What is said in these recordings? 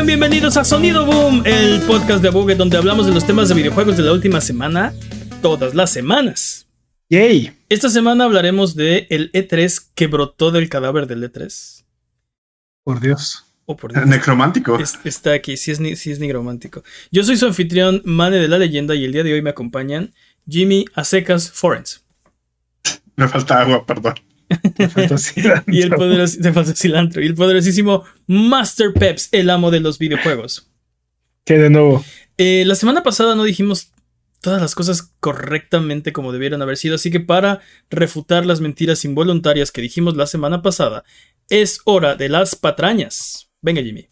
Sean bienvenidos a Sonido Boom, el podcast de Abuget donde hablamos de los temas de videojuegos de la última semana, todas las semanas. Yay. Esta semana hablaremos de el E3 que brotó del cadáver del E3. Por Dios. Oh, por Dios. Necromántico. Es- está aquí, sí es, sí es. Yo soy su anfitrión, Mane de la Leyenda, y el día de hoy me acompañan Jimmy Acecas Forens. Me falta agua, perdón. Me faltó cilantro. Y el poderos- te falta cilantro. Y el poderosísimo Master Peps, el amo de los videojuegos. Que de nuevo. Eh, la semana pasada no dijimos todas las cosas correctamente como debieran haber sido, así que para refutar las mentiras involuntarias que dijimos la semana pasada, es hora de las patrañas. Venga, Jimmy.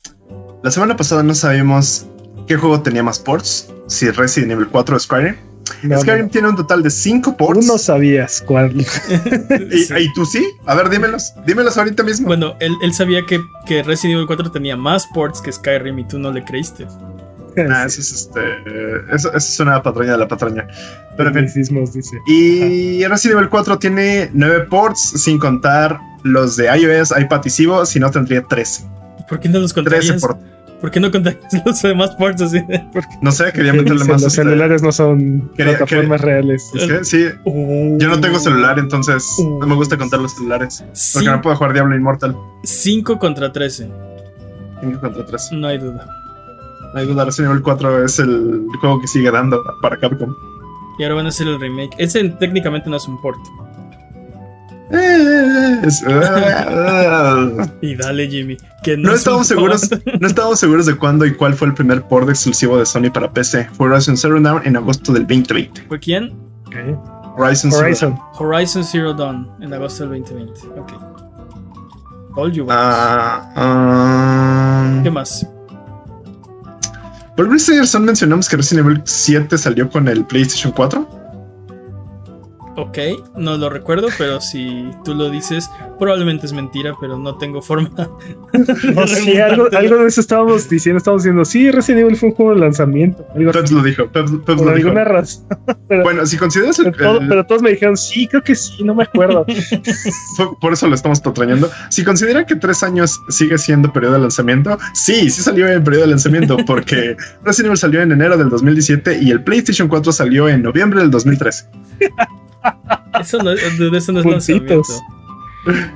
La semana pasada no sabíamos qué juego tenía más ports. Si Resident Evil 4 o Skyrim. No, Skyrim no. tiene un total de 5 ports. Tú no sabías cuál. ¿Y, Sí. y tú sí? A ver, dímelos. Dímelos ahorita mismo. Bueno, él, él sabía que, que Resident Evil 4 tenía más ports que Skyrim y tú no le creíste. Ah, eso es este. eh, Eso, eso es una patraña de la patraña. Pero. Tecnicismos, dice. Y Resident Evil 4 tiene 9 ports, sin contar los de iOS, iPad y Cibo, si no tendría 13. ¿Por qué no los 13 contarías? ports. ¿Por qué no contarías los demás ports así? No sé, quería Que meterle más. los este, celulares no son Quería- plataformas reales. es que sí, yo no tengo celular, entonces no me gusta contar los celulares. Porque no puedo jugar Diablo Immortal 5 contra 13, 5 contra 3. no hay duda. No hay duda, Resident Evil 4 es el juego que sigue dando para Capcom. Y ahora van a hacer el remake. Ese técnicamente no es un port. Y dale, Jimmy. Que no, No es un estamos seguros, no estamos seguros de cuándo y cuál fue el primer port exclusivo de Sony para PC. Fue Horizon Zero Dawn en agosto del 2020. ¿Fue quién? Ok. Horizon, Zero Horizon. Horizon Zero Dawn en agosto del 2020. Ok. Told you. Ah, ah, ¿Qué más? por razón mencionamos que Resident Evil 7 salió con el PlayStation 4. Ok, no lo recuerdo, pero si tú lo dices, probablemente es mentira, pero no tengo forma. No, sí, algo, algo de eso estábamos diciendo. Estábamos diciendo, sí, Resident Evil fue un juego de lanzamiento. Algo Peps lo dijo, Peps, Peps por lo dijo. alguna razón. Bueno, si consideras el, Pero, todo- el- pero todos me dijeron, sí, creo que sí, no me acuerdo. por eso lo estamos patrañando. Si consideran que tres años sigue siendo periodo de lanzamiento, sí, sí salió en periodo de lanzamiento, porque Resident Evil salió en enero del 2017 y el PlayStation 4 salió en noviembre del 2013. Eso no, de eso no es lanzamiento.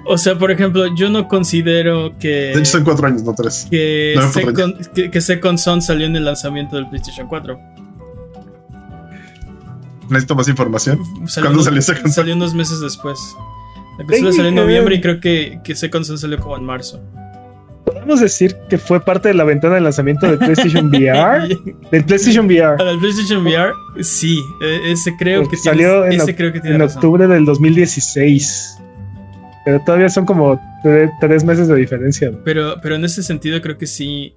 O sea, por ejemplo, yo no considero que. De hecho, son cuatro años, no tres. que, No, Second, que, que Second Son salió en el lanzamiento del PlayStation 4. Necesito más información. Salió, ¿Cuándo unos- salió Second Son? salió unos meses después. La consola salió en noviembre y creo que, que Second Son salió como en marzo. Podemos decir que fue parte de la ventana de lanzamiento del PlayStation VR. Del PlayStation VR. Para el PlayStation VR, sí, eh, ese creo que Salió tienes- en ese creo que tiene En razón. octubre del 2016. Pero todavía son como tre- tres meses de diferencia. Pero, pero en ese sentido creo que sí.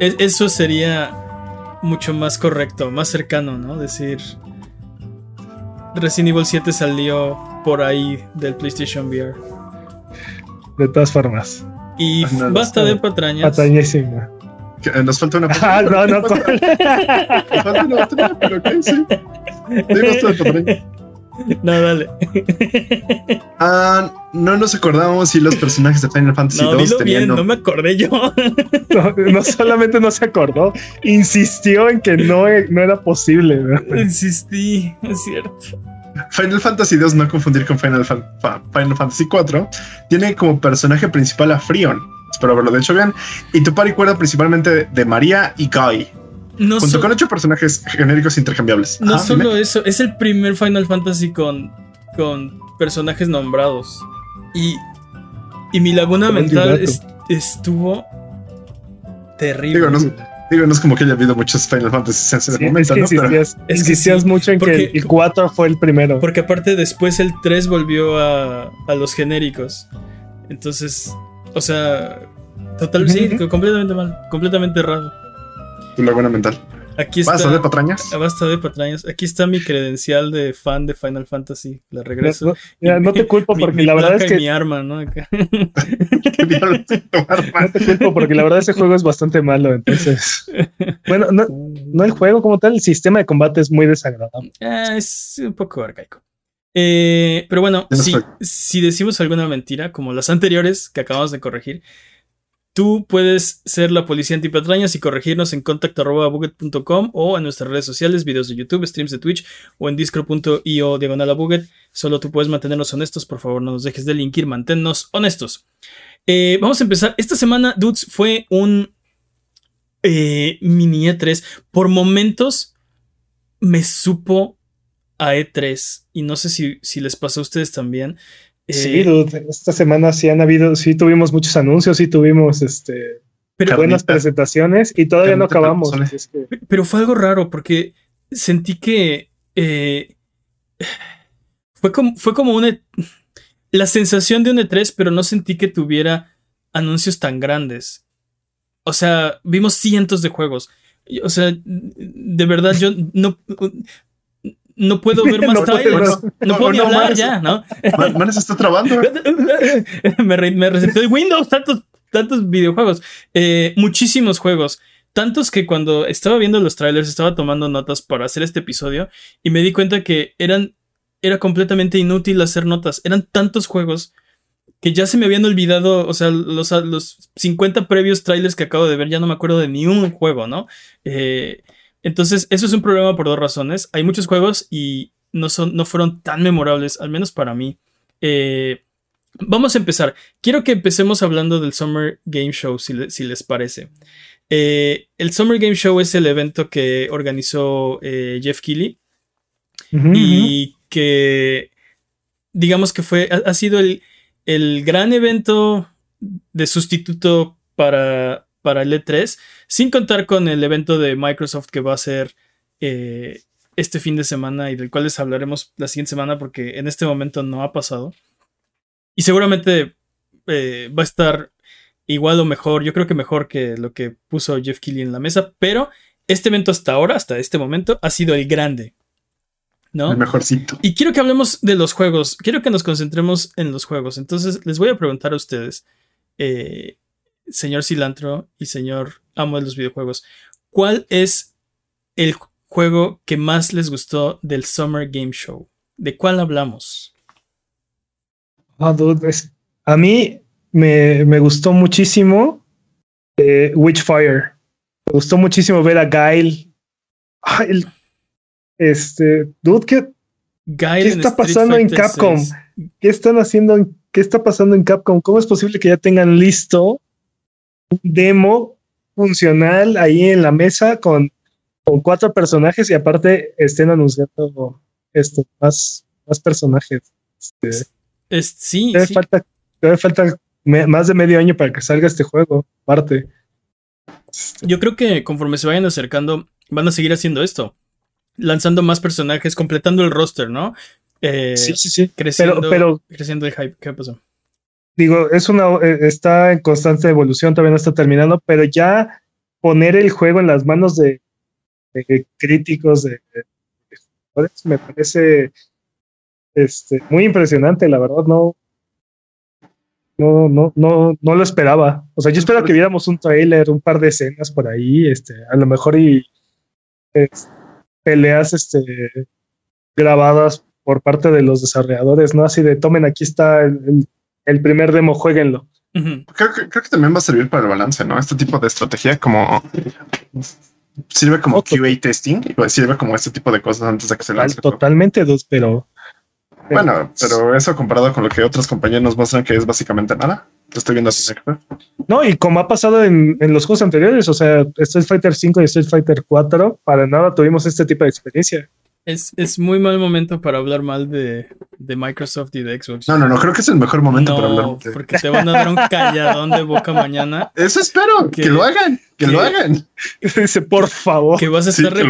e- Eso sería mucho más correcto, más cercano, ¿no? Decir. Resident Evil 7 salió por ahí del PlayStation VR. De todas formas. Y Ah, no, basta no. de patrañas. Patañísima. Que, eh, Nos falta una Ah, no, no. Nos falta una patraña, pero ok, sí. Sí, basta de patraña. No, dale. Ah, no nos acordábamos si los personajes de Final Fantasy No, 2 dilo tenían. bien, no- no me acordé yo. No, no solamente no se acordó, insistió en que no, no era posible. Insistí, es cierto. Final Fantasy 2, no confundir con Final, Fan- Final Fantasy 4, tiene como personaje principal a Frion. Espero haberlo hecho bien. Y tu par recuerda principalmente de, María y Guy, No, junto so- con ocho personajes genéricos intercambiables. no solo dime. eso, es el primer Final Fantasy con, con personajes nombrados. Y, y mi laguna mental estuvo terrible. Digo no, digo, no es como que haya habido muchos Final Fantasy en ese Sí, es momento, que ¿no? Pero- Es que insistías sí, mucho en porque- que el 4 fue el primero. Porque aparte después el 3 volvió a, a los genéricos. Entonces, o sea, total, sí, Ujú. completamente mal, completamente raro. tu laguna mental. Aquí está. ¿Basta de patrañas? Ah, Basta de patrañas. Aquí está mi credencial de fan de Final Fantasy. La regreso. No, mira, no te culpo porque mi la verdad es que mi arma, ¿no? Acá. ¿Qué diablos tomar no te culpo porque la verdad ese juego es bastante malo, entonces. Bueno, no, no el juego como tal, el sistema de combate es muy desagradable. Ah, es un poco arcaico. Eh, pero bueno, si decimos alguna mentira, como las anteriores que acabamos de corregir, Tú puedes ser la policía antipatrañas y corregirnos en contacto.buget.com o en nuestras redes sociales, videos de YouTube, streams de Twitch o en discord.io diagonal a. Solo tú puedes mantenernos honestos. Por favor, no nos dejes de linkir, manténnos honestos. Eh, vamos a empezar. Esta semana, dudes, fue un eh, mini E3. Por momentos me supo a E3 y no sé si, si les pasó a ustedes también. Sí, dude, esta semana sí han habido, sí tuvimos muchos anuncios, sí tuvimos este buenas presentaciones y todavía no acabamos. Pero fue algo raro porque sentí que eh, fue como, fue como una la sensación de un E3, pero no sentí que tuviera anuncios tan grandes. O sea, vimos cientos de juegos. O sea, de verdad yo no no puedo ver más trailers. No, puedo ni hablar ya, ¿no? Se está trabando. me, re, me el Windows, tantos, tantos videojuegos. Eh, muchísimos juegos. Tantos que cuando estaba viendo los trailers estaba tomando notas para hacer este episodio y me di cuenta que eran era completamente inútil hacer notas. Eran tantos juegos que ya se me habían olvidado, o sea, los, los 50 previos trailers que acabo de ver, ya no me acuerdo de ni un juego, ¿no? Eh, entonces, eso es un problema por dos razones. Hay muchos juegos y no, son, no fueron tan memorables, al menos para mí. Eh, vamos a empezar. Quiero que empecemos hablando del Summer Game Show, si, les parece. Eh, el Summer Game Show es el evento que organizó eh, Jeff Keighley y que digamos que fue, ha, sido el, el, gran evento de sustituto para, para el E3, sin contar con el evento de Microsoft que va a ser eh, este fin de semana y del cual les hablaremos la siguiente semana porque en este momento no ha pasado. Y seguramente eh, va a estar igual o mejor, yo creo que mejor que lo que puso Jeff Keighley en la mesa, pero este evento hasta ahora, hasta este momento, ha sido el grande. ¿no? El mejorcito. Y quiero que hablemos de los juegos, quiero que nos concentremos en los juegos. Entonces les voy a preguntar a ustedes, eh, señor Cilantro y señor Amo de los videojuegos, ¿cuál es el juego que más les gustó del Summer Game Show? ¿De cuál hablamos? Ah, a mí me, gustó muchísimo eh, Witchfire. Me gustó muchísimo ver a Guile. este, dude, ¿qué, ¿qué está pasando en Capcom? ¿Qué están haciendo? ¿Qué está pasando en Capcom? ¿Cómo es posible que ya tengan listo un demo funcional ahí en la mesa con, con cuatro personajes y aparte estén anunciando esto, más, más personajes. Este, es, sí, Falta, falta más de medio año para que salga este juego, aparte. Yo creo que conforme se vayan acercando, van a seguir haciendo esto. Lanzando más personajes, completando el roster, ¿no? Eh, sí, sí, sí. Creciendo, pero, creciendo el hype. ¿Qué pasó? Digo, es una, eh, está en constante evolución, todavía no está terminando, pero ya poner el juego en las manos de, críticos, de, jugadores, me parece este, muy impresionante, la verdad, no, no, no, no, no lo esperaba. O sea, yo espero que viéramos un trailer, un par de escenas por ahí, este, a lo mejor y peleas este, grabadas por parte de los desarrolladores, ¿no? Así de tomen, aquí está el el primer demo, jueguenlo. creo, que, creo que también va a servir para el balance, ¿no? Este tipo de estrategia como sirve como QA testing, sirve como este tipo de cosas antes de que se lance. Totalmente, dos, pero. Bueno, pero eso comparado con lo que otras compañías nos muestran que es básicamente nada. estoy viendo así. No, y como ha pasado en, en, los juegos anteriores, o sea, Street Fighter 5 y Street Fighter 4, para nada tuvimos este tipo de experiencia. Es, muy mal momento para hablar mal de, Microsoft y de Xbox. No, no, no, creo que es el mejor momento para hablar. De... Porque te van a dar un calladón de boca mañana. Eso espero, que, lo hagan, que, lo hagan. Dice, por favor. Que vas a estar sí,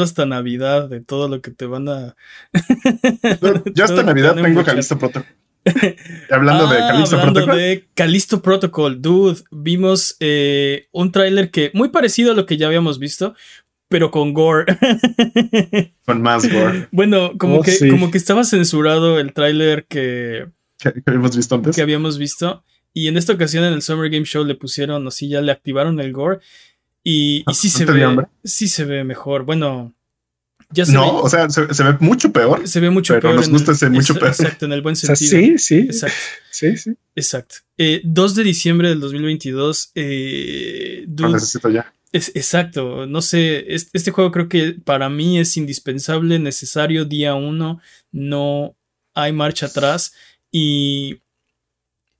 hasta Navidad de todo lo que te van a. yo hasta Navidad tengo Calisto Protocol. hablando de ah, Calisto hablando Protocol. de Calisto Protocol, dude, vimos eh, un tráiler que muy parecido a lo que ya habíamos visto, pero con gore. con más gore. Bueno, como, oh, que, como que estaba censurado el tráiler que, que, habíamos visto antes. Que habíamos visto. Y en esta ocasión en el Summer Game Show le pusieron, así ya le activaron el gore. Y, y sí se ve. Sí se ve mejor. Bueno. Ya se no, o sea, se, ve mucho peor. Se ve mucho pero peor. Nos gusta ese mucho peor. Exacto, en el buen sentido. sí, sí. Exacto. Sí, sí. Exacto. Eh, 2 de diciembre del 2022. Eh, Lo dude, necesito ya. Es, exacto. No sé. es- Este, juego creo que para mí es indispensable, necesario. Día 1. No hay marcha atrás. Y.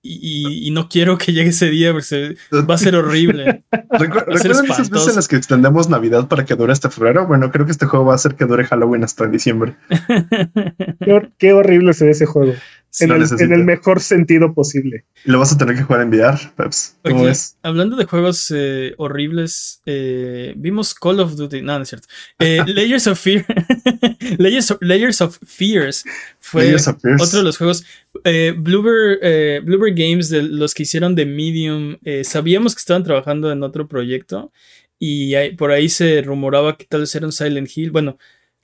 Y, y no quiero que llegue ese día porque va a ser horrible. ¿Recuerdan esas veces en las que extendemos Navidad para que dure hasta febrero? Bueno, creo que este juego va a hacer que dure Halloween hasta diciembre. Qué, qué horrible se ve ese juego. En el, necesito. en el mejor sentido posible. Y lo vas a tener que jugar en VR, Peps. ¿Cómo ves? hablando de juegos eh, horribles, eh, vimos Call of Duty. No, no es cierto. Eh, Layers of Fear. Layers, of, Layers of Fears fue Layers of Fears. otro de los juegos. Eh, Bloober, eh, Bloober Games, de los que hicieron de Medium, eh, sabíamos que estaban trabajando en otro proyecto y ahí- por ahí se rumoraba que tal vez era un Silent Hill. Bueno,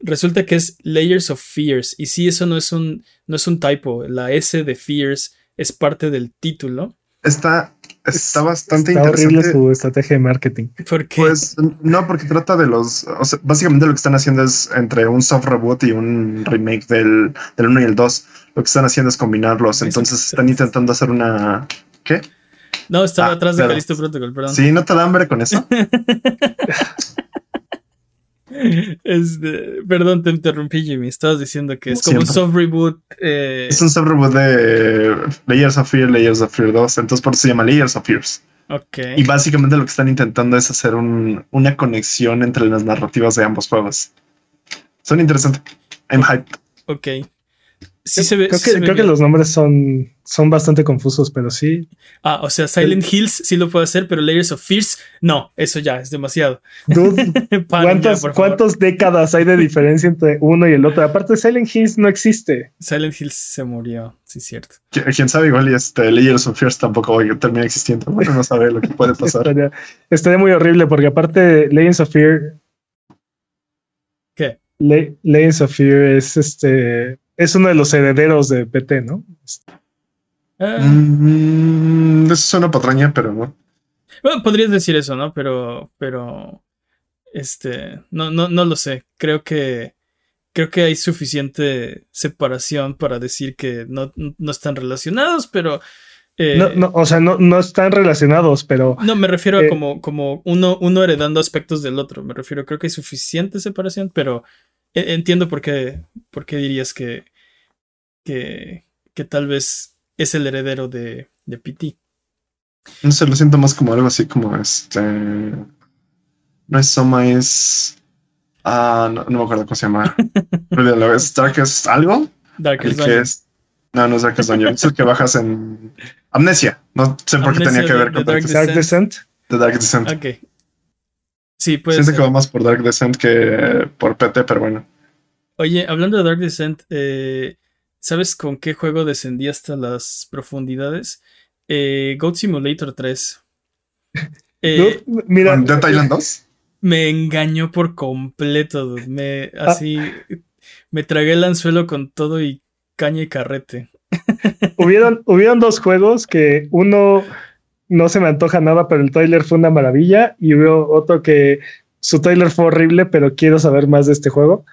resulta que es Layers of Fears. Y sí, eso no es un, no es un typo. La S de Fears es parte del título. Está, está bastante Está horrible interesante. su estrategia de marketing. Porque Pues no, porque trata de los. O sea, básicamente lo que están haciendo es entre un soft reboot y un remake del, del 1 y el 2. Lo que están haciendo es combinarlos. Exacto. Entonces están intentando hacer una. ¿Qué? No, estaba Ah, atrás de pero- Callisto Protocol, perdón. Sí, ¿no te da hambre con eso? Este, perdón, te interrumpí, Jimmy. Estabas diciendo que es Como como un soft reboot. eh, es un soft reboot de Layers of Fear, Layers of Fear 2. Entonces por eso se llama Layers of Fears. ok. Y básicamente lo que están intentando es hacer un- una conexión entre las narrativas de ambos juegos. Son interesantes. I'm hyped. Ok. Sí se ve. creo sí que, se ve creo que bien. los nombres son, son bastante confusos, pero sí. Ah, o sea, Silent Hills sí lo puedo hacer, pero Layers of Fears, no, eso ya es demasiado. Dude, ya, ¿cuántas, por favor. ¿Cuántas décadas hay de diferencia entre uno y el otro? Aparte, Silent Hills no existe. Silent Hills se murió, sí, es cierto. Qui- Quién sabe, igual y este Layers of Fears tampoco va a terminar existiendo. Bueno, no sabe lo que puede pasar. Estaría, estaría muy horrible porque aparte Legends of Fear, ¿Qué? Legends of Fear es este es uno de los herederos de PT, ¿no? Ah, Mm, eso suena patraña, pero no. bueno, podrías decir eso, ¿no? Pero, pero, este, no, no, no lo sé. Creo que, creo que hay suficiente separación para decir que no, no están relacionados, pero, eh, No, no, o sea, no, no están relacionados, pero No, me refiero a Eh, como, como uno, uno heredando aspectos del otro. Me refiero, creo que hay suficiente separación, pero e- entiendo por qué, por qué dirías que, que, que tal vez es el heredero de, de PT. No sé, lo siento más como algo así como este. No es Soma, es. Ah, no, no me acuerdo cómo se llama. Olvídalo, ¿Es Darkest algo? Darkest El que es. No, no es Darkest Dungeon. Es el que bajas en. Amnesia. No sé por qué Amnesia tenía que de- ver de con Dark Dark, Dark Descent. de Dark Descent. Ok. Sí, pues. Siento que va más por Dark Descent que por PT, pero bueno. Oye, hablando de Dark Descent, eh, ¿sabes con qué juego descendí hasta las profundidades? Eh, Goat Simulator 3. Eh, mira, ¿Con Dead Island 2? Me engañó por completo, dude. Me así me tragué el anzuelo con todo y caña y carrete. hubieron, hubieron dos juegos que uno no se me antoja nada, pero el trailer fue una maravilla, y hubo otro que su trailer fue horrible, pero quiero saber más de este juego.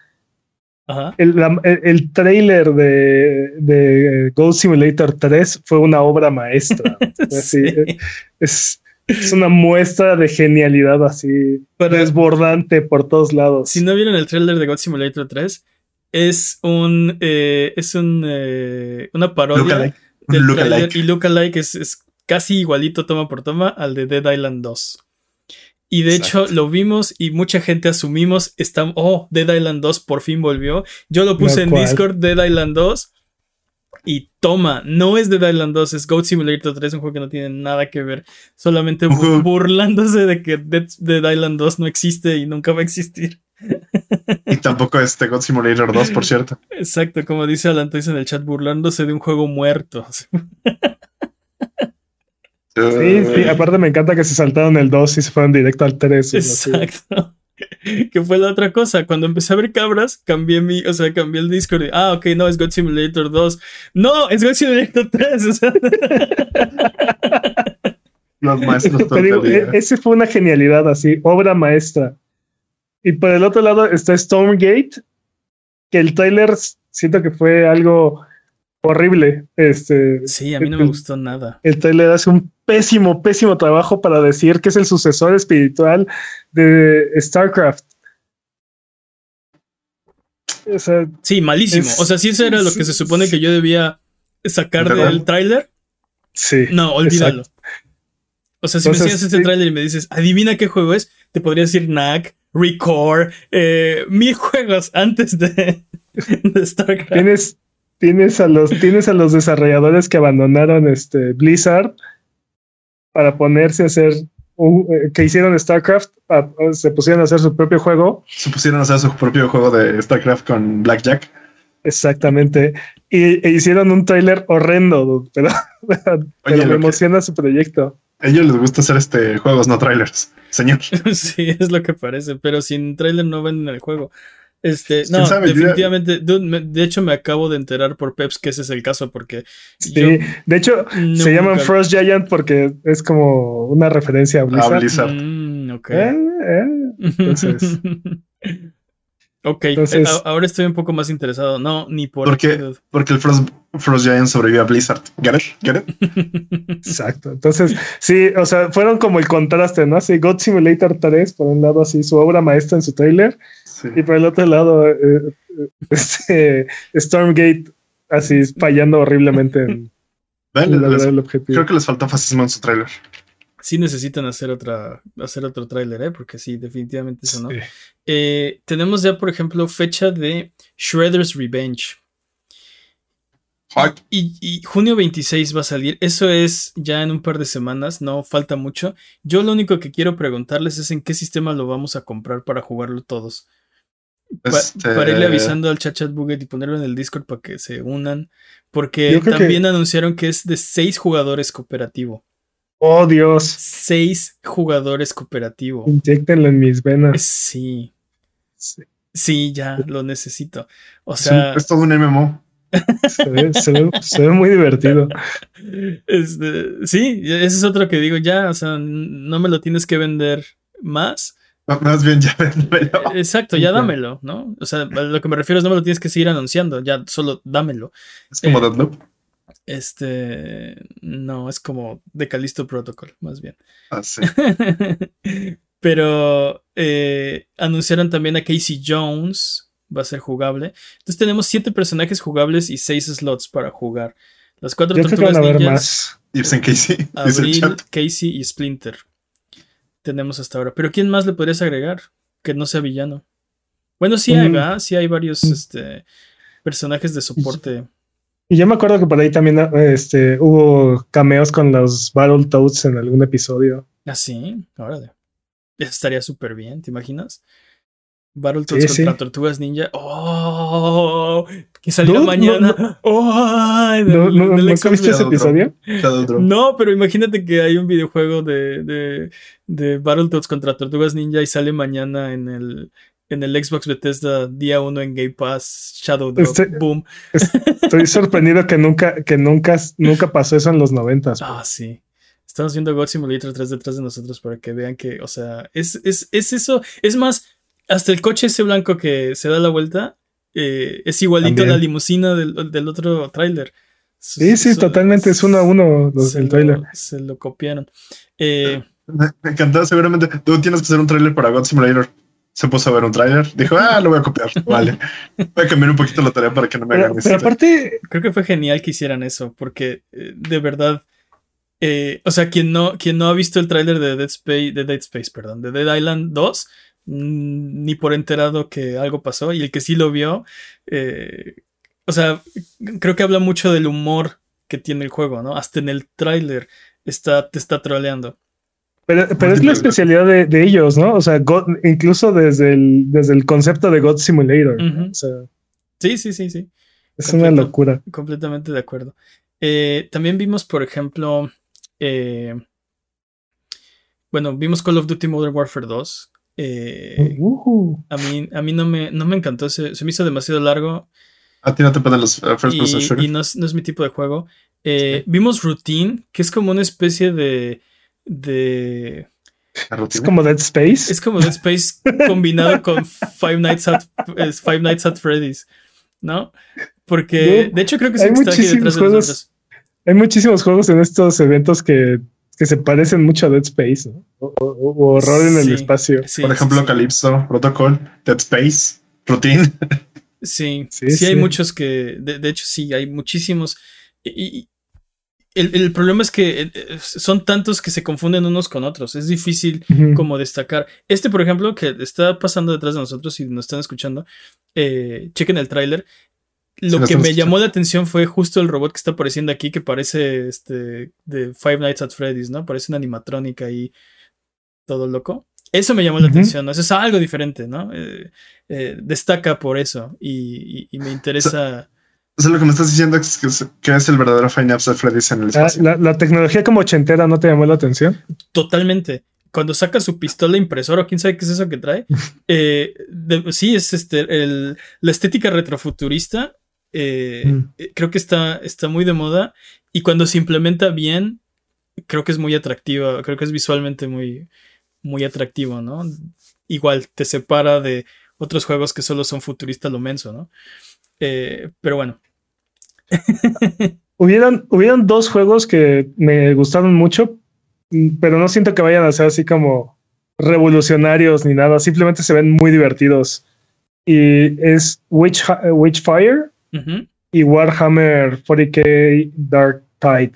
Ajá. El, la- el, trailer de, de Gold Simulator 3 fue una obra maestra. Así, Sí. es, es una muestra de genialidad así Para- desbordante por todos lados. si no vieron el trailer de God Simulator 3, es un eh, es un eh, una parodia del Lookalike. trailer y Lookalike es, es casi igualito toma por toma al de Dead Island 2. Y de Exacto. hecho lo vimos y mucha gente asumimos, está, oh, Dead Island 2 por fin volvió. Yo lo puse en. Discord, Dead Island 2. Y toma, no es Dead Island 2, es Goat Simulator 3, un juego que no tiene nada que ver. Solamente burlándose de que Dead, Dead Island 2 no existe y nunca va a existir. Y tampoco este God Simulator 2, por cierto. Exacto, como dice Alan Toys en el chat, burlándose de un juego muerto. Sí, sí, aparte me encanta que se saltaron el 2 y se fueron directo al 3. Exacto. Que fue la otra cosa. Cuando empecé a ver cabras, cambié mi, o sea, cambié el Discord. y, ah, ok, no, es God Simulator 2. No, es God Simulator 3. O sea, Los maestros e- ese fue una genialidad así, obra maestra. Y por el otro lado está Stormgate, que el trailer siento que fue algo horrible. Este, sí, a mí no me gustó nada. El trailer hace un pésimo, pésimo trabajo para decir que es el sucesor espiritual de StarCraft. sí, malísimo. o sea, si eso era lo que se supone que yo debía sacar del tráiler. Sí. No, olvídalo. O sea, si me enseñas este tráiler y me dices, adivina qué juego es, te podría decir Knack, Record, eh, mil juegos antes de, StarCraft. Tienes, tienes, a los, tienes a los desarrolladores que abandonaron este Blizzard para ponerse a hacer eh, que hicieron StarCraft, se pusieron a hacer su propio juego. Se pusieron a hacer su propio juego de StarCraft con Blackjack. Exactamente. Y, e hicieron un tráiler horrendo, pero, pero me emociona su proyecto. A ellos les gusta hacer este juegos, no trailers, señor. sí, es lo que parece, pero sin trailer no ven el juego. Este, no, definitivamente, de hecho me acabo de enterar por Peps que ese es el caso, porque... Sí, de hecho se llaman Frost Giant porque es como una referencia a Blizzard. Mm, ok. Eh, eh, entonces... Ok, eh, ahora estoy un poco más interesado. No, ni por porque, porque el Frost, Giant sobrevivió a Blizzard. ¿Get Exacto. Entonces, sí, o sea, fueron como el contraste, ¿no? Así, God Simulator 3, por un lado, así, su obra maestra en su trailer. Y por el otro lado, eh, eh, este Stormgate, así, fallando horriblemente en, el objetivo. Creo que les falta fascismo en su trailer sí necesitan hacer otra hacer otro tráiler, ¿eh? porque sí, definitivamente eso no. Eh, tenemos ya, por ejemplo, fecha de Shredder's Revenge. Y, y, junio 26 va a salir. Eso es ya en un par de semanas, no falta mucho. Yo lo único que quiero preguntarles es en qué sistema lo vamos a comprar para jugarlo todos. Este para irle avisando al chat chat buget y ponerlo en el Discord para que se unan. Porque también anunciaron que es de 6 jugadores cooperativo. Oh, Dios. Seis jugadores cooperativo. Inyectenlo en mis venas. Sí. Sí, ya lo necesito. O sea. Es, todo un MMO. Se ve, muy divertido. Este, sí, ese es otro que digo ya. O sea, no me lo tienes que vender más. Más bien ya dámelo. Exacto, ya dámelo, ¿no? O sea, lo que me refiero es no me lo tienes que seguir anunciando, ya solo dámelo. Es como eh, este. No, es como de Calisto Protocol, más bien. Ah, sí. Pero eh, anunciaron también a Casey Jones. Va a ser jugable. Entonces tenemos siete personajes jugables y seis slots para jugar. Las cuatro tortugas ninjas. Casey. Abril, Casey y Splinter. Tenemos hasta ahora. Pero ¿quién más le podrías agregar? Que no sea villano. Bueno, sí hay, mm. Sí hay varios mm. este, personajes de soporte. Y yo me acuerdo que por ahí también este, hubo cameos con los Battletoads en algún episodio. Ah, sí, órale. Estaría súper bien, ¿te imaginas? Battletoads contra Tortugas Ninja. ¡Oh! Que salió mañana. ¡Oh! ¿No, no, viste ese episodio? No, pero imagínate que hay un videojuego de, de, de Battletoads contra Tortugas Ninja y sale mañana en el, en el Xbox Bethesda día 1 en Game Pass, Shadow Drop, este, boom. Estoy sorprendido que nunca, que nunca, nunca pasó eso en los 90. Ah, sí. Estamos viendo God Simulator 3 detrás de nosotros para que vean que, o sea, es, es, es eso. Es más, hasta el coche ese blanco que se da la vuelta eh, es igualito a la limusina del, del otro tráiler. Sí, sí, totalmente. Es uno a uno el tráiler. Se lo copiaron. Eh, me, encantaba seguramente. Tú tienes que hacer un tráiler para God Simulator se puso a ver un tráiler, dijo, ah, lo voy a copiar, vale. Voy a cambiar un poquito la tarea para que no me hagan Pero aparte, creo que fue genial que hicieran eso, porque eh, de verdad, eh, o sea, quien no, quien no ha visto el tráiler de Dead Space, de Dead Space, perdón, de Dead Island 2, mm, ni por enterado que algo pasó, y el que sí lo vio, eh, o sea, creo que habla mucho del humor que tiene el juego, ¿no? Hasta en el tráiler está, te está troleando. Pero, pero es la especialidad de, ellos, ¿no? O sea, incluso desde el, desde el concepto de God Simulator. sí, sí, sí, sí. Es una locura. Completamente de acuerdo. Eh, también vimos, por ejemplo, eh, bueno, vimos Call of Duty Modern Warfare 2. Eh, uh-huh. a, mí, a mí no me, no me encantó, se, se me hizo demasiado largo. A ti no te ponen los first y, y no, es, no, es, mi tipo de juego. Vimos Routine, que es como una especie de de... Es como Dead Space. Es como Dead Space combinado con Five Nights at, Five Nights at Freddy's, ¿no? Porque, de hecho, creo que sí hay está aquí detrás muchísimos de juegos. nosotros. Hay muchísimos juegos en estos eventos que, que se parecen mucho a Dead Space, ¿no? O, o- o horror en el espacio. Sí, Por ejemplo, sí. Calypso, Protocol, Dead Space, Routine. Sí, Sí, sí, hay muchos que, de, de hecho, sí, hay muchísimos. Y, y el, el problema es que eh, eh, son tantos que se confunden unos con otros. Es difícil como destacar. Este, por ejemplo, que está pasando detrás de nosotros y nos están escuchando, eh, chequen el tráiler. Lo que me llamó la atención fue justo el robot que está apareciendo aquí, que parece este de Five Nights at Freddy's, ¿no? Parece una animatrónica ahí, todo loco. Eso me llamó la atención, ¿no? Eso es algo diferente, ¿no? Eh, eh, destaca por eso y, y- y me interesa. O sea, lo que me estás diciendo es que es, que es el verdadero Five Nights at Freddy's en el Ah, espacio. la, la tecnología como ochentera no te llamó la atención. Totalmente. Cuando saca su pistola impresora, o quién sabe qué es eso que trae. eh, de- sí, es este el- la estética retrofuturista. Eh, Mm. eh, Creo que está, está muy de moda. Y cuando se implementa bien, creo que es muy atractiva. Creo que es visualmente muy, muy atractivo, ¿no? Igual te separa de otros juegos que solo son futuristas lo menso, ¿no? Eh, pero bueno. Hubieron, hubieron dos juegos que me gustaron mucho, mm, pero no siento que vayan a ser así como revolucionarios ni nada. Simplemente se ven muy divertidos. Y es Witch, Witchfire Y Warhammer 40k Dark Tide.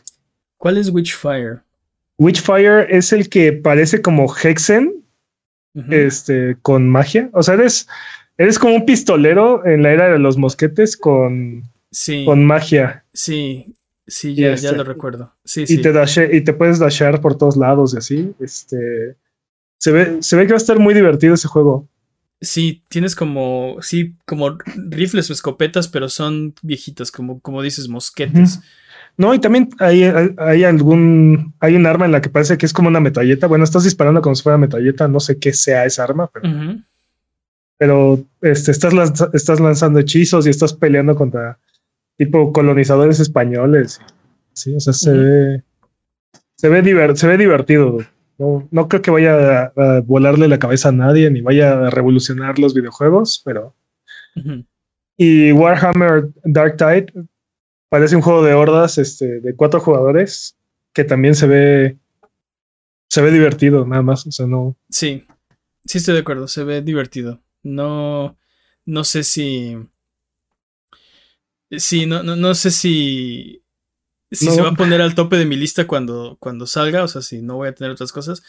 ¿Cuál es Witchfire? Witchfire es el que parece como Hexen, este, con magia. O sea, eres, eres como un pistolero en la era de los mosquetes con, Sí. con magia. Sí, sí, Y ya, este- ya lo recuerdo. Sí, Y sí. te dashe- y te puedes dashear por todos lados y así. Este se ve, se ve que va a estar muy divertido ese juego. Sí, tienes como, sí, como rifles o escopetas, pero son viejitas, como, como dices, mosquetes. No, y también hay, hay, hay algún, hay un arma en la que parece que es como una metralleta. Bueno, estás disparando como si fuera metralleta, no sé qué sea esa arma, pero, pero este, estás, lanza- estás lanzando hechizos y estás peleando contra tipo colonizadores españoles. Sí, o sea, se ve, se ve, diver- se ve divertido. No, no creo que vaya a, a volarle la cabeza a nadie ni vaya a revolucionar los videojuegos, pero. Y Warhammer Dark Tide parece un juego de hordas este, de cuatro jugadores que también se ve se ve divertido, nada más. O sea, no. Sí, sí estoy de acuerdo, se ve divertido. No, no sé si... Sí, no, no, no sé si... Si No. se va a poner al tope de mi lista cuando, cuando salga, o sea, si no voy a tener otras cosas.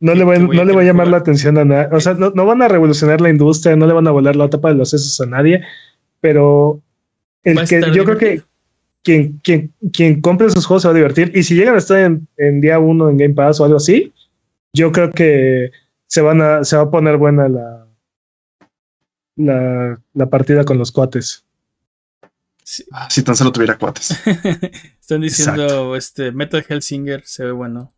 No le, voy a no le va a llamar jugar. la atención a nadie. O sea, no, no van a revolucionar la industria, no le van a volar la tapa de los sesos a nadie, pero el a que yo creo que quien, quien, quien compre esos juegos se va a divertir. Y si llegan a estar en, en día uno en Game Pass o algo así, yo creo que se van a, se va a poner buena la, la, la partida con los cuates. Sí. Ah, Si tan solo tuviera cuates. Están diciendo, este, Metal Hellsinger se ve bueno.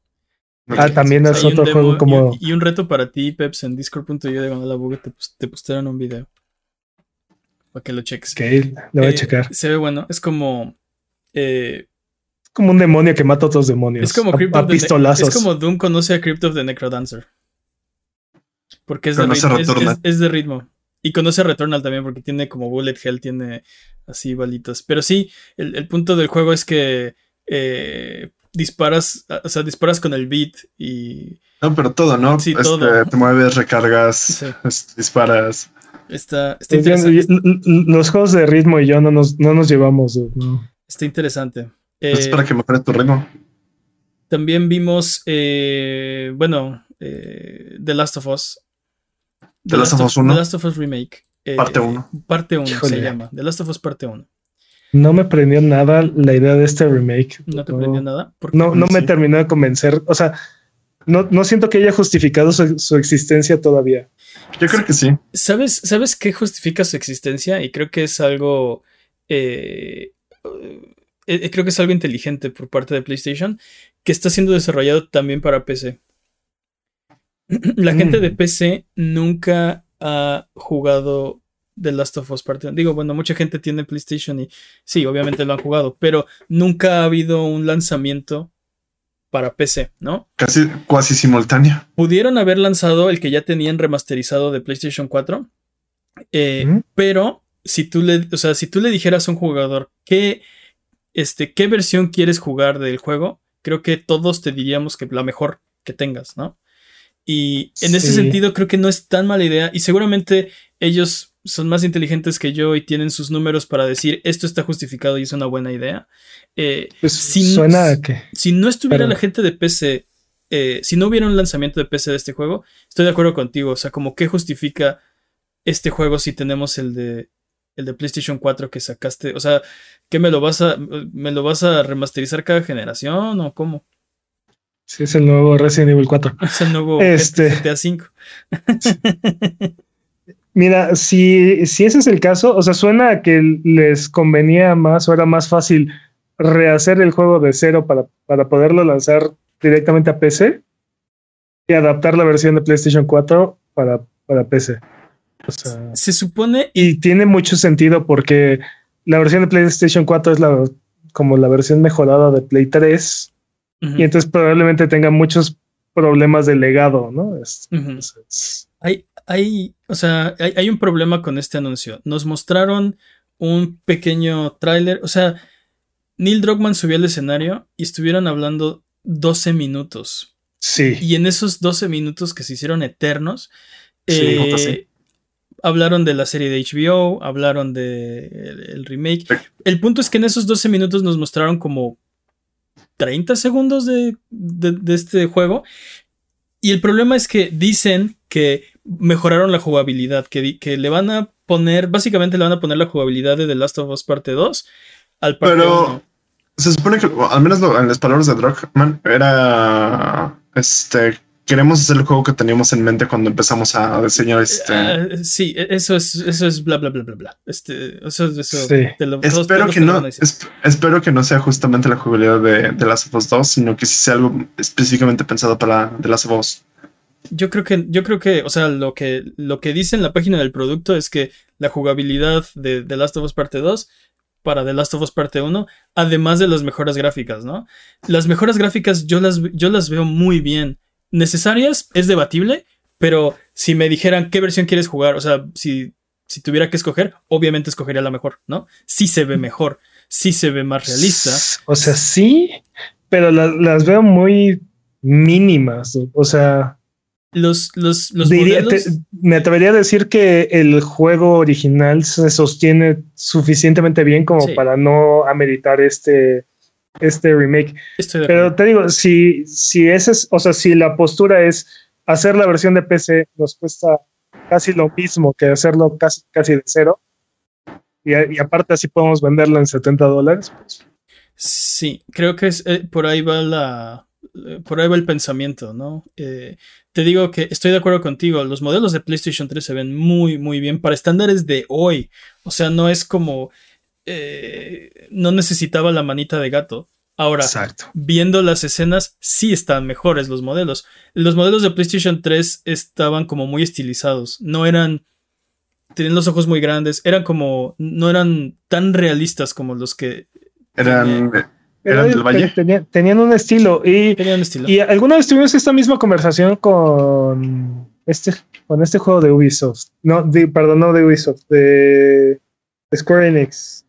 Ah, también es otro juego como. y, y un reto para ti, Peps, en discord.io de la Buga te, te postearon un video. Para que lo cheques. Ok, le voy a Eh, checar. Se ve bueno. Es como. eh, Como un demonio que mata a otros demonios. es como a, Crypt a of the Ne- pistolazos. Es como Doom conoce a Crypt of the Necrodancer. Porque es de, ritmo, es, es- es de ritmo. Y conoce a Returnal también porque tiene como Bullet Hell, tiene así balitas. Pero sí, el, el punto del juego es que eh, disparas, o sea, disparas con el beat y No, pero todo, ¿no? Sí, Este, todo. Te mueves, recargas, Sí. disparas. está, está Pues interesante. los juegos de ritmo y yo no nos, no nos llevamos. dude, no. Está interesante. Es Eh, para que mejore tu ritmo. También vimos, eh, bueno, eh, The Last of Us. The Last of Us 1. The Last of Us Remake. eh, Parte 1. Parte 1 se llama. The Last of Us Parte 1. No me prendió nada la idea de este remake. No te prendió nada. No, no me Sí. terminó de convencer. O sea, no, no siento que haya justificado su, su existencia todavía. Yo creo que sí. ¿Sabes, ¿Sabes qué justifica su existencia? Y creo que es algo. eh, eh, creo que es algo inteligente por parte de PlayStation. Que está siendo desarrollado también para PC. La gente Mm. de PC nunca ha jugado The Last of Us Part 1. Digo, bueno, mucha gente tiene PlayStation y sí, obviamente lo han jugado, pero nunca ha habido un lanzamiento para PC, ¿no? Casi, cuasi simultáneo. Pudieron haber lanzado el que ya tenían remasterizado de PlayStation 4, eh, ¿Mm? pero si tú le, o sea, si tú le dijeras a un jugador qué, este, qué versión quieres jugar del juego, creo que todos te diríamos que la mejor que tengas, ¿no? Y en ese sentido creo que no es tan mala idea y seguramente ellos son más inteligentes que yo y tienen sus números para decir esto está justificado y es una buena idea. Eh, pues si, suena que... si no estuviera la gente de PC, eh, si no hubiera un lanzamiento de PC de este juego, estoy de acuerdo contigo. O sea, como qué justifica este juego si tenemos el de el de PlayStation 4 que sacaste, o sea, ¿qué me lo vas a me lo vas a remasterizar cada generación o cómo? Sí, es el nuevo Resident Evil 4. Es el nuevo este... GTA 5. Mira, si, si ese es el caso, o sea, suena a que les convenía más o era más fácil rehacer el juego de cero para, para poderlo lanzar directamente a PC y adaptar la versión de PlayStation 4 para, para PC. se supone. Y tiene mucho sentido porque la versión de PlayStation 4 es la, como la versión mejorada de Play 3. Y entonces probablemente tenga muchos problemas de legado, ¿no? hay, hay, o sea, hay, un problema con este anuncio. Nos mostraron un pequeño tráiler, o sea, Neil Druckmann subió al escenario y estuvieron hablando 12 minutos. Sí. Y en esos 12 minutos que se hicieron eternos, eh, hablaron de la serie de HBO, hablaron de el, remake. El punto es que en esos 12 minutos nos mostraron como 30 segundos de, de este juego. Y el problema es que dicen que mejoraron la jugabilidad, que, que le van a poner, básicamente le van a poner la jugabilidad de The Last of Us parte 2 al parte Pero se supone que, al menos en las palabras de Druckmann, era este queremos hacer el juego que teníamos en mente cuando empezamos a diseñar este. Uh, sí, e, eso es, eso es bla bla bla bla bla. Este, eso, eso sí. lo, espero que no, espero que no sea justamente la jugabilidad de, de Last of Us 2, sino que sí sea algo específicamente pensado para The Last of Us. Yo creo que, yo creo que, o sea, lo que, lo que dice en la página del producto es que la jugabilidad de The Last of Us Parte 2 para The Last of Us Parte 1, además de las mejoras gráficas, ¿no? Las mejoras gráficas yo las, yo las veo muy bien. Necesarias es debatible, pero si me dijeran qué versión quieres jugar, o sea, si, si tuviera que escoger, obviamente escogería la mejor, ¿no? Sí se ve mejor, sí se ve más realista. O sea, sí, pero las veo muy mínimas, o sea los, los, los me atrevería a decir que el juego original se sostiene suficientemente bien como para no ameritar este, este remake. Pero te digo, si, si ese es, o sea, si la postura es hacer la versión de PC nos cuesta casi lo mismo que hacerlo casi, casi de cero, y, aparte así podemos venderlo en 70 dólares. Pues. Sí, creo que es, eh, por ahí va la, por ahí va el pensamiento, ¿no? Eh, te digo que estoy de acuerdo contigo, los modelos de PlayStation 3 se ven muy, muy bien para estándares de hoy. O sea, no es como... Eh, no necesitaba la manita de gato. Ahora, viendo las escenas, sí están mejores los modelos. Los modelos de PlayStation 3 estaban como muy estilizados. No eran. Tenían los ojos muy grandes. Eran como. No eran tan realistas como los que. Eran. Tenían, un estilo. Y, tenían un estilo. y alguna vez tuvimos esta misma conversación con este, con este juego de Ubisoft. No, perdón, no de Ubisoft, de, Square Enix.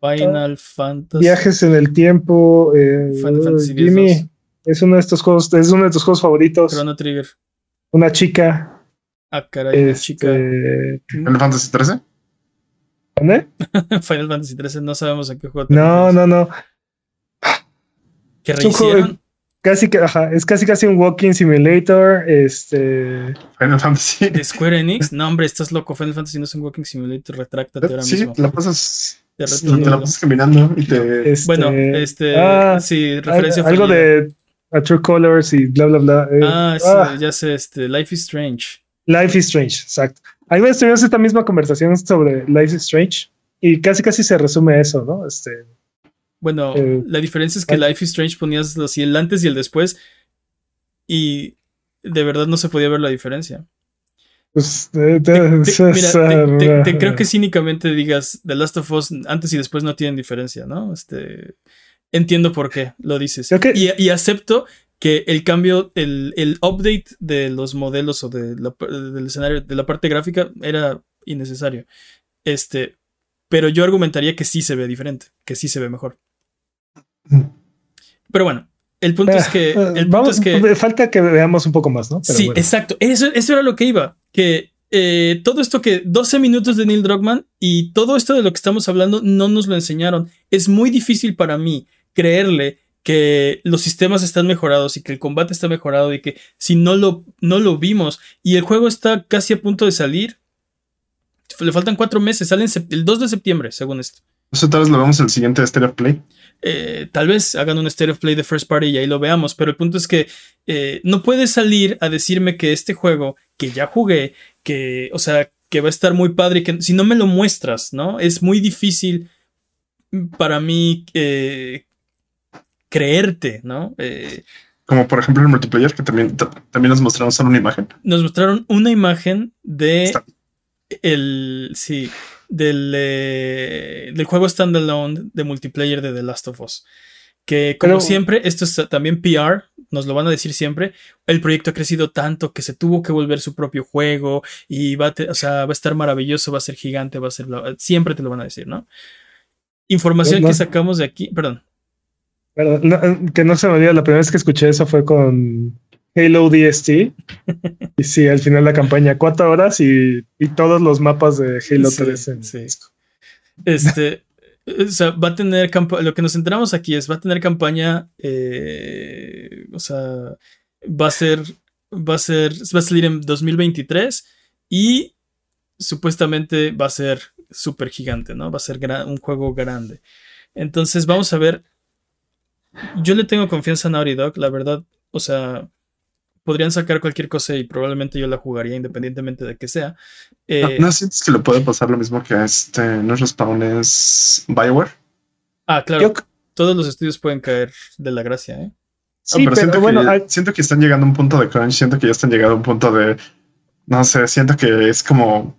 Final Fantasy. Viajes en el tiempo. Eh, Final Fantasy Jimmy, es uno de estos juegos, es uno de tus juegos favoritos. Chrono Trigger. Una chica. Ah, caray, una chica. Este, ¿Final Fantasy 13? Final Fantasy 13, no sabemos a qué juego. No, no, no. ¿Qué rehicieron? Casi que, ajá, es casi casi un walking simulator. Este. Final Fantasy. ¿De Square Enix? No, hombre, estás loco. Final Fantasy no es un walking simulator. Retráctate ahora mismo. Sí, la pasas. Te, la pasas caminando y te. Este, bueno, este. Ah, sí, referencia. Algo de A True Colors y bla, bla, bla. Eh, ah, sí, ah. ya sé, este. Life is Strange. Life is Strange, exacto. Ahí tuvimos esta misma conversación sobre Life is Strange y casi casi se resume eso, ¿no? Este, bueno, eh, la diferencia es que Life is Strange ponías así el antes y el después y de verdad no se podía ver la diferencia. Pues, te, creo que cínicamente digas The Last of Us antes y después no tienen diferencia, ¿no? Este, entiendo por qué lo dices. Y, y, acepto que el cambio, el, el update de los modelos o de del escenario, de la parte gráfica, era innecesario. Este, pero yo argumentaría que sí se ve diferente, que sí se ve mejor. Pero bueno, el punto es que. Eh, El punto vamos, es que. Falta que veamos un poco más, ¿no? Pero sí, bueno. exacto. Eso, eso era lo que iba. Que eh, todo esto que 12 minutos de Neil Druckmann y todo esto de lo que estamos hablando no nos lo enseñaron. Es muy difícil para mí creerle que los sistemas están mejorados y que el combate está mejorado y que si no lo, no lo vimos y el juego está casi a punto de salir, le faltan cuatro meses, sale el 2 de septiembre, según esto. Eso tal vez lo vemos en el siguiente Stereo Play. Eh, tal vez hagan un State of Play de First Party y ahí lo veamos, pero el punto es que eh, no puedes salir a decirme que este juego, que ya jugué, que, o sea, que va a estar muy padre y que si no me lo muestras, ¿no? Es muy difícil para mí eh, creerte, ¿no? Como por ejemplo el multiplayer, que también, ta- también nos mostraron solo una imagen. nos mostraron una imagen de Está- el, sí, del, eh, del juego standalone de multiplayer de The Last of Us. Que como Pero- siempre, esto es también PR, nos lo van a decir siempre. El proyecto ha crecido tanto que se tuvo que volver su propio juego y va a, te- o sea, va a estar maravilloso, va a ser gigante, va a ser. bla- siempre te lo van a decir, ¿no? Información No- que sacamos de aquí, perdón. No, que no se me olvide, la primera vez que escuché eso fue con Halo DST. y sí, al final la campaña, cuatro horas y, y todos los mapas de Halo Sí, 3 en sí. disco. Este, o sea, va a tener campa- lo que nos enteramos aquí es va a tener campaña, eh, o sea, va a ser, va a ser, va a salir en 2023 y supuestamente va a ser súper gigante, ¿no? Va a ser un juego grande. Entonces vamos a ver. Yo le tengo confianza a Naughty Dog, la verdad, o sea, podrían sacar cualquier cosa y probablemente yo la jugaría independientemente de que sea. Eh, ¿No, ¿No sientes que le puede pasar lo mismo que a este, no es Respawn, es Bioware? Ah, claro. Yo- Todos los estudios pueden caer de la gracia, ¿eh? No, sí, pero, siento, bueno, que, hay- siento que están llegando a un punto de crunch, siento que ya están llegando a un punto de, no sé, siento que es como,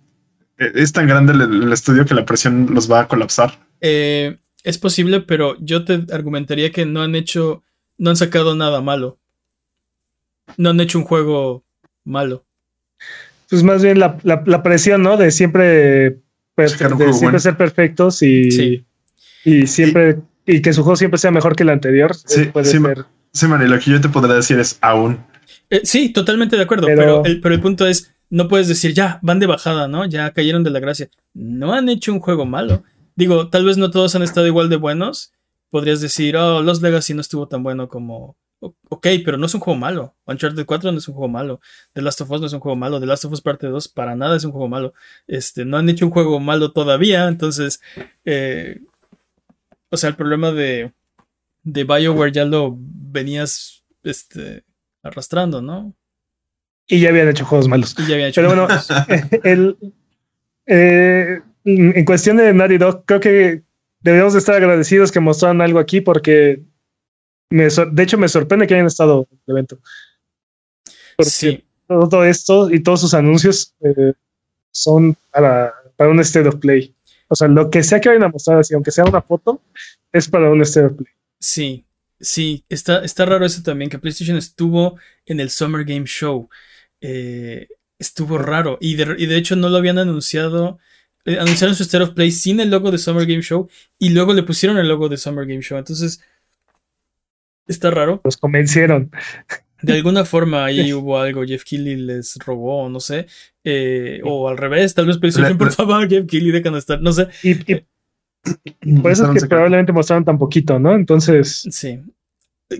eh, es tan grande el, el estudio que la presión los va a colapsar. Eh, Es posible, pero yo te argumentaría que no han hecho, no han sacado nada malo. No han hecho un juego malo. pues más bien la, la- la presión, ¿no? De siempre, un de siempre bueno. ser perfectos y, Sí. y siempre y que su juego siempre sea mejor que el anterior. Sí, eh, puede sí, ser. Sí, man, y lo que yo te podría decir es aún. Eh, sí, totalmente de acuerdo, Pero- pero, el, pero el punto es, no puedes decir, ya, van de bajada, ¿no? Ya cayeron de la gracia. No han hecho un juego malo. Digo, tal vez no todos han estado igual de buenos. Podrías decir, oh, Los Legacy no estuvo tan bueno como... Ok, pero no es un juego malo. Uncharted 4 no es un juego malo. The Last of Us no es un juego malo. The Last of Us Parte 2 para nada es un juego malo. Este, no han hecho un juego malo todavía. Entonces, eh, o sea, el problema de, de BioWare ya lo venías este, arrastrando, ¿no? Y ya habían hecho juegos malos. Y ya había hecho. Pero bueno, el, eh, en cuestión de Naughty Dog, creo que deberíamos de estar agradecidos que mostraron algo aquí porque me de hecho me sorprende que hayan estado en el evento. Porque sí, todo esto y todos sus anuncios eh, son para, para un State of Play. O sea, lo que sea que vayan a mostrar así, aunque sea una foto, es para un State of Play. sí, sí. Está, está raro eso también, que PlayStation estuvo en el Summer Game Show. Eh, estuvo raro. Y de, y de hecho no lo habían anunciado. eh, anunciaron su State of Play sin el logo de Summer Game Show. Y luego le pusieron el logo de Summer Game Show. Entonces. Está raro. Los convencieron. De alguna forma ahí hubo algo. Jeff Keighley les robó, no sé. eh, o al revés, tal vez PlayStation, por le- favor, Jeff Keighley, dejan de estar. No sé. Y, y por eso es que probablemente mostraron tan poquito, ¿no? Entonces, Sí.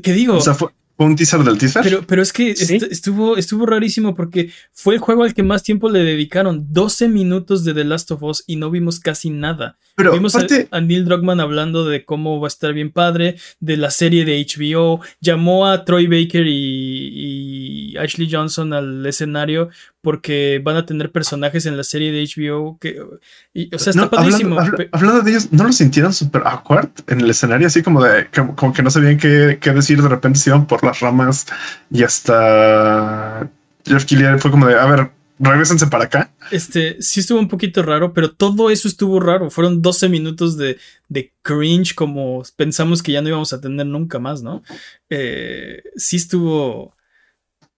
¿Qué digo? O sea, fue, un teaser del teaser. Pero, pero es que Sí. estuvo, estuvo rarísimo porque fue el juego al que más tiempo le dedicaron. 12 minutos de The Last of Us y no vimos casi nada. Pero vimos a, aparte, a Neil Druckmann hablando de cómo va a estar bien padre, de la serie de HBO. Llamó a Troy Baker y, y Ashley Johnson al escenario porque van a tener personajes en la serie de HBO. Que, y- o sea, está no, padrísimo. hablando, de ellos, ¿no lo sintieron súper awkward en el escenario? Así como de como, como que no sabían qué, qué decir, de repente se iban por las ramas y hasta Jeff Keighley fue como de, a ver, regresense para acá. Este, sí estuvo un poquito raro, pero todo eso estuvo raro. Fueron 12 minutos de, de cringe como pensamos que ya no íbamos a tener nunca más, ¿no? Eh, sí estuvo...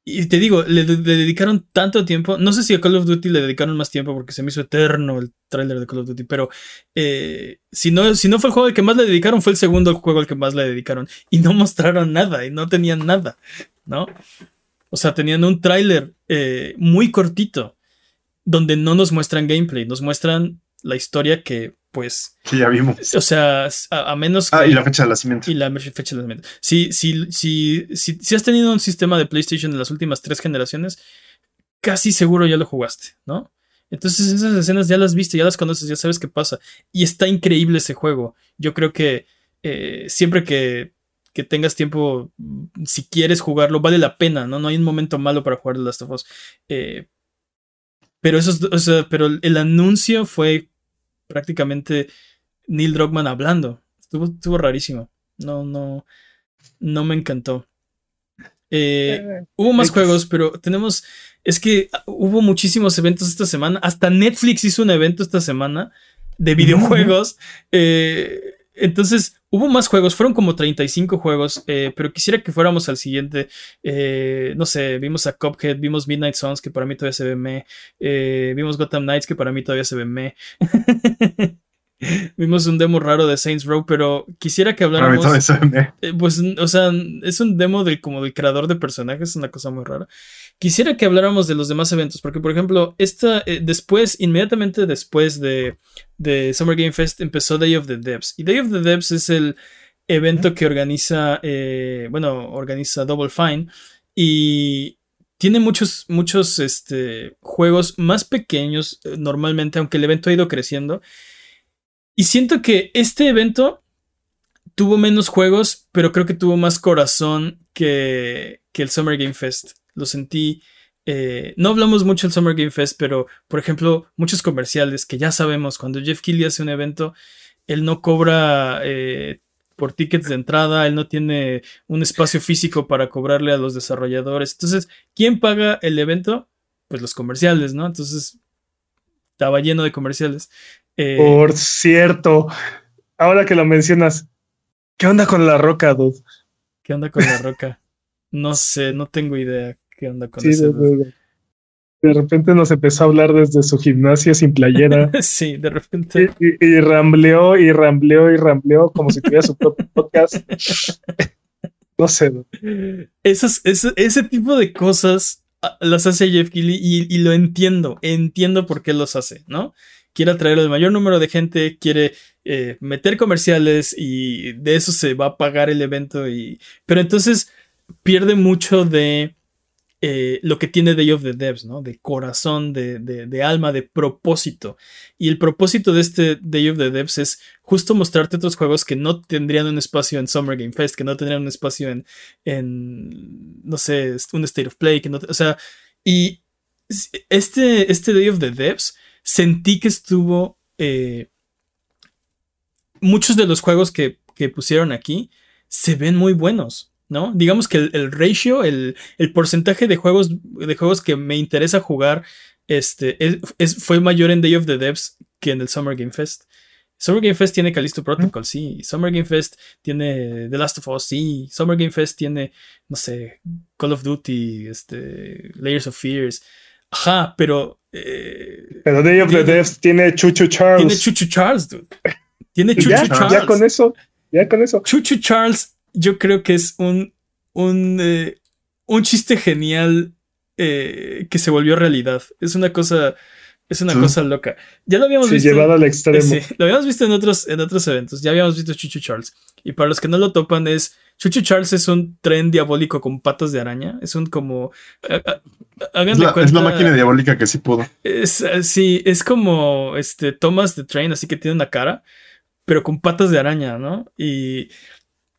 y te digo, le, dedicaron tanto tiempo. No sé si a Call of Duty le dedicaron más tiempo porque se me hizo eterno el tráiler de Call of Duty. Pero eh, si, no, si no fue el juego al que más le dedicaron, fue el segundo juego al que más le dedicaron. Y no mostraron nada y no tenían nada, ¿no? O sea, tenían un tráiler eh, muy cortito donde no nos muestran gameplay, nos muestran la historia que pues... Sí, ya vimos. O sea, a, menos que... Ah, y la fecha de nacimiento. Y la fecha de nacimiento. Si, si, si, si, has tenido un sistema de PlayStation en las últimas tres generaciones, casi seguro ya lo jugaste, ¿no? Entonces esas escenas ya las viste, ya las conoces, ya sabes qué pasa. Y está increíble ese juego. Yo creo que eh, siempre que, que, tengas tiempo, si quieres jugarlo, vale la pena, ¿no? No hay un momento malo para jugar The Last of Us. Eh, pero, eso, o sea, pero el anuncio fue prácticamente Neil Druckmann hablando. Estuvo, rarísimo. No, no, no me encantó. Eh, eh, hubo más juegos, pero tenemos. Es que hubo muchísimos eventos esta semana. Hasta Netflix hizo un evento esta semana de videojuegos. Eh, entonces, hubo más juegos. Fueron como 35 juegos. pero quisiera que fuéramos al siguiente. no sé, vimos a Cuphead, vimos Midnight Suns, que para mí todavía se ve me. vimos Gotham Knights, que para mí todavía se ve me. Vimos un demo raro de Saints Row, pero quisiera que habláramos. Eh, pues, o sea, es un demo del, como del creador de personajes, es una cosa muy rara. Quisiera que habláramos de los demás eventos, porque, por ejemplo, esta, eh, después, inmediatamente después de, de, Summer Game Fest, empezó Day of the Devs. Y Day of the Devs es el evento que organiza, eh, bueno, organiza Double Fine. Y tiene muchos, muchos este, juegos más pequeños normalmente, aunque el evento ha ido creciendo. Y siento que este evento tuvo menos juegos, pero creo que tuvo más corazón que, que el Summer Game Fest. Lo sentí. Eh, no hablamos mucho del Summer Game Fest, pero por ejemplo, muchos comerciales que ya sabemos, cuando Jeff Keighley hace un evento, él no cobra eh, por tickets de entrada, él no tiene un espacio físico para cobrarle a los desarrolladores. Entonces, ¿quién paga el evento? Pues los comerciales, ¿no? Entonces, estaba lleno de comerciales. Eh, Por cierto, ahora que lo mencionas, ¿qué onda con la roca, dude? ¿Qué onda con la roca? No sé, no tengo idea qué onda con sí, de, de, repente nos empezó a hablar desde su gimnasia sin playera. sí, de repente. Y, y, rambleó y rambleó y rambleó como si tuviera su propio podcast. no sé. Esos, ese, ese tipo de cosas ah, las hace Jeff Keighley y, y, lo entiendo, entiendo por qué los hace, ¿no? Quiere atraer el mayor número de gente, quiere eh, meter comerciales y de eso se va a pagar el evento. Y... Pero entonces pierde mucho de eh, lo que tiene Day of the Devs, ¿no? De corazón, de, de, alma, de propósito. Y el propósito de este Day of the Devs es justo mostrarte otros juegos que no tendrían un espacio en Summer Game Fest, que no tendrían un espacio en, en no sé, un State of Play, que no, o sea, y este, este Day of the Devs sentí que estuvo... Eh, muchos de los juegos que, pusieron aquí se ven muy buenos, ¿no? Digamos que el, ratio, el, porcentaje de juegos, de juegos que me interesa jugar este, es, fue mayor en Day of the Devs que en el Summer Game Fest. Summer Game Fest tiene Callisto Protocol, sí. Summer Game Fest tiene The Last of Us, sí. Summer Game Fest tiene, no sé, Call of Duty, este, Layers of Fears. Ajá, pero. Eh, pero Day of the Devs tiene Chuchu Charles. Tiene Chuchu Charles, dude. Tiene Chuchu Charles. Ya con eso, ya con eso. Chuchu Charles, yo creo que es un. un, eh, un chiste genial eh, que se volvió realidad. Es una cosa. Es una cosa loca. Ya lo habíamos visto. llevado al extremo. Sí, lo habíamos visto en otros, en otros eventos. Ya habíamos visto Chuchu Charles. Y para los que no lo topan, es Chuchu Charles es un tren diabólico con patas de araña. Es un como. es, la, máquina diabólica que sí pudo. Es, sí, es como este Thomas the Train, así que tiene una cara, pero con patas de araña, ¿no? Y.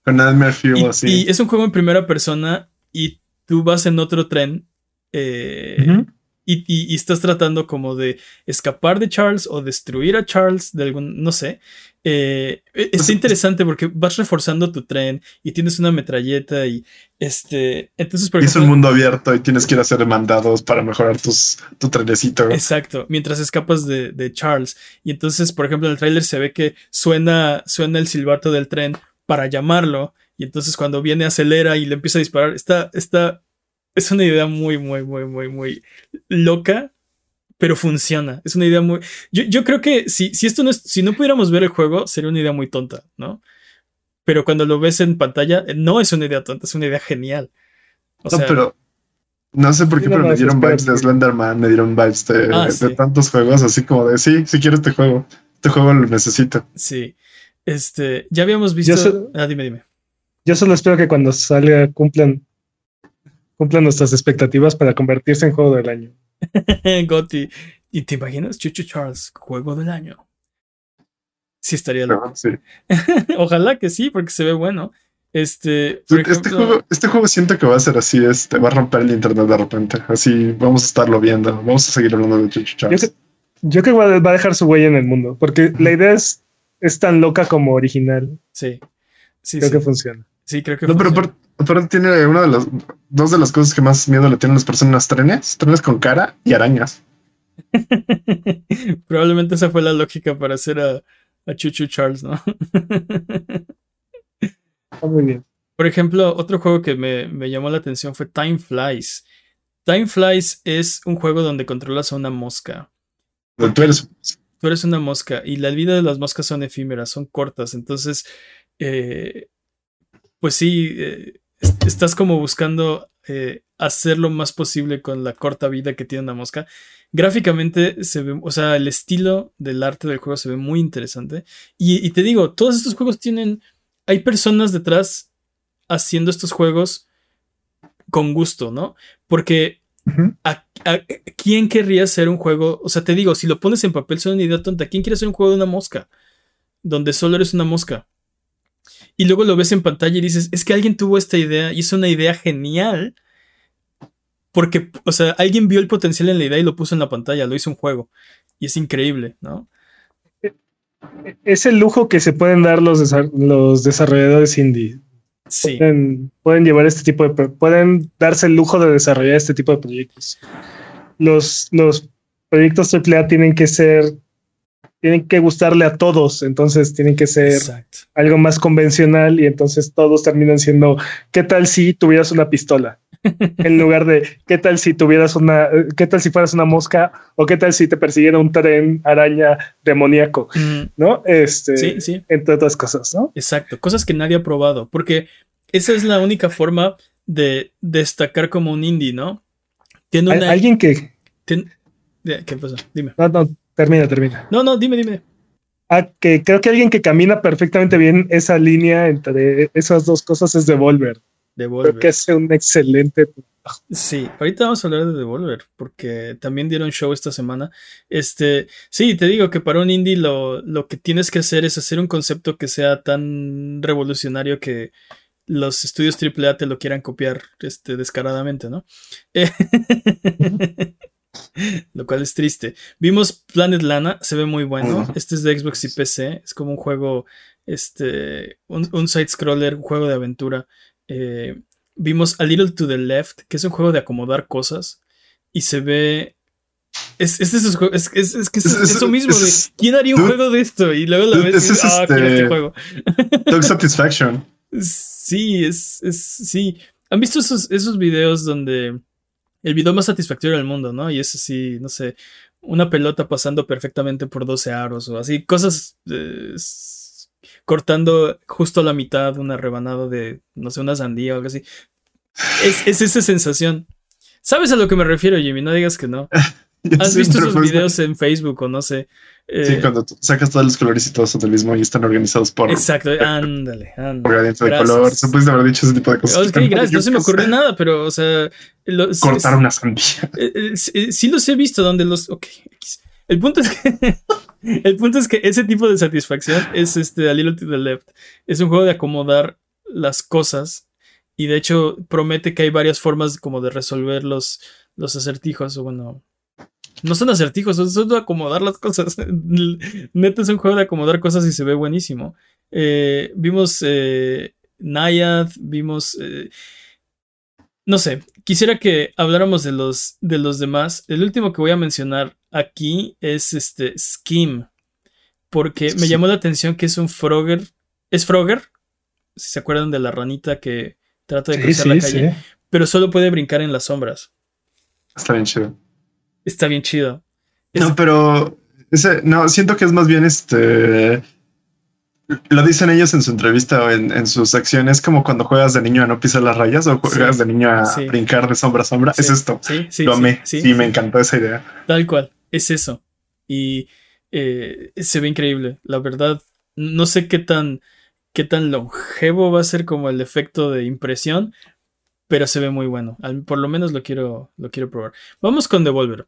Con y, así. Y es un juego en primera persona y tú vas en otro tren. Eh, y, estás tratando como de escapar de Charles o destruir a Charles de algún, no sé. Eh, e, está interesante porque vas reforzando tu tren y tienes una metralleta y este, entonces por Es un mundo abierto y tienes que ir a hacer mandados para mejorar tus, tu trenecito. Exacto, mientras escapas de, de Charles. Y entonces, por ejemplo, en el tráiler se ve que suena, suena el silbato del tren para llamarlo y entonces cuando viene acelera y le empieza a disparar. Está, está Es una idea muy, muy, muy, muy, muy loca, pero funciona. Es una idea muy. Yo, yo creo que si, si esto no es, si no pudiéramos ver el juego, sería una idea muy tonta, ¿no? Pero cuando lo ves en pantalla, no es una idea tonta, es una idea genial. O no, sea, pero no sé por qué, pero me dieron vibes de Slenderman, me dieron vibes de, Ah, de sí. tantos juegos, así como de sí, sí quiero este juego. Este juego lo necesito. sí. Este, ya habíamos visto. sé- Ah, dime, dime. Yo solo espero que cuando salga cumplan, cumplan nuestras expectativas para convertirse en juego del año. Gotti. ¿Y te imaginas? Chuchu Charles, juego del año. Sí, estaría loco. Pero, sí. Ojalá que sí, porque se ve bueno. Este, por Este, juego, este juego siento que va a ser así, este, va a romper el internet de repente. Así vamos a estarlo viendo. Vamos a seguir hablando de Chuchu Charles. yo creo que va a- dejar su huella en el mundo, porque la idea es, es tan loca como original. sí. Sí, Creo sí. que funciona. Sí, creo que No, pero funciona. aparte aparte tiene una de las dos de las cosas que más miedo le tienen las personas trenes, trenes con cara y arañas. Probablemente esa fue la lógica para hacer a, a Chuchu Charles, ¿no? Está muy bien. Por ejemplo, otro juego que me, me llamó la atención fue Time Flies. Time Flies es un juego donde controlas a una mosca. Tú eres Tú eres una mosca y la vida de las moscas son efímeras, son cortas. Entonces, eh, pues sí, eh, estás como buscando eh, hacer lo más posible con la corta vida que tiene una mosca. Gráficamente se ve, o sea, el estilo del arte del juego se ve muy interesante. Y, y te digo, todos estos juegos tienen, hay personas detrás haciendo estos juegos con gusto, ¿no? Porque Ujú. ¿A, a- quién querría hacer un juego? O sea, te digo, si lo pones en papel, suena una idea tonta. ¿Quién quiere hacer un juego de una mosca? Donde solo eres una mosca. Y luego lo ves en pantalla y dices, es que alguien tuvo esta idea y es una idea genial. Porque, o sea, alguien vio el potencial en la idea y lo puso en la pantalla, lo hizo un juego. Y es increíble, ¿no? Es el lujo que se pueden dar los, desa- los desarrolladores indie. Sí, Pueden, pueden llevar este tipo de pueden darse el lujo de desarrollar este tipo de proyectos. Los, los proyectos AAA tienen que ser, tienen que gustarle a todos, entonces tienen que ser exacto. algo más convencional y entonces todos terminan siendo, ¿qué tal si tuvieras una pistola? en lugar de, ¿qué tal si tuvieras una, qué tal si fueras una mosca o qué tal si te persiguiera un tren araña demoníaco? Mm, ¿No? Este, sí, sí. entre otras cosas, ¿no? Exacto, cosas que nadie ha probado, porque esa es la única forma de destacar como un indie, ¿no? Tiene una... Alguien que, ¿Qué pasa? Dime. no, no, termina, termina. No, no, dime, dime. Ah, que creo que alguien que camina perfectamente bien esa línea entre esas dos cosas es Devolver. Devolver. Creo que hace un excelente. Sí, ahorita vamos a hablar de Devolver, porque también dieron show esta semana. Este, sí, te digo que para un indie lo, lo que tienes que hacer es hacer un concepto que sea tan revolucionario que los estudios AAA te lo quieran copiar este, descaradamente, ¿no? Eh, lo cual es triste. Vimos Planet Lana, se ve muy bueno. Ujú. Este es de Xbox y PC, es como un juego, este, un, un side-scroller, un juego de aventura. Eh, vimos A Little to the Left, que es un juego de acomodar cosas y se ve. Es, es, esos es, es- es que es, Es- es- eso mismo. de, ¿Quién haría un dude, juego de esto? Y luego lo dude, ves y dices, es ah, este este- juego. Dog Satisfaction. Sí, es, es. Sí. ¿Han visto esos, esos videos donde. El video más satisfactorio del mundo, ¿no? Y es así, no sé. Una pelota pasando perfectamente por 12 aros o así. Cosas. eh, cortando justo a la mitad una rebanada de, no sé, una sandía o algo así. Es, es esa sensación. ¿Sabes a lo que me refiero, Jimmy? No digas que no. ¿Has visto esos videos en Facebook o no sé? Sí, Eh, cuando sacas todos los colores y todos son del mismo y están organizados por, exacto, ándale, por ándale. gradiente de color. Se pudiste haber dicho ese tipo de cosas. Ok, gracias, no se me ocurrió nada, pero, o sea. lo- sí- Cortar una sandía. Eh, eh, sí, los he visto donde los. Ok. El punto es que. el punto es que ese tipo de satisfacción es este A Little to the Left. Es un juego de acomodar las cosas. Y de hecho promete que hay varias formas como de resolver los, los acertijos. O bueno. No son acertijos, son de acomodar las cosas. Neta es un juego de acomodar cosas y se ve buenísimo. Eh, vimos eh, Nayad, vimos. eh, no sé, quisiera que habláramos de los, de los demás. El último que voy a mencionar aquí es este Skim. Porque me llamó la atención que es un Frogger. ¿Es Frogger? Si se acuerdan de la ranita que trata de Sí, cruzar sí, la calle. sí. pero solo puede brincar en las sombras. Está bien chido. Está bien chido. No, pero ese, no, siento que es más bien este. Lo dicen ellos en su entrevista o en, sus acciones, como cuando juegas de niño a no pisar las rayas o juegas de niño a brincar de sombra a sombra. Es esto. Sí, sí. Lo amé. Sí, me encantó esa idea. Tal cual. Es eso. Y eh, se ve increíble. La verdad, no sé qué tan, qué tan longevo va a ser como el efecto de impresión, pero se ve muy bueno. por lo menos lo quiero, lo quiero probar. Vamos con Devolver.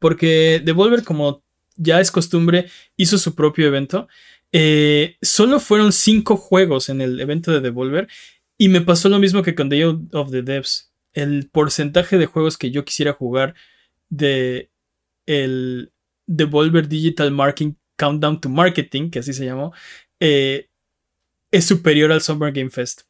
Porque Devolver, como ya es costumbre, hizo su propio evento. Eh, solo fueron cinco juegos en el evento de Devolver. Y me pasó lo mismo que con Day of the Devs. El porcentaje de juegos que yo quisiera jugar de el Devolver Digital Marketing Countdown to Marketing, que así se llamó, eh, es superior al Summer Game Fest.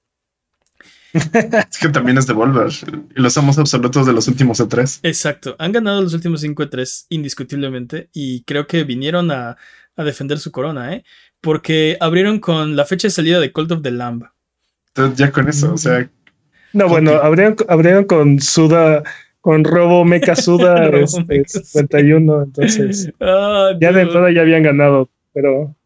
Es que también es Devolver y los somos absolutos de los últimos E3. Exacto, han ganado los últimos 5 E3 indiscutiblemente y creo que vinieron a, defender su corona, ¿eh? Porque abrieron con la fecha de salida de Cult of the Lamb. Entonces, ya con eso, o sea. No, bueno, abrieron, abrieron con Suda, con Robo Mecha Suda 51, entonces. Ah, ya de entrada ya habían ganado, pero.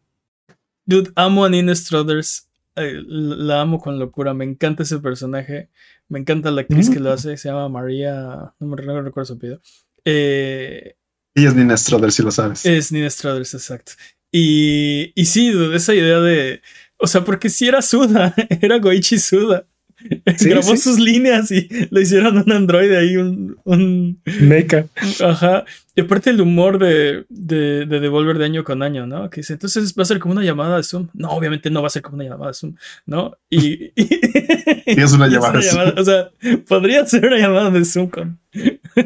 Dude, amo a Nina Struthers la amo con locura. Me encanta ese personaje. Me encanta la actriz que lo hace. Se llama María. No me recuerdo su apellido. Eh, Ella es Nina Struthers, si lo sabes. Es Nina Struthers, exacto. Y, y sí, esa idea de. O sea, porque si era Suda, era Goichi Suda. Grabó sus líneas y lo hicieron un androide ahí, un, un mecha. Ajá. Y aparte el humor de, de, de, Devolver de año con año, ¿no? Que dice, entonces va a ser como una llamada de Zoom. No, obviamente no va a ser como una llamada de Zoom, ¿no? Y, es una llamada. O sea, podría ser una llamada de Zoom con,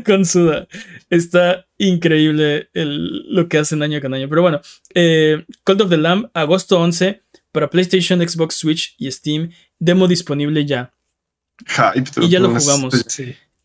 con Suda. Está increíble el, lo que hacen año con año. Pero bueno, eh, Cult of the Lamb, agosto 11 para PlayStation, Xbox, Switch y Steam. Demo disponible ya. y ya lo jugamos.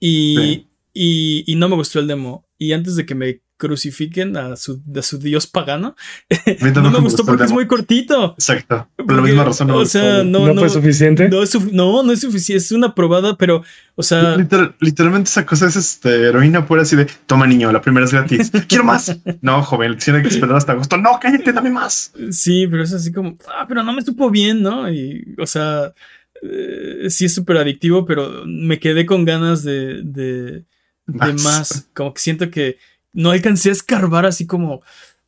Y, y, y, no me gustó el demo. Y antes de que me crucifiquen a su, su dios pagano, no me gustó porque es muy cortito. Exacto. Por la misma razón. o sea, no, no, fue suficiente. No, no, es suficiente. Es una probada, pero, o sea. literalmente esa cosa es este, heroína pura así de toma niño, la primera es gratis. Quiero más. No, joven, tiene que esperar hasta agosto. No, cállate, dame más. Sí, pero es así como, ah, pero no me supo bien, ¿no? Y, o sea, eh, sí es súper adictivo, pero me quedé con ganas de, de, de más. Como que siento que no alcancé a escarbar así como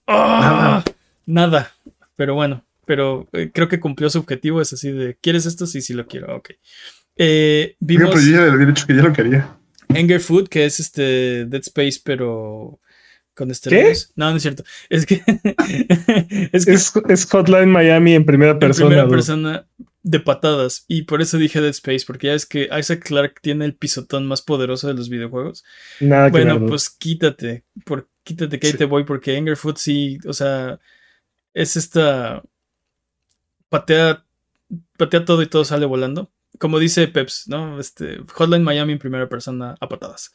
¡ah! nada. Pero bueno, pero eh, creo que cumplió su objetivo. Es así de ¿quieres esto? Sí, sí lo quiero. Ok. Eh, vimos. Pero yo ya le había dicho que ya lo quería. Anger Food, que es este Dead Space, pero con este No, no es cierto. Es que. es, que es, Hotline Miami en primera persona. En primera persona de patadas. Y por eso dije Dead Space, porque ya es que Isaac Clark tiene el pisotón más poderoso de los videojuegos. Nada bueno, pues quítate. Por, quítate que ahí te voy, porque Angerfoot sí, o sea, es esta. Patea, patea todo y todo sale volando. Como dice Peps, ¿no? Este, Hotline Miami en primera persona a patadas.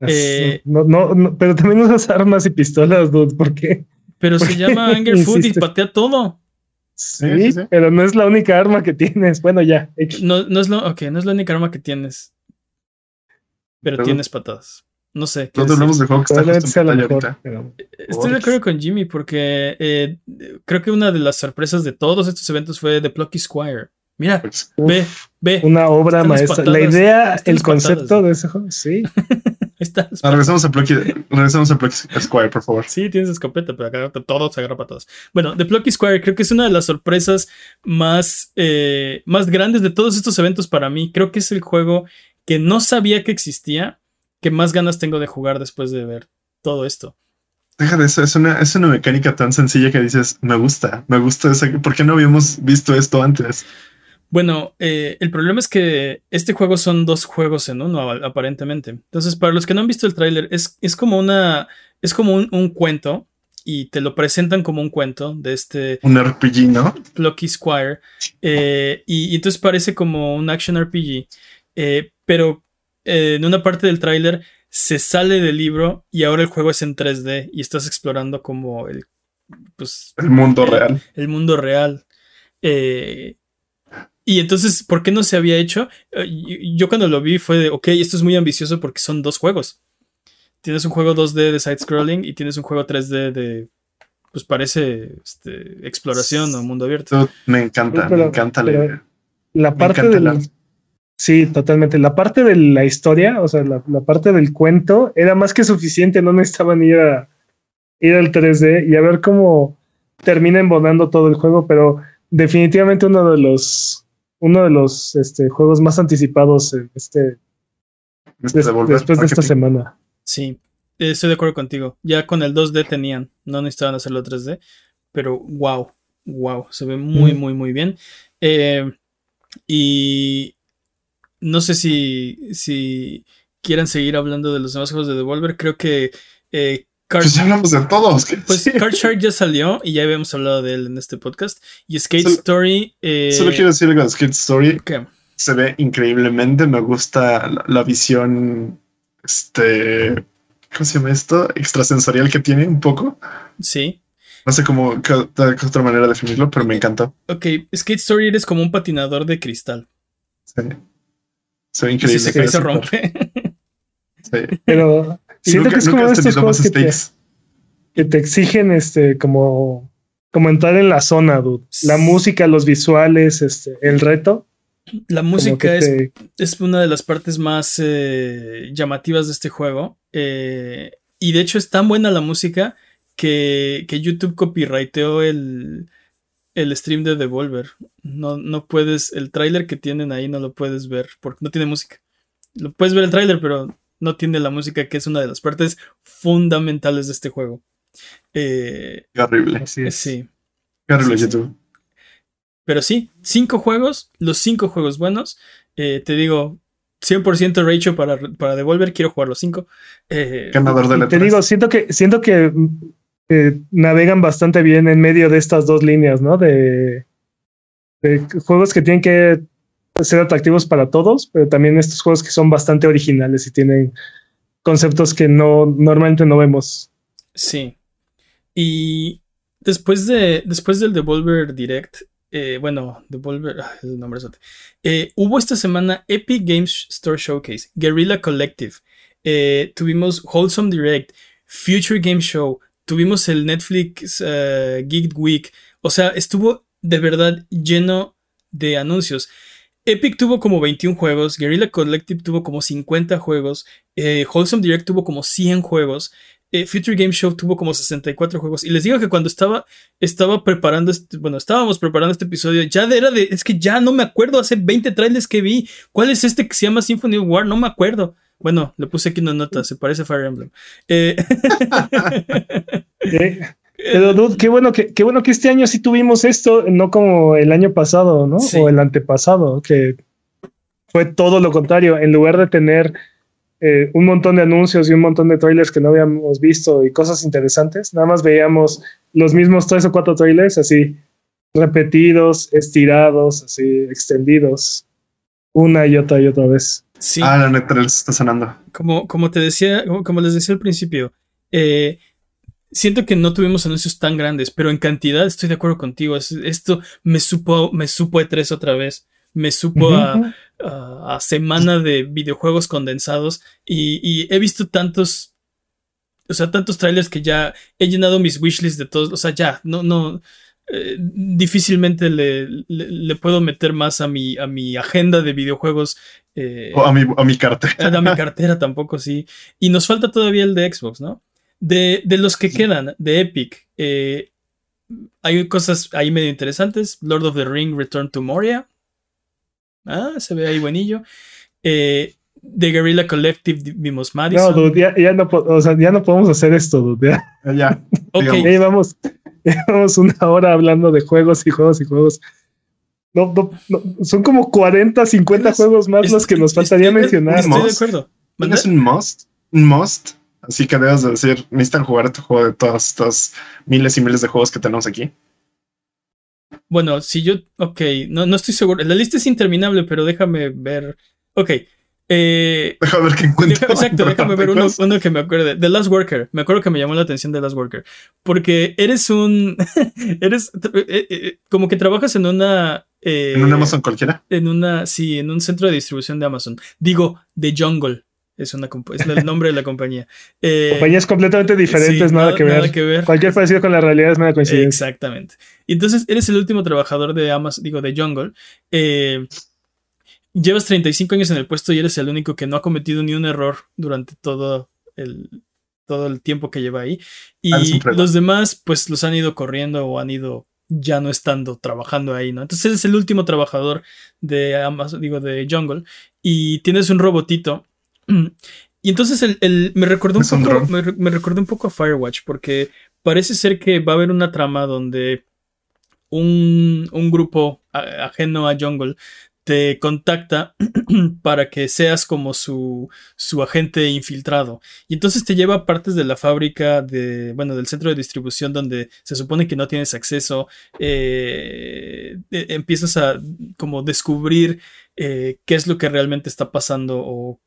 Eh, no, no, pero también usas armas y pistolas, dude, ¿por qué? Pero se llama Angerfoot y patea todo. Sí, pero no es la única arma que tienes. Bueno, ya. No, no, es lo, okay, no es la única arma que tienes. Pero, tienes patadas. No sé. Todos hablamos de juego que está Estoy de acuerdo con Jimmy porque eh, creo que una de las sorpresas de todos estos eventos fue The Plucky Squire. Mira, pues, ve, ve. Una obra maestra. la idea, el concepto de ese juego, sí. Está. Ah, regresamos a Plucky, regresamos a Plucky Squire, por favor. Sí, tienes escopeta, pero agarrarte todo, se agarra para todos. Bueno, The Plucky Squire creo que es una de las sorpresas más, eh, más grandes de todos estos eventos para mí. Creo que es el juego que no sabía que existía, que más ganas tengo de jugar después de ver todo esto. Deja de eso, es una, es una mecánica tan sencilla que dices, me gusta, me gusta esa, ¿por qué no habíamos visto esto antes? Bueno, eh, el problema es que este juego son dos juegos en uno, aparentemente. Entonces, para los que no han visto el tráiler, es, es, como una. Es como un, cuento. Y te lo presentan como un cuento de este. Un RPG, ¿no? Plucky Squire. Eh, y, entonces parece como un action RPG. Eh, pero en una parte del tráiler se sale del libro y ahora el juego es en 3D y estás explorando como el. Pues, el mundo real. El mundo real. Eh, Y entonces, ¿por qué no se había hecho? Eh, yo cuando lo vi fue de, ok, esto es muy ambicioso porque son dos juegos. Tienes un juego 2D de side-scrolling y tienes un juego 3D de, pues parece este, exploración o mundo abierto. Me encanta, me encanta la idea. La parte de Sí, totalmente. La parte de la historia, o sea, la, parte del cuento era más que suficiente, no necesitaban ir a ir al 3D y a ver cómo termina embonando todo el juego, pero definitivamente uno de los uno de los este, juegos más anticipados en este, este después de esta semana. Sí, estoy de acuerdo contigo. Ya con el 2D tenían, no necesitaban hacerlo 3D, pero wow, wow, se ve muy, muy, muy bien. Eh, y no sé si, si quieran seguir hablando de los demás juegos de Devolver. Creo que eh, pues ya hablamos de todos. Pues Card Shark ya salió y ya habíamos hablado de él en este podcast. Y Skate Story. Eh, solo quiero decir algo de Skate Story. Se ve increíblemente. Me gusta la, visión. Este. ¿Cómo se llama esto? Extrasensorial que tiene un poco. Sí. No sé cómo, qué, otra manera de definirlo, pero me encantó. Ok, Skate Story eres como un patinador de cristal. Sí. Se ve increíble. Si se, se rompe. Sí. Pero Siento que es como estos juegos que te, que te, exigen este como, como entrar en la zona, dude. La música, los visuales, este, el reto. La música es, es, una de las partes más eh, llamativas de este juego. Eh, y de hecho es tan buena la música que, que YouTube copyrighteó el, el stream de Devolver. No, no puedes, el tráiler que tienen ahí no lo puedes ver porque no tiene música. Lo puedes ver el tráiler, pero no tiene la música, que es una de las partes fundamentales de este juego. Eh, Qué horrible. Sí. Qué horrible YouTube. Pero sí, cinco juegos, los cinco juegos buenos. Eh, te digo, 100% ratio para, para Devolver, quiero jugar los cinco. Eh, Ganador de la Te digo, siento que, siento que navegan bastante bien en medio de estas dos líneas, ¿no? de juegos que tienen que ser atractivos para todos, pero también estos juegos que son bastante originales y tienen conceptos que no normalmente no vemos. Sí. Y después de después del Devolver Direct, eh, bueno, Devolver, ah, el nombre es eh, hubo esta semana Epic Games Store Showcase, Guerrilla Collective, eh, tuvimos Wholesome Direct, Future Game Show, tuvimos el Netflix Geek Week, o sea, estuvo de verdad lleno de anuncios. Epic tuvo como 21 juegos, Guerrilla Collective tuvo como 50 juegos, eh, Wholesome Direct tuvo como 100 juegos, eh, Future Game Show tuvo como 64 juegos. Y les digo que cuando estaba, estaba preparando, este, bueno, estábamos preparando este episodio, ya era de, es que ya no me acuerdo, hace 20 trailers que vi. ¿Cuál es este que se llama Symphony of War? No me acuerdo. Bueno, le puse aquí una nota, se parece a Fire Emblem. Eh, Pero, dude, qué bueno que, qué bueno que este año sí tuvimos esto, no como el año pasado, ¿no? O el antepasado, que fue todo lo contrario. En lugar de tener eh, un montón de anuncios y un montón de trailers que no habíamos visto y cosas interesantes, nada más veíamos los mismos tres o cuatro trailers así repetidos, estirados, así extendidos, una y otra y otra vez. Sí. Ah, la neta está sonando. Como, como te decía, como les decía al principio, eh, siento que no tuvimos anuncios tan grandes, pero en cantidad estoy de acuerdo contigo. Esto me supo, me supo E3 otra vez. Me supo a, semana de videojuegos condensados. Y, he visto tantos. O sea, tantos trailers que ya he llenado mis wishlists de todos. O sea, ya, no, no. Eh, difícilmente le, puedo meter más a mi, a mi agenda de videojuegos. Eh, o a mi, a mi cartera. A mi cartera tampoco, sí. Y nos falta todavía el de Xbox, ¿no? De, los que quedan de Epic, eh, hay cosas ahí medio interesantes. Lord of the Ring, Return to Moria. Ah, se ve ahí buenillo. Eh, The Guerrilla Collective vimos Madison. No, dude, ya, no, ya no podemos hacer esto, dude. Ya. Ah, ya. ok. vamos, vamos una hora hablando de juegos y juegos y juegos. No, no, son como 40, 50 juegos más los que nos faltaría mencionar. Estoy de acuerdo. ¿Es un must? ¿Un must? Así que debes de decir, necesitan jugar este juego de todos estos miles y miles de juegos que tenemos aquí. Bueno, si yo, ok, no, no estoy seguro. La lista es interminable, pero déjame ver. Ok. Eh, déjame ver qué encuentro. exacto, déjame ver uno, que me acuerde. The Last Worker. Me acuerdo que me llamó la atención The Last Worker. Porque eres un. eres. Eh, eh, como que trabajas en una ¿En un Amazon cualquiera? En una, sí, en un centro de distribución de Amazon. Digo, The Jungle. Es, una, es el nombre de la compañía. Eh, Compañías completamente diferentes, sí, nada, que, ver. nada que ver. Cualquier parecido con la realidad es mera coincidencia. Exactamente. Y entonces eres el último trabajador de Amazon, digo, de Jungle. Eh, llevas 35 años en el puesto y eres el único que no ha cometido ni un error durante todo el, todo el tiempo que lleva ahí. Y los demás, pues los han ido corriendo o han ido ya no estando trabajando ahí, ¿no? Entonces eres el último trabajador de Amazon, digo, de Jungle, y tienes un robotito. Y entonces el, me recordó un poco. Me, me, recordó un poco a Firewatch, porque parece ser que va a haber una trama donde un, un grupo ajeno a Jungle te contacta para que seas como su, su, agente infiltrado. Y entonces te lleva a partes de la fábrica, de, bueno, del centro de distribución donde se supone que no tienes acceso. Eh, eh, empiezas a como descubrir eh, qué es lo que realmente está pasando o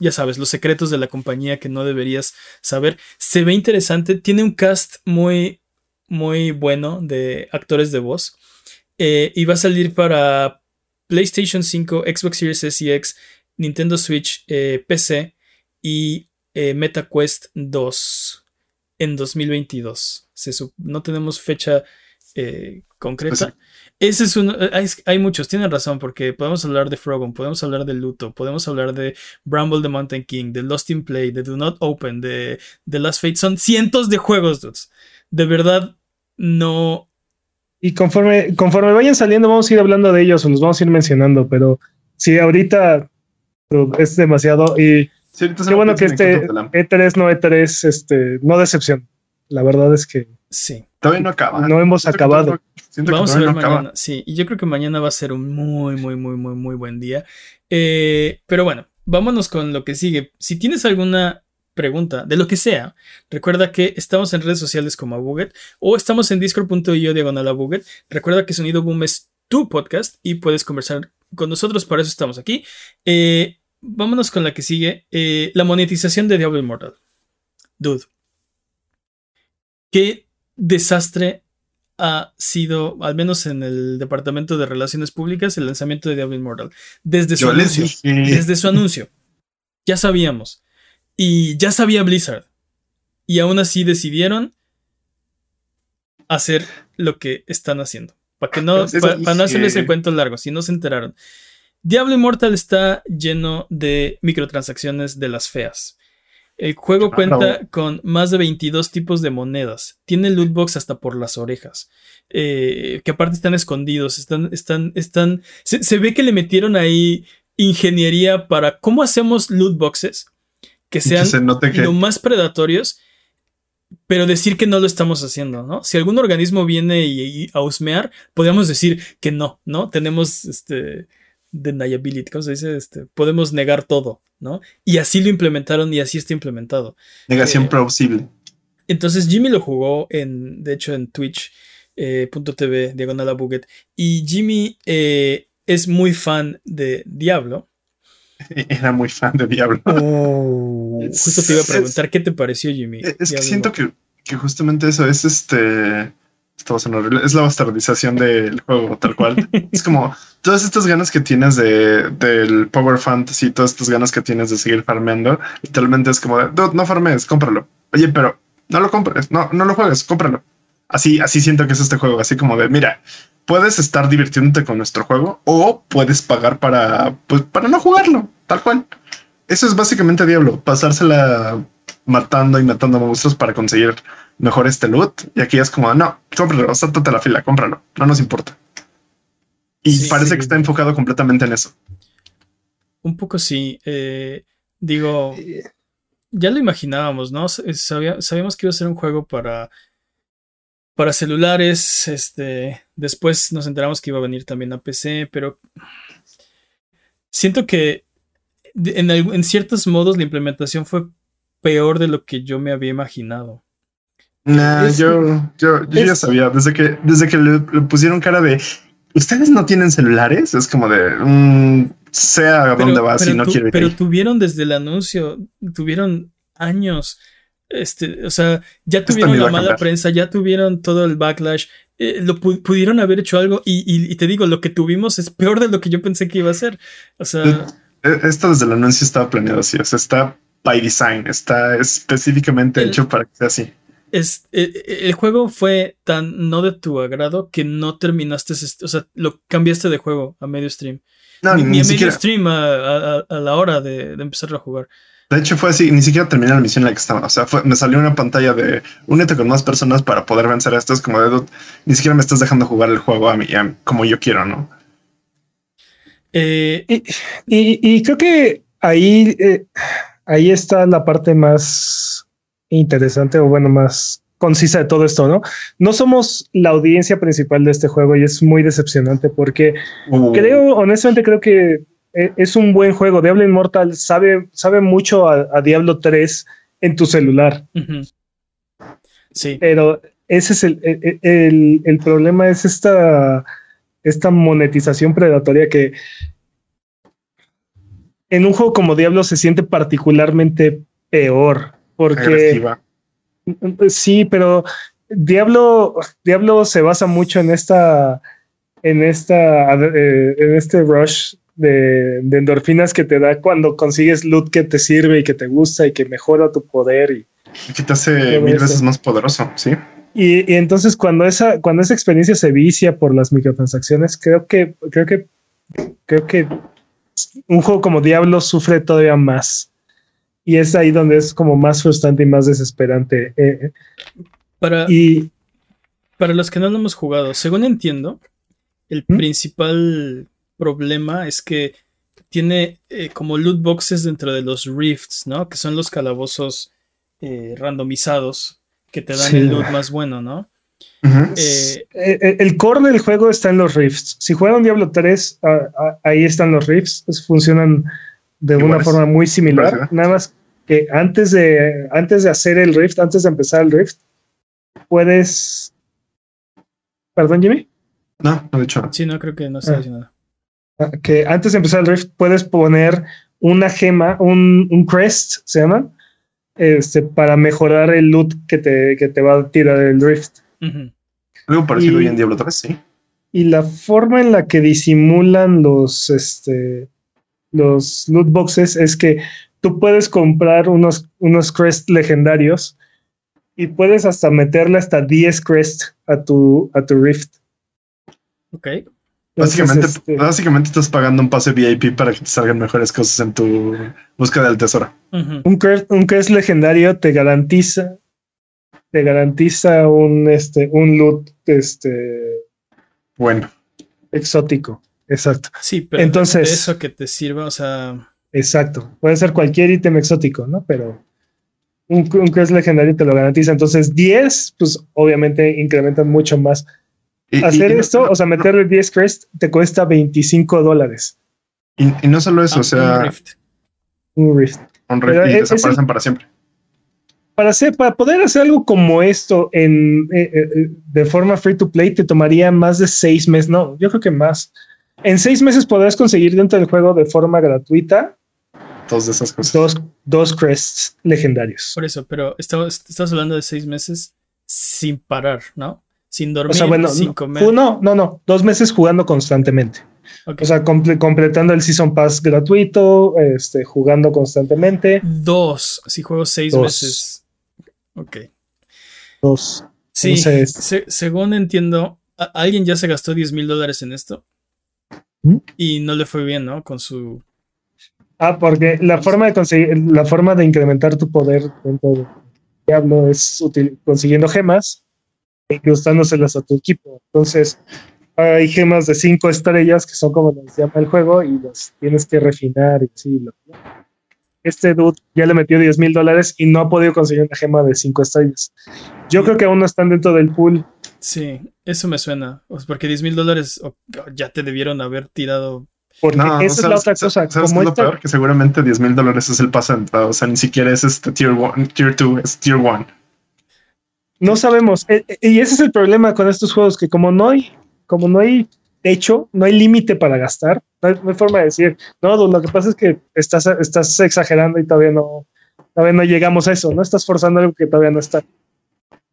ya sabes, los secretos de la compañía que no deberías saber. Se ve interesante, tiene un cast muy, muy bueno de actores de voz. y va a salir para PlayStation 5, Xbox Series S y X, Nintendo Switch, eh, PC y eh, MetaQuest 2 en 2022. no tenemos fecha eh, concreta. Ese es uno, hay, muchos, tienen razón, porque podemos hablar de Frogon, podemos hablar de Luto, podemos hablar de Bramble the Mountain King, de Lost in Play, de Do Not Open, de The Last Fate. Son cientos de juegos, dudes. De verdad, no, y conforme, conforme vayan saliendo, vamos a ir hablando de ellos o los vamos a ir mencionando, pero sí, ahorita es demasiado. Y qué bueno que este E3 no E3, este, no decepción. La verdad es que. Sí. Todavía no acaba. No hemos acabado. Vamos a ver mañana. Sí, y yo creo que mañana va a ser un muy, muy, muy, muy, muy buen día. Eh, pero bueno, vámonos con lo que sigue. Si tienes alguna pregunta, de lo que sea, recuerda que estamos en redes sociales como Abuget o estamos en discord.io diagonal Abuget. Recuerda que Sonido Boom es tu podcast y puedes conversar con nosotros, para eso estamos aquí. Eh, vámonos con la que sigue, eh, la monetización de Diablo Immortal. Dude. Qué desastre ha sido, al menos en el departamento de relaciones públicas, el lanzamiento de Diablo Immortal. Desde su anuncio. Desde su anuncio. Ya sabíamos. Y ya sabía Blizzard. Y aún así decidieron hacer lo que están haciendo. Para que no, para no hacerles el cuento largo, si no se enteraron. Diablo Immortal está lleno de microtransacciones de las feas. El juego cuenta con más de 22 tipos de monedas. Tiene lootbox hasta por las orejas. Eh, que aparte están escondidos. Están, están, están. Se, se, ve que le metieron ahí ingeniería para cómo hacemos lootboxes que sean lo más predatorios, pero decir que no lo estamos haciendo, ¿no? Si algún organismo viene y, a husmear, podríamos decir que no, ¿no? Tenemos este deniability, ¿cómo se dice? Este, podemos negar todo, ¿no? Y así lo implementaron y así está implementado. Negación plausible. Entonces Jimmy lo jugó en, de hecho, en Twitch.tv, eh, diagonal a Buget, y Jimmy eh, es muy fan de Diablo. Era muy fan de Diablo. Oh, justo te iba a preguntar qué te pareció, Jimmy. Es que siento que, justamente eso es este. Es la bastardización del juego, tal cual. es como todas estas ganas que tienes de, del Power Fantasy, todas estas ganas que tienes de seguir farmeando. Literalmente es como de, no farmes, cómpralo. Oye, pero no lo compres, no, no lo juegues, cómpralo. Así, así siento que es este juego, así como de, mira, puedes estar divirtiéndote con nuestro juego o puedes pagar para, pues, para no jugarlo, tal cual. Eso es básicamente Diablo, pasársela matando y matando monstruos para conseguir mejor este loot. Y aquí es como, no, cómpralo, sáltate la fila, cómpralo, no nos importa. Y parece que está enfocado completamente en eso. Un poco sí. Eh, digo, ya lo imaginábamos, ¿no? sabíamos que iba a ser un juego para para celulares. Este, después nos enteramos que iba a venir también a PC, pero siento que en, ciertos modos la implementación fue peor de lo que yo me había imaginado. Nah, yo, yo, ya sabía, desde que, desde que le, pusieron cara de ustedes no tienen celulares, es como de mm, sea a dónde vas si no quiere. Pero tuvieron desde el anuncio, tuvieron años este, o sea, ya tuvieron la mala prensa, ya tuvieron todo el backlash. eh, lo pudieron haber hecho algo y, te digo, lo que tuvimos es peor de lo que yo pensé que iba a ser. O sea... Eh, esto desde el anuncio estaba planeado así, o sea, está by design, está específicamente hecho para que sea así. Es, el juego fue tan no de tu agrado que no terminaste, o sea, lo cambiaste de juego a medio stream. No, ni, a medio stream a, la hora de, de empezar a jugar. De hecho, fue así, ni siquiera terminé la misión en la que estaba. O sea, me salió una pantalla de únete con más personas para poder vencer a estos. Como de ni siquiera me estás dejando jugar el juego a mí, como yo quiero, ¿no? Eh, y, creo que ahí, eh, ahí está la parte más interesante o bueno, más concisa de todo esto, ¿no? No somos la audiencia principal de este juego y es muy decepcionante porque uh. creo, honestamente creo que e, es un buen juego. Diablo Immortal sabe, sabe mucho a, Diablo 3 en tu celular. Sí. Pero ese es el, e, e, el, problema, es esta, esta monetización predatoria que en un juego como Diablo se siente particularmente peor. Porque. Sí, pero Diablo, Diablo se basa mucho en esta. En esta. Eh, en este rush de, endorfinas que te da cuando consigues loot que te sirve y que te gusta y que mejora tu poder y, que te hace mil veces más poderoso, ¿sí? Y, entonces cuando esa, cuando esa experiencia se vicia por las microtransacciones, creo que, creo que, creo que un juego como Diablo sufre todavía más. Y es ahí donde es como más frustrante y más desesperante. Eh, para, y, para los que no lo hemos jugado, según entiendo, el ¿Mm? principal problema es que tiene eh, como loot boxes dentro de los rifts, ¿no? Que son los calabozos eh, randomizados que te dan el loot más bueno, ¿no? Eh, el core del juego está en los rifts. Si juegan Diablo 3, ahí están los rifts. Pues funcionan de una forma muy similar. Nada más que antes de, antes de hacer el rift, antes de empezar el rift, puedes. Perdón, Jimmy. No, no he dicho Sí, no creo que no estoy ah. diciendo nada que antes de empezar el rift puedes poner una gema, un, crest, se llama, este, para mejorar el loot que te, te va a tirar el rift. Algo parecido hoy en Diablo 3, sí. Y la forma en la que disimulan los, este, los loot boxes es que tú puedes comprar unos, unos crest legendarios y puedes hasta meterle hasta 10 crest a tu, a tu rift. Ok. Básicamente, este, básicamente estás pagando un pase VIP para que te salgan mejores cosas en tu búsqueda del tesoro. Un crest, legendario te garantiza, te garantiza un, este, un loot, este, bueno, exótico. Exacto. Sí, pero Entonces, eso que te sirva, o sea. Exacto. Puede ser cualquier ítem exótico, ¿no? Pero un, un crest legendario te lo garantiza. Entonces, 10, pues obviamente incrementan mucho más Hacer esto, o sea, meterle 10 crest te cuesta 25 dólares. Y, no solo eso, o sea. Un rift. Un rift. Un rift y desaparecen para siempre. Para, hacer, para poder hacer algo como esto en, eh, eh, eh, de forma free to play, te tomaría más de seis meses. No, yo creo que más. En seis meses podrás conseguir dentro del juego de forma gratuita. Dos de esas cosas. Dos, dos crests legendarios. Por eso, pero estamos, estás hablando de seis meses sin parar, ¿no? sin dormir, sin comer. No, no, no, dos meses jugando constantemente. O sea, completando el Season Pass gratuito, este, jugando constantemente. Dos, si juego seis meses. Ok. Dos. Sí, según entiendo, alguien ya se gastó 10 mil dólares en esto. ¿Mm? Y no le fue bien, ¿no? Con su. Ah, porque la forma de conseguir, la forma de incrementar tu poder dentro de Diablo es consiguiendo gemas incrustándoselas a tu equipo. Entonces, hay gemas de cinco estrellas que son como se llama el juego y las tienes que refinar y así. Este dude ya le metió 10 mil dólares y no ha podido conseguir una gema de cinco estrellas. Yo creo que aún no están dentro del pool. Sí, eso me suena. Porque 10 mil dólares ya te debieron haber tirado. Porque esa es la otra cosa. como lo peor? Que seguramente 10 mil dólares es el paso de entrada. O sea, ni siquiera es este tier 2, es tier 1. No sabemos. Eh, eh, y ese es el problema con estos juegos, que como no hay, como no hay techo, no hay límite para gastar, no hay, forma de decir, no, lo que pasa es que estás, estás exagerando y todavía no, todavía no llegamos a eso, no estás forzando algo que todavía no está.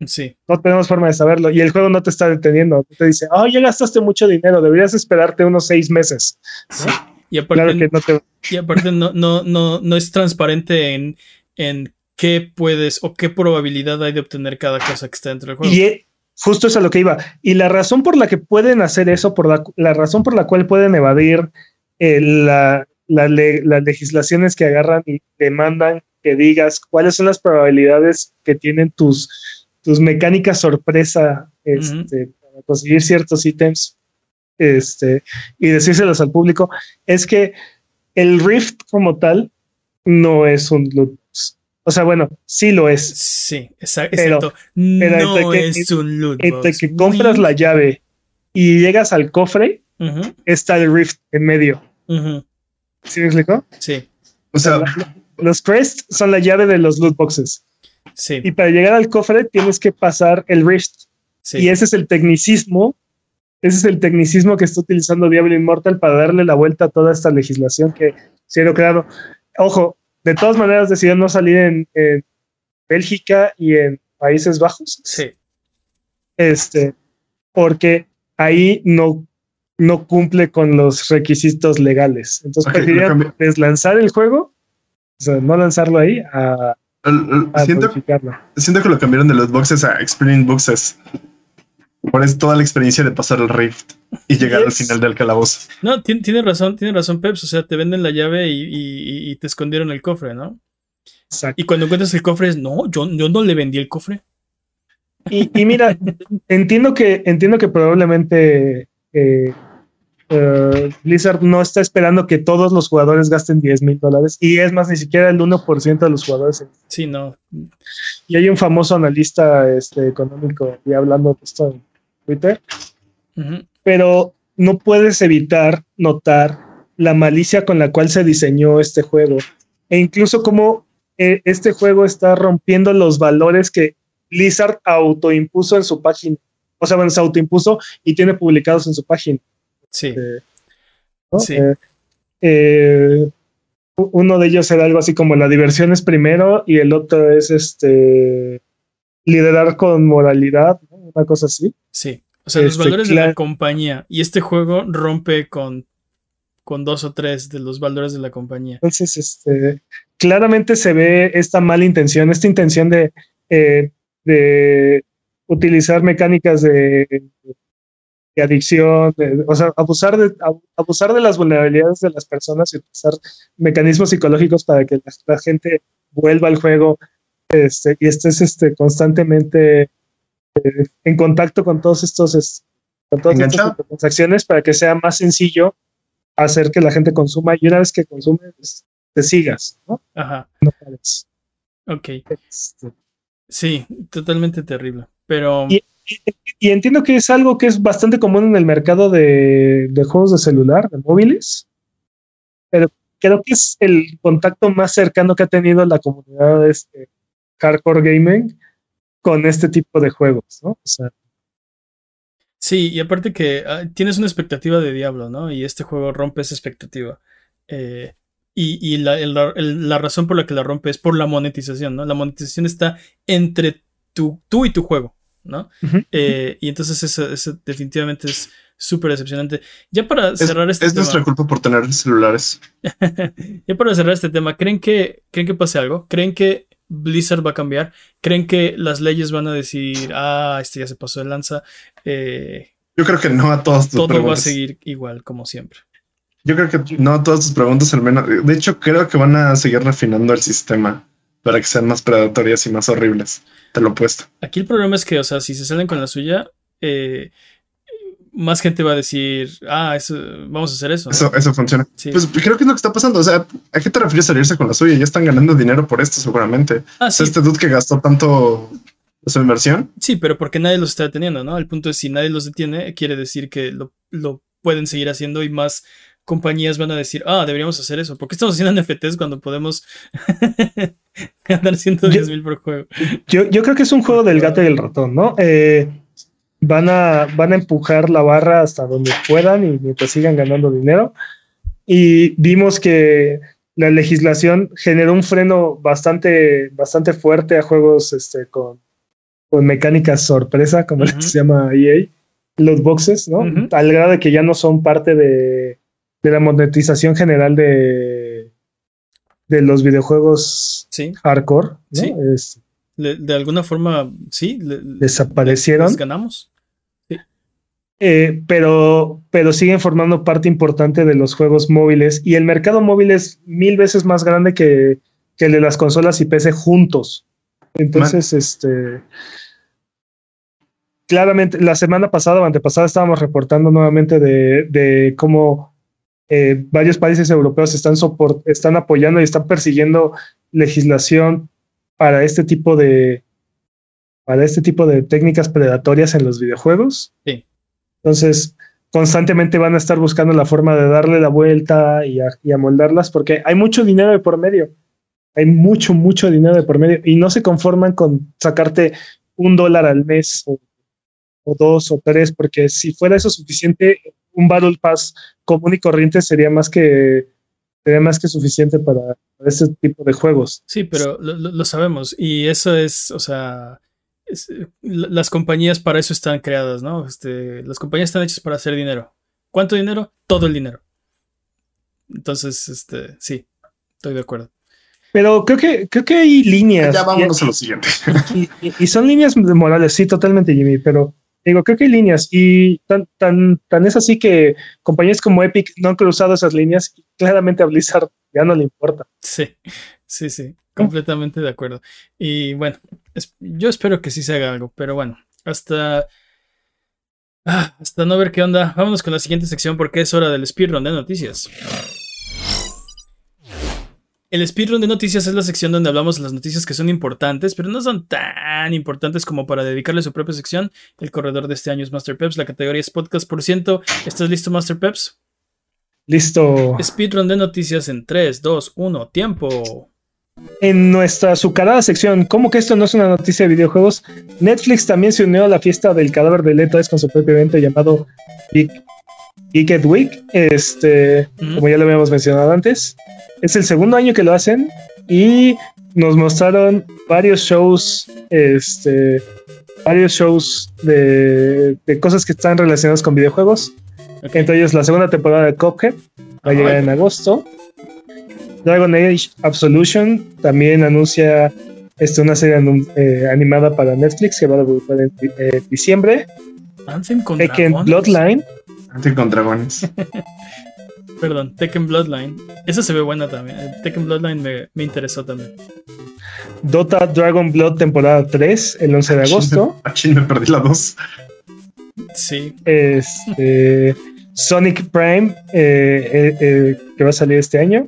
Sí. No tenemos forma de saberlo. Y el juego no te está deteniendo. Te dice, oh, ya gastaste mucho dinero, deberías esperarte unos seis meses. Sí. Y aparte, Claro que no te. y aparte no, no, no, no es transparente en, en qué puedes o qué probabilidad hay de obtener cada cosa que está dentro del juego. Y eh, justo es a lo que iba. Y la razón por la que pueden hacer eso, por la, la razón por la cual pueden evadir eh, la, la le- las legislaciones que agarran y demandan que digas cuáles son las probabilidades que tienen tus, tus mecánicas sorpresa este, para conseguir ciertos ítems este, y decírselos al público, es que el Rift como tal no es un loot. O sea, bueno, sí lo es. Sí, exa- Pero- exacto. pero no entre que- es un loot Entre box. que compras la llave y llegas al cofre, está el Rift en medio. ¿Sí me explicó? Sí, O sea, Los crests son la llave de los loot boxes. sí, Y para llegar al cofre tienes que pasar el Rift. sí. Y ese es el tecnicismo. Ese es el tecnicismo que está utilizando Diablo Immortal para darle la vuelta a toda esta legislación que se ha creado. Ojo, de todas maneras decidieron no salir en, en Bélgica y en Países Bajos. sí. Este, porque ahí no, no cumple con los requisitos legales. Entonces Ok, prefirieron lo cambio. deslanzar el juego, o sea, no lanzarlo ahí, a, el- el- a siento, modificarlo. siento que lo cambiaron de los boxes a experience boxes. Por eso toda la experiencia de pasar el Rift y llegar al final del calabozo. No, tiene, tiene razón, tiene razón, Peps. O sea, te venden la llave y, y- y te escondieron el cofre, ¿no? Exacto. Y cuando encuentras el cofre es, no, yo, yo no le vendí el cofre. Y, y mira, entiendo que, entiendo que probablemente eh, eh, Blizzard no está esperando que todos los jugadores gasten 10 mil dólares. Y es más, ni siquiera el 1% de los jugadores. Sí, no. Y hay un famoso analista este, económico ya hablando de esto en Twitter. Pero no puedes evitar notar la malicia con la cual se diseñó este juego. E incluso como eh, este juego está rompiendo los valores que Blizzard autoimpuso en su página. O sea, bueno, se autoimpuso y tiene publicados en su página. Sí, eh, ¿no? Sí. Eh, eh, uno de ellos era algo así como la diversión es primero y el otro es este liderar con moralidad, ¿no? una cosa así. sí. O sea, los Este, valores de la compañía. Y este juego rompe con, con dos o tres de los valores de la compañía. Entonces, este, claramente se ve esta mala intención, esta intención de, eh, de utilizar mecánicas de, de adicción, de- o sea, abusar de, ab- abusar de las vulnerabilidades de las personas y utilizar mecanismos psicológicos para que la, la gente vuelva al juego este, y estés este, constantemente eh, en contacto con todos estos, es- con todas estas transacciones para que sea más sencillo hacer que la gente consuma y una vez que consume, pues, te sigas, ¿no? Ajá, No pares. ok. Este, Sí, totalmente terrible. Pero Y- Y entiendo que es algo que es bastante común en el mercado de, juegos de celular, de móviles, pero creo que es el contacto más cercano que ha tenido la comunidad de este hardcore gaming con este tipo de juegos, ¿no? O sea, sí, y aparte que ah, tienes una expectativa de Diablo, ¿no? Y este juego rompe esa expectativa. Eh, y la, razón por la que la rompe es por la monetización, ¿no? La monetización está entre tú y tu juego, ¿no? Eh, y entonces eso, eso definitivamente es súper decepcionante. Ya para Es, cerrar este es tema. nuestra culpa por tener celulares. Ya para cerrar este tema, ¿creen que, ¿creen que pase algo? ¿Creen que Blizzard va a cambiar? ¿Creen que las leyes van a decir, ah, este ya se pasó de lanza? Eh, Yo creo que no a todas tus todo va a seguir igual, como siempre. Yo creo que no a todas tus preguntas, al menos. De hecho, creo que van a seguir refinando el sistema para que sean más predatorias y más horribles. Te lo puesto. Aquí el problema es que, o sea, si se salen con la suya, eh, más gente va a decir, ah, eso, vamos a hacer eso. ¿no? Eso, eso funciona. Sí. Pues creo que es lo que está pasando. O sea, ¿a qué te refieres salirse con la suya? Ya están ganando dinero por esto, seguramente. Ah, sí, este dude que gastó tanto su inversión. sí, pero porque nadie los está deteniendo, ¿no? El punto es, si nadie los detiene, quiere decir que lo, lo pueden seguir haciendo y más compañías van a decir, ah, deberíamos hacer eso. ¿Por qué estamos haciendo NFTs cuando podemos ganar 110 mil por juego? yo, yo creo que es un juego del gato y el ratón, ¿no? Eh, van, a, van a empujar la barra hasta donde puedan y mientras sigan ganando dinero. Y vimos que la legislación generó un freno bastante, bastante fuerte a juegos este, con, con mecánicas sorpresa, como se llama EA, los boxes, ¿no? Al grado de que ya no son parte de, de la monetización general de, de los videojuegos Sí, hardcore, ¿no? Sí. Es- le- de alguna forma, sí. le- le- desaparecieron. les ganamos. Eh, pero, pero siguen formando parte importante de los juegos móviles y el mercado móvil es mil veces más grande que, que el de las consolas y PC juntos. Entonces, este, claramente, la semana pasada o antepasada estábamos reportando nuevamente de, de cómo eh, varios países europeos están, apoyando y están persiguiendo legislación para este tipo de para este tipo de técnicas predatorias en los videojuegos. Sí. Entonces, constantemente van a estar buscando la forma de darle la vuelta y, a- y amoldarlas porque hay mucho dinero de por medio. Hay mucho, mucho dinero de por medio y no se conforman con sacarte un dólar al mes o, o dos o tres, porque si fuera eso suficiente, un Battle Pass común y corriente sería más que sería más que suficiente para, para este tipo de juegos. Sí, pero lo, lo- sabemos. Y eso es, o sea, es- la- las compañías para eso están creadas, ¿no? Este, las compañías están hechas para hacer dinero. ¿Cuánto dinero? Todo el dinero. Entonces, este, sí, estoy de acuerdo. Pero creo que creo que hay líneas. Ya y- vámonos a lo siguiente. y, y- y son líneas morales, sí, totalmente, Jimmy, pero digo, creo que hay líneas y tan, tan, tan es así que compañías como Epic no han cruzado esas líneas y claramente a Blizzard ya no le importa. Sí, sí, sí, completamente de acuerdo. Y bueno, yo espero que sí se haga algo, pero bueno, hasta, ah, hasta no ver qué onda. Vámonos con la siguiente sección porque es hora del speedrun de noticias. El speedrun de noticias es la sección donde hablamos de las noticias que son importantes, pero no son tan importantes como para dedicarle su propia sección. El corredor de este año es Master Peps, la categoría es podcast por ciento. ¿Estás listo, Master Peps? Listo. Speedrun de noticias en 3, 2, 1, tiempo. En nuestra azucarada sección, ¿cómo que esto no es una noticia de videojuegos? Netflix también se unió a la fiesta del cadáver de Leto con su propio evento llamado Geek, Week, este, como ya lo habíamos mencionado antes. Es el segundo año que lo hacen y nos mostraron varios shows, este, varios shows de, de cosas que están relacionadas con videojuegos. Ok. Entre ellos la segunda temporada de Cuphead va a llegar en agosto. Dragon Age Absolution también anuncia este, una serie eh, animada para Netflix que va a debutar en eh, diciembre. Tekken. Bloodline, Antes con dragones. Perdón, Tekken Bloodline. Esa se ve buena también. El Tekken Bloodline me, me interesó también. Dota Dragon Blood temporada 3 el 11 de agosto. A Chin me perdí la dos. Sí. Este, Sonic Prime eh, eh, eh, que va a salir este año.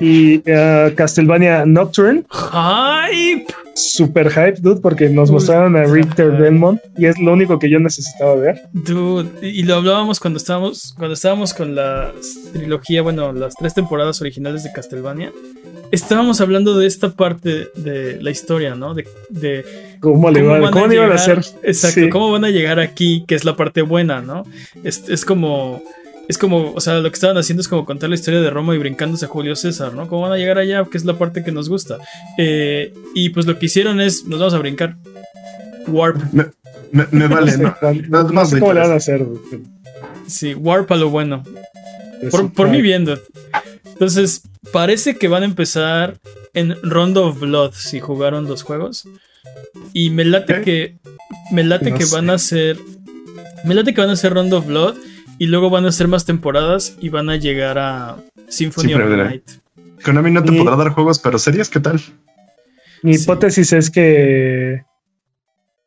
Y eh, Castlevania Nocturne, ¡Hype! super hype, dude, porque nos mostraron a Richter hype. Belmont y es lo único que yo necesitaba ver. Dude, y lo hablábamos cuando estábamos, cuando estábamos con la trilogía, bueno, las tres temporadas originales de Castlevania. Estábamos hablando de esta parte de la historia, ¿no? De, de ¿Cómo le van cómo iban a llegar- hacer? Exacto, Sí. cómo van a llegar aquí, que es la parte buena, ¿no? Es, es como. Es como, o sea, lo que estaban haciendo es como contar la historia de Roma y brincándose a Julio César, ¿no? ¿Cómo van a llegar allá? Que es la parte que nos gusta. Eh, y pues lo que hicieron es, nos vamos a brincar. Warp. Me, me- me vale, no, no, no no sé me cómo le van a interesa. hacer. Sí, Warp a lo bueno. Por, por mí viendo. Entonces, parece que van a empezar en Rondo of Blood si jugaron los juegos. Y me late que. Me late No que sé. van a hacer. Me late que van a hacer Rondo of Blood. Y luego van a hacer más temporadas. Y van a llegar a Symphony Sí, of the. Night. Konami no te Y- podrá dar juegos, pero series, ¿qué tal? Mi Sí. hipótesis es que.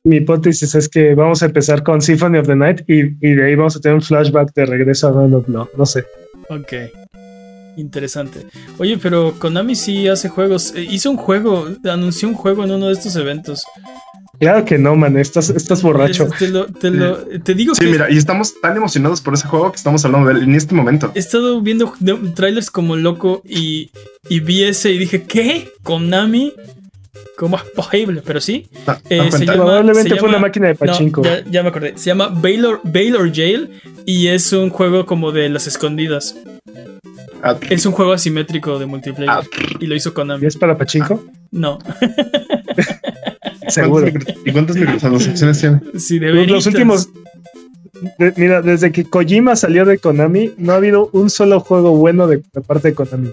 Mi hipótesis es que vamos a empezar con Symphony of the Night y, y de ahí vamos a tener un flashback de regreso a Round of Blood. No sé. Ok. Interesante. Oye, pero Konami sí hace juegos. Eh, hizo un juego. Anunció un juego en uno de estos eventos. Claro que no, man. Estás, estás borracho. Te, lo- te lo- te digo Sí, que. mira, y estamos tan emocionados por ese juego que estamos hablando de él en este momento. He estado viendo trailers como loco y, y vi ese y dije, ¿qué? ¿Konami? ¿Cómo es posible? Pero sí. Da- Eh, da se llama- Probablemente se fue una llama- máquina de No, pachinko. ya, ya me acordé. Se llama Baylor, Baylor Jail y es un juego como de las escondidas. Ah, Es un juego asimétrico de multiplayer Ah. y lo hizo ¿Y Konami. es para pachinko? No. Seguro. ¿Y cuántas microtransacciones tiene? Sí, de Los, últimos. de- mira, desde que Kojima salió de Konami, no ha habido un solo juego bueno de, de parte de Konami.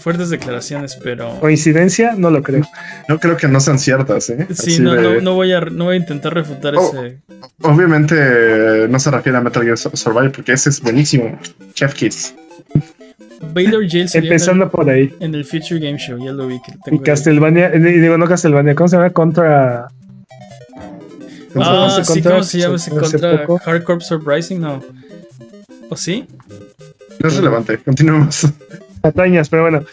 Fuertes declaraciones, pero. Coincidencia, no lo creo. No creo que no sean ciertas, ¿eh? Sí, no, de- no, no voy a, no voy a intentar refutar Oh. ese. Obviamente no se refiere a Metal Gear Survive porque ese es buenísimo. Chef Kiss. Baylor Jail sería en el, Empezando por ahí. en el Future Game Show, ya lo vi que Y. Castlevania, digo, no Castlevania, ¿cómo se llama? Contra. ¿cómo se llama Ah, sí, contra? ¿cómo se llama ese contra? Hardcore Surprising, no. ¿O sí? No es relevante. Continuemos. Patrañas, pero bueno.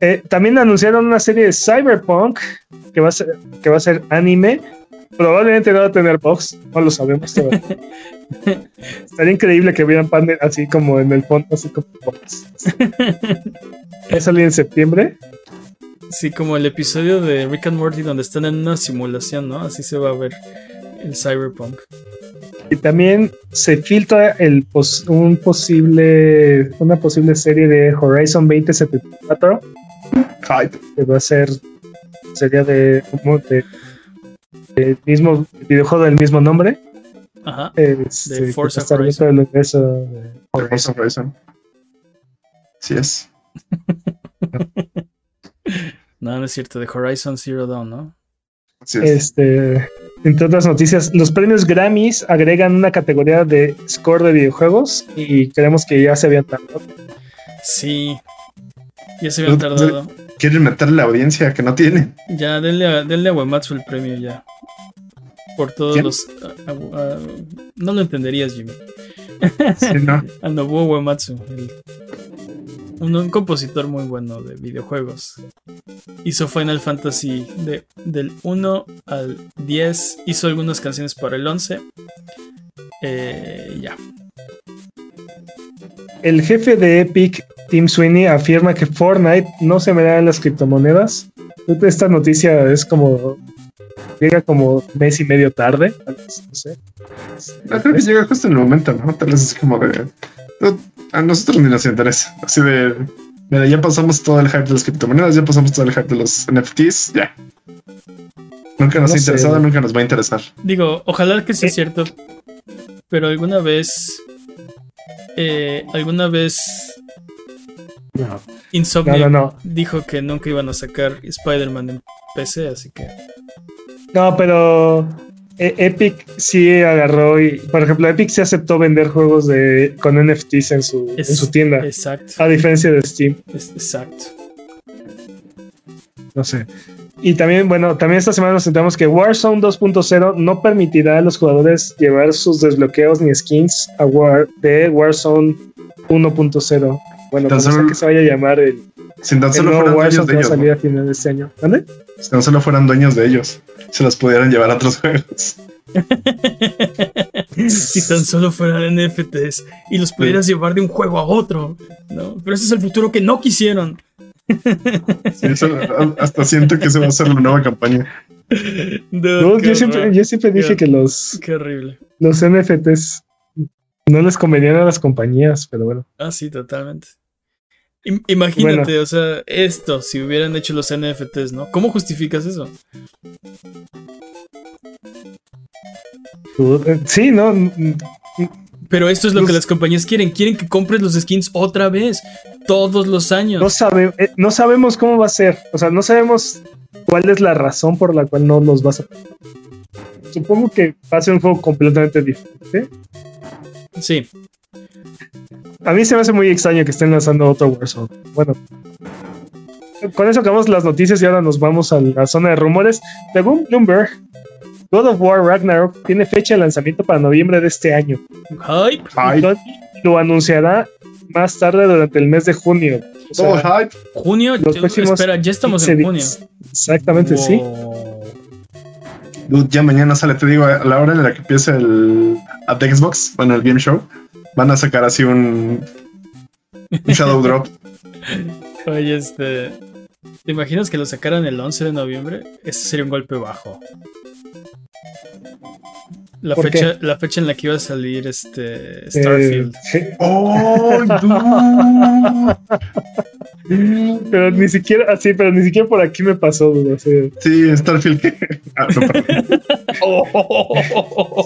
Eh, también anunciaron una serie de Cyberpunk que va a ser, que va a ser anime. Probablemente no va a tener box, no lo sabemos todavía. Estaría increíble que vieran panel así como en el fondo, así como. Va a salir en septiembre. Sí, como el episodio de Rick and Morty donde están en una simulación, ¿no? Así se va a ver el Cyberpunk. Y también se filtra el pos- un posible, una posible serie de Horizon 2074 Hype. que va a ser sería de, como de, de mismo videojuego del mismo nombre. Ajá. Este, De Forza universo de Forza Horizon. Sí es. No, no es cierto, de Horizon Zero Dawn, ¿no? Sí es. Este, entre otras noticias, los premios Grammys agregan una categoría de score de videojuegos y creemos que ya se habían tardado. Sí. Ya se habían tardado. Quieren meterle la audiencia que no tiene. Ya, denle a, denle a Uematsu el premio ya. Por todos ¿Quién? los... no lo entenderías, Jimmy. Sí, no. A Nobuo Uematsu. el- un, un compositor muy bueno de videojuegos. Hizo Final Fantasy de, del 1 al 10. Hizo algunas canciones para el 11. Eh, ya. El jefe de Epic, Tim Sweeney, afirma que Fortnite no se me en las criptomonedas. Esta noticia es como. Llega como mes y medio tarde. No sé. No, creo que llega justo en el momento, ¿no? Tal vez es como de. no, A nosotros ni nos interesa. Así de. Mira, ya pasamos todo el hype de las criptomonedas, ya pasamos todo el hype de los NFTs, ya. Nunca nos No ha interesado, nunca nos va a interesar. Digo, ojalá que sea Eh. cierto. Pero alguna vez. eh, alguna vez. No, no. dijo que nunca iban a sacar Spider-Man en PC, así que. No, pero eh, Epic sí agarró y, por ejemplo, Epic sí aceptó vender juegos de con NFTs en su, Es- en su tienda, Exacto. a diferencia de Steam. es- exacto. No sé. Y también, bueno, también esta semana nos enteramos que Warzone 2.0 no permitirá a los jugadores llevar sus desbloqueos ni skins a War de Warzone 1.0. Bueno, sea solo- que se vaya a llamar el, Si tan solo fueran dueños de que va a ellos, salir ¿no? a final de este año. ¿Dónde? Si tan solo fueran dueños de ellos, se los pudieran llevar a otros juegos. si tan solo fueran NFTs y los pudieras llevar de un juego a otro. ¿no? Pero ese es el futuro que no quisieron. Sí, eso- hasta siento que se va a hacer la nueva campaña. Dude, No, qué yo, siempre, horror. yo siempre dije Qué- que los, Qué horrible. los NFTs no les convenían a las compañías, pero bueno. Ah, sí, totalmente. Im- Imagínate, o sea, esto, si hubieran hecho los NFTs, ¿no? ¿Cómo justificas eso? Eh, Sí, no. mm, Pero esto es lo que las compañías quieren. Quieren que compres los skins otra vez, todos los años. No, sabe, eh, no sabemos cómo va a ser. O sea, no sabemos cuál es la razón por la cual no los vas a. Supongo que va a ser un juego completamente diferente. Sí, A mí se me hace muy extraño que estén lanzando otro Warzone. Bueno, con eso acabamos las noticias y ahora nos vamos a la zona de rumores. Según Bloomberg, God of War Ragnarok tiene fecha de lanzamiento para noviembre de este año. hype. Hype, lo anunciará más tarde durante el mes de junio. O sea, todo hype. Junio, Los próximos espera, ya estamos 15 en junio. Exactamente, sí. Dude, ya mañana sale, te digo, a la hora en la que empiece el at Xbox, bueno, el Game Show, van a sacar así un, un Shadow Drop. Oye, este. ¿Te imaginas que lo sacaran el 11 de noviembre? Ese sería un golpe bajo. La ¿Por fecha, la fecha en la que iba a salir este Eh, Starfield. sí. ¡Oh, dude! Pero ni siquiera, así, pero ni siquiera por aquí me pasó, dude, Sí, Starfield. Ah, no, perdón.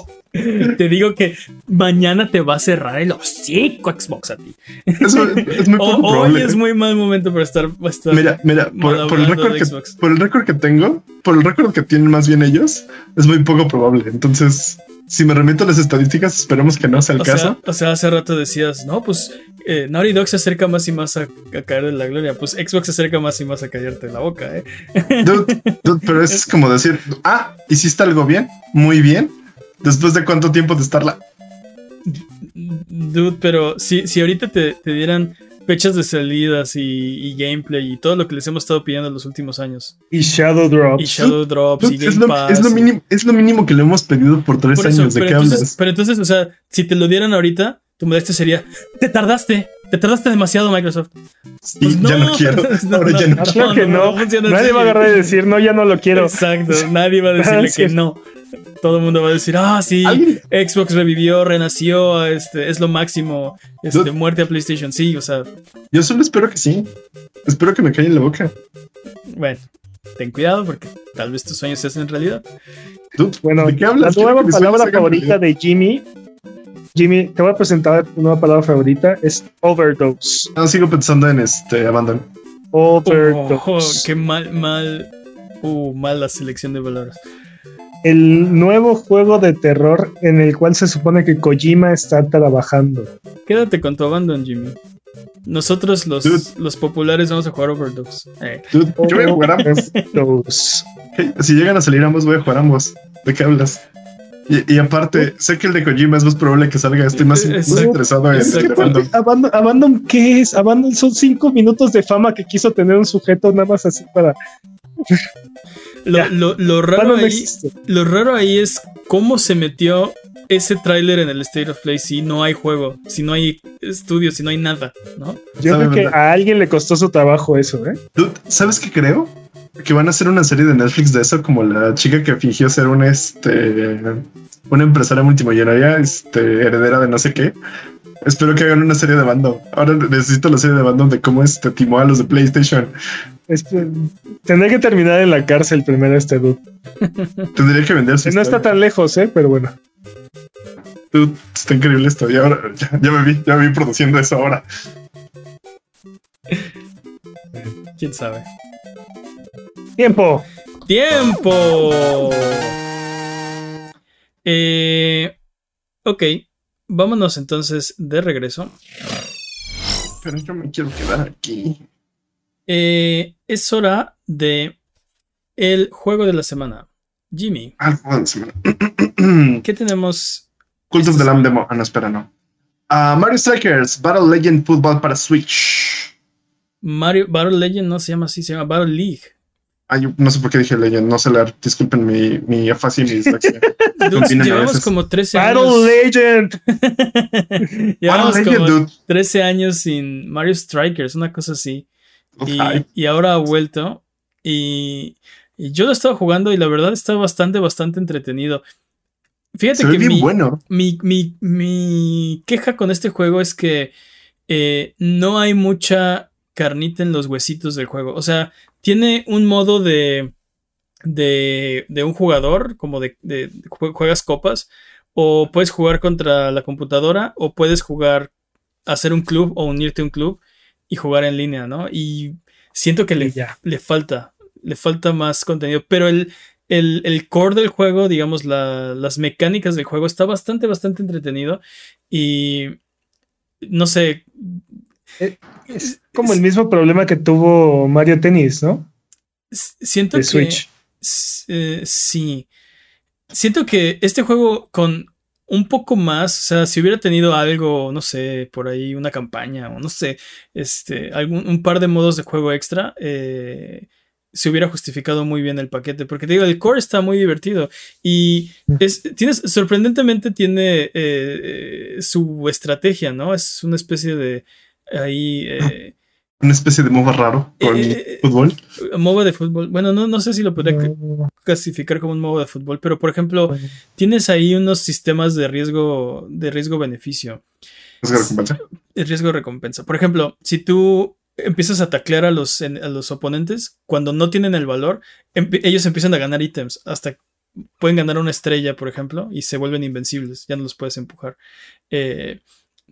Te digo que mañana te va a cerrar el hocico Xbox a ti. Eso es muy O- poco hoy probable. es muy mal momento para estar. para estar- Mira, mira, por, por el récord que, por el récord que tengo, por el récord que tienen más bien ellos, es muy poco probable. Entonces, si me remito a las estadísticas, esperemos que no sea el o, caso. sea, o sea, hace rato decías, no, pues eh, Naughty Dog se acerca más y más a, a caer de la gloria. Pues Xbox se acerca más y más a callarte la boca, ¿eh? Dude, dude, pero es como decir, ah, hiciste algo bien, muy bien. Después de cuánto tiempo de estarla. Dude, pero si, si ahorita te, te dieran fechas de salidas y, y gameplay y todo lo que les hemos estado pidiendo en los últimos años, y Shadow Drops. y Shadow Drops y Game es, lo, Pass. es lo y- mínimo, es lo mínimo que le hemos pedido por tres Por eso, años. ¿De pero qué entonces, hablas? pero entonces, o sea, si te lo dieran ahorita, tu modestia sería, te tardaste, te tardaste demasiado Microsoft. Sí, Pues ya no quiero. Ahora ya no Ah, claro que no. Nadie así. va a agarrar y decir, no, ya no lo quiero. Exacto, nadie va a decirle Sí. que no. Todo el mundo va a decir, ah, sí, ¿Alguien? Xbox revivió, renació, este, es lo máximo, este, Dude. muerte a PlayStation, sí, o sea, Yo solo espero que sí. Espero que me caiga en la boca. bueno, ten cuidado porque tal vez tus sueños se hacen realidad. Dude, Bueno, ¿de qué la hablas? Quiero nueva palabra favorita de Jimmy. Jimmy, te voy a presentar tu nueva palabra favorita. Es overdose. No, sigo pensando en este Abandon. Overdose. Oh, qué mal, mal, uh, mal la selección de palabras. El nuevo juego de terror en el cual se supone que Kojima está trabajando. Quédate con tu abandon, Jimmy. Nosotros los, Dude. los populares vamos a jugar Overdose. Eh, Dude, yo voy a jugar ambos. Si llegan a salir ambos, voy a jugar ambos. ¿De qué hablas? Y, y aparte, sé que el de Kojima es más probable que salga. Estoy más, interesado en el Abandon. Abandon, Abandon, ¿qué es? Abandon son cinco minutos de fama que quiso tener un sujeto nada más así para. Lo, lo- lo raro ahí, lo raro ahí es cómo se metió ese tráiler en el State of Play si no hay juego, si no hay estudio, si no hay nada, ¿no? Yo creo que a alguien le costó su trabajo eso, ¿eh? Dude, ¿sabes qué creo? Que van a hacer una serie de Netflix de eso, como la chica que fingió ser una, este, una empresaria multimillonaria, este, heredera de no sé qué. Espero que hagan una serie de Abandon. Ahora necesito la serie de Abandon de cómo este timó a los de PlayStation. Este, tendré que terminar en la cárcel primero este dude. Tendría que vender su No está tan lejos, ¿eh? Pero bueno. Dude, está increíble esto. Y ahora ya, ya me vi, ya me vi produciendo eso ahora. ¿Quién sabe? Tiempo. ¡Tiempo! Eh, ok, vámonos entonces de regreso. Pero yo me quiero quedar aquí. Eh, es hora de el juego de la semana. Jimmy, Ah, bueno, se me- ¿qué tenemos? Cult of the Lamb demo. Ah, no, espera, no. Ah, Mario Strikers Battle Legend Football para Switch. Mario Battle Legend no se llama así, se llama Battle League. Ay, no sé por qué dije Legend, no sé leer. Disculpen mi, mi afasia y mi dislexia. Llevamos como 13 Battle años. Legend. llevamos Battle Legend, como dude. 13 años sin Mario Strikers, una cosa así. Y, y ahora ha vuelto. Y, y yo lo estaba jugando y la verdad está bastante, bastante entretenido. Fíjate se ve que bien mi, bueno. mi, mi- mi queja con este juego es que eh, no hay mucha carnita en los huesitos del juego. O sea, tiene un modo de, de, de un jugador, como de, de- jue- juegas copas, o puedes jugar contra la computadora, o puedes jugar, hacer un club o unirte a un club y jugar en línea, ¿no? Y siento que le, le falta, le falta más contenido, pero el, el, el core del juego, digamos, la- las mecánicas del juego está bastante, bastante entretenido y no sé, Es como el mismo problema que tuvo Mario Tennis, ¿no? siento De que... Switch. Eh, sí. Siento que este juego con un poco más, o sea, si hubiera tenido algo, no sé, por ahí una campaña o no sé, este, algún, un par de modos de juego extra, eh, se hubiera justificado muy bien el paquete, porque te digo, el core está muy divertido y es, tienes, sorprendentemente tiene eh, eh, su estrategia, ¿no? Es una especie de ahí eh, Una especie de MOBA raro con Eh, fútbol. MOBA de fútbol. Bueno, no, no sé si lo podría No, clasificar como un modo de fútbol, pero por ejemplo, bueno. tienes ahí unos sistemas de riesgo, de riesgo-beneficio, Es que recompensa. el riesgo-recompensa. Por ejemplo, si tú empiezas a taclear a los, a los oponentes, cuando no tienen el valor, ellos empiezan a ganar ítems. Hasta pueden ganar una estrella, por ejemplo, y se vuelven invencibles. Ya no los puedes empujar. Eh,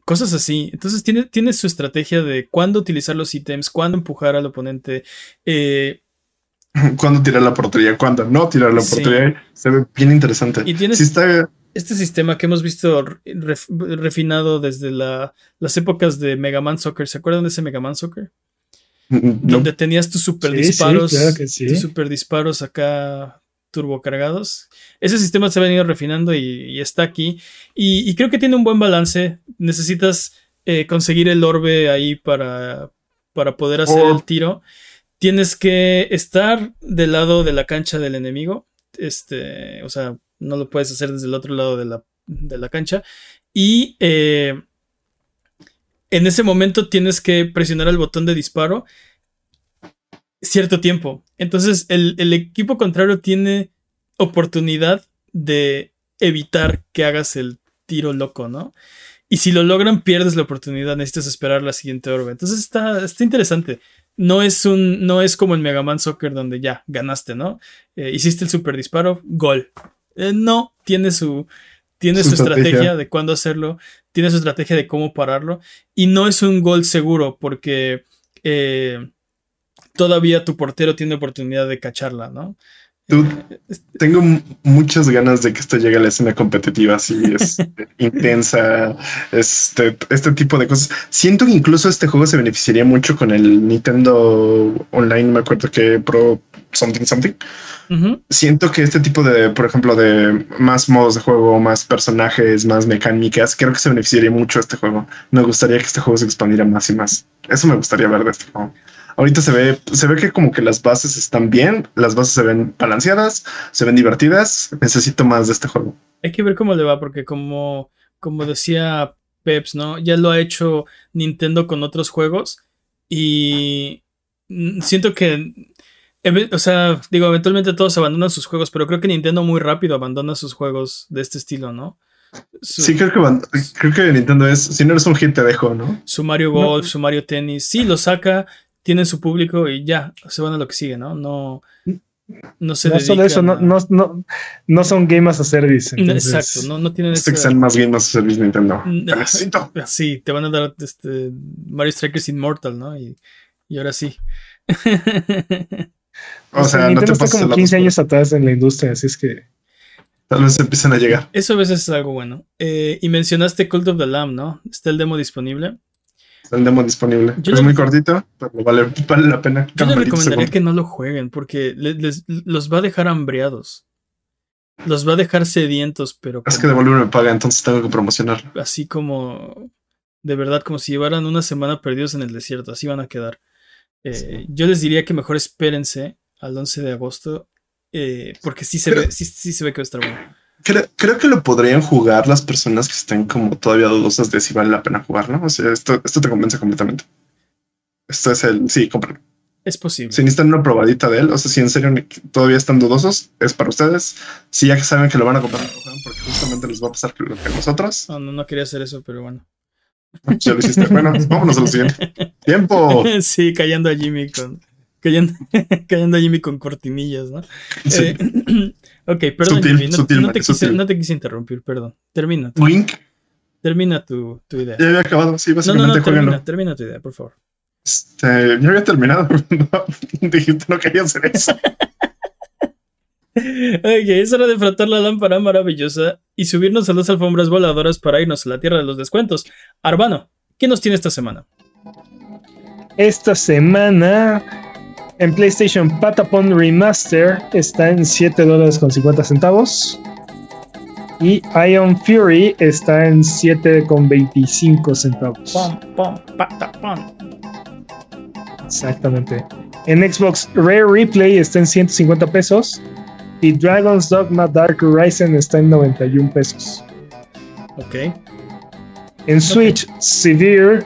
cosas así. Entonces tiene, tiene, su estrategia de cuándo utilizar los ítems, cuándo empujar al oponente. Eh, cuándo tirar la portería, cuándo no tirar la portería. Se ve bien interesante. Y tienes este sistema que hemos visto refinado desde las épocas de Mega Man Soccer. ¿Se acuerdan de ese Mega Man Soccer? Donde tenías tus super disparos. Tus super disparos acá turbocargados. Ese sistema se ha venido refinando y, está aquí. Y, creo que tiene un buen balance. Necesitas eh, conseguir el orbe ahí para, para poder hacer oh. el tiro. Tienes que estar del lado de la cancha del enemigo. Este, o sea, no lo puedes hacer desde el otro lado de la, cancha. Y eh, en ese momento tienes que presionar el botón de disparo cierto tiempo. Entonces el, equipo contrario tiene oportunidad de evitar que hagas el tiro loco, ¿no? Y si lo logran, pierdes la oportunidad, necesitas esperar la siguiente orbe. Entonces está, está interesante. No es un, no es como en Mega Man Soccer donde ya ganaste, ¿no? Eh, hiciste el super disparo, gol. Eh, no, tiene su, tiene su, estrategia. de cuándo hacerlo, tiene su estrategia de cómo pararlo, y no es un gol seguro porque eh, todavía tu portero tiene oportunidad de cacharla, ¿no? tengo muchas ganas de que esto llegue a la escena competitiva, así es intensa, este, este tipo de cosas. Siento que incluso este juego se beneficiaría mucho con el Nintendo Online, me acuerdo que Pro Something Something. Siento que este tipo de, por ejemplo, de más modos de juego, más personajes, más mecánicas, creo que se beneficiaría mucho este juego. Me gustaría que este juego se expandiera más y más. Eso me gustaría ver de este juego. Ahorita se ve, se ve que como que las bases están bien, las bases se ven balanceadas, se ven divertidas. Necesito más de este juego. Hay que ver cómo le va, porque como, como decía Peps, ¿no? Ya lo ha hecho Nintendo con otros juegos. Y siento que. O sea, digo, eventualmente todos abandonan sus juegos, pero creo que Nintendo muy rápido abandona sus juegos de este estilo, ¿no? sí, creo que, creo que Nintendo es, si no eres un hit te dejo, ¿no? Su Mario Golf, su Mario Tennis, sí, lo saca, tienen su público y ya, se van a lo que sigue, ¿no? No, no se no solo eso, no, no, no, no, son Game as a Service. Exacto, no, no tienen este esa... más Game as a Service Nintendo. Mm, sí, te van a dar este Mario Strikers Immortal, ¿no? Y, y ahora sí. o sea, no te está como 15 años atrás en la industria, así es que. Tal vez empiecen a llegar. Eso a veces es algo bueno. Eh, y mencionaste Cult of the Lamb, ¿no? Está el demo disponible demo disponible. es muy cortito, pero vale, vale la pena. Yo les recomendaría que no lo jueguen porque les, los va a dejar hambriados. Los va a dejar sedientos, pero. Es que devolverme me paga, entonces tengo que promocionarlo. Así como. De verdad, como si llevaran una semana perdidos en el desierto. Así van a quedar. Eh, yo les diría que mejor espérense al 11 de agosto. Eh, porque sí se, ve, sí, sí se ve que va a estar bueno. Creo, que lo podrían jugar las personas que estén como todavía dudosas de si vale la pena jugar, ¿no? O sea, esto, esto te convence completamente. Esto es el, sí, cómpralo. Es posible. Si necesitan una probadita de él, o sea, si en serio todavía están dudosos, es para ustedes. Si ya que saben que lo van a comprar, porque justamente les va a pasar lo que a nosotros. No, no, no quería hacer eso, pero bueno. Ya lo hiciste. bueno, vámonos a lo siguiente. Tiempo. sí, callando a Jimmy con, cayendo, cayendo a Jimmy con cortinillas, ¿no? Sí. Eh, ok, perdón, Jimmy, no, te quise, interrumpir, perdón. Termina. Tu, Wink. Termina tu, tu, idea. Ya había acabado, sí, básicamente. No, no, termina, termina tu idea, por favor. Este, ya había terminado. dijiste, no quería hacer eso. ok, es hora de frotar la lámpara maravillosa y subirnos a las alfombras voladoras para irnos a la tierra de los descuentos. Arbano, ¿qué nos tiene esta semana? Esta semana en PlayStation Patapon Remaster está en 7 dólares con 50 centavos. Y Ion Fury está en 7 con 25 centavos. Exactamente. En Xbox Rare Replay está en 150 pesos. Y Dragon's Dogma Dark Horizon está en 91 pesos. Ok. En Switch, Severe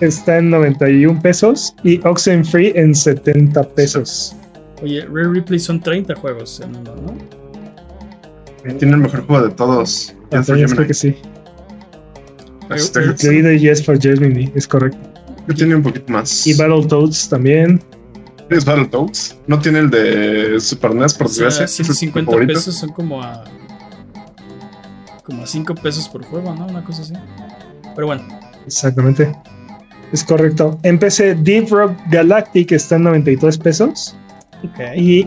está en 91 pesos y Oxenfree en 70 pesos. Oye, Rare Replay son 30 juegos en uno, ¿no? Tiene el mejor juego de todos. Ah, creo que sí. Incluido Yes for Germany, es correcto. que tiene un poquito más. Y Battletoads también. ¿Es Battletoads? No tiene el de Super NES, por O desgracia. ¿Es tu 150 favorito? pesos son como a. Como a 5 pesos por juego, ¿no? Una cosa así. Pero bueno, Exactamente. Es correcto. En PC, Deep Rock Galactic está en 93 pesos. Y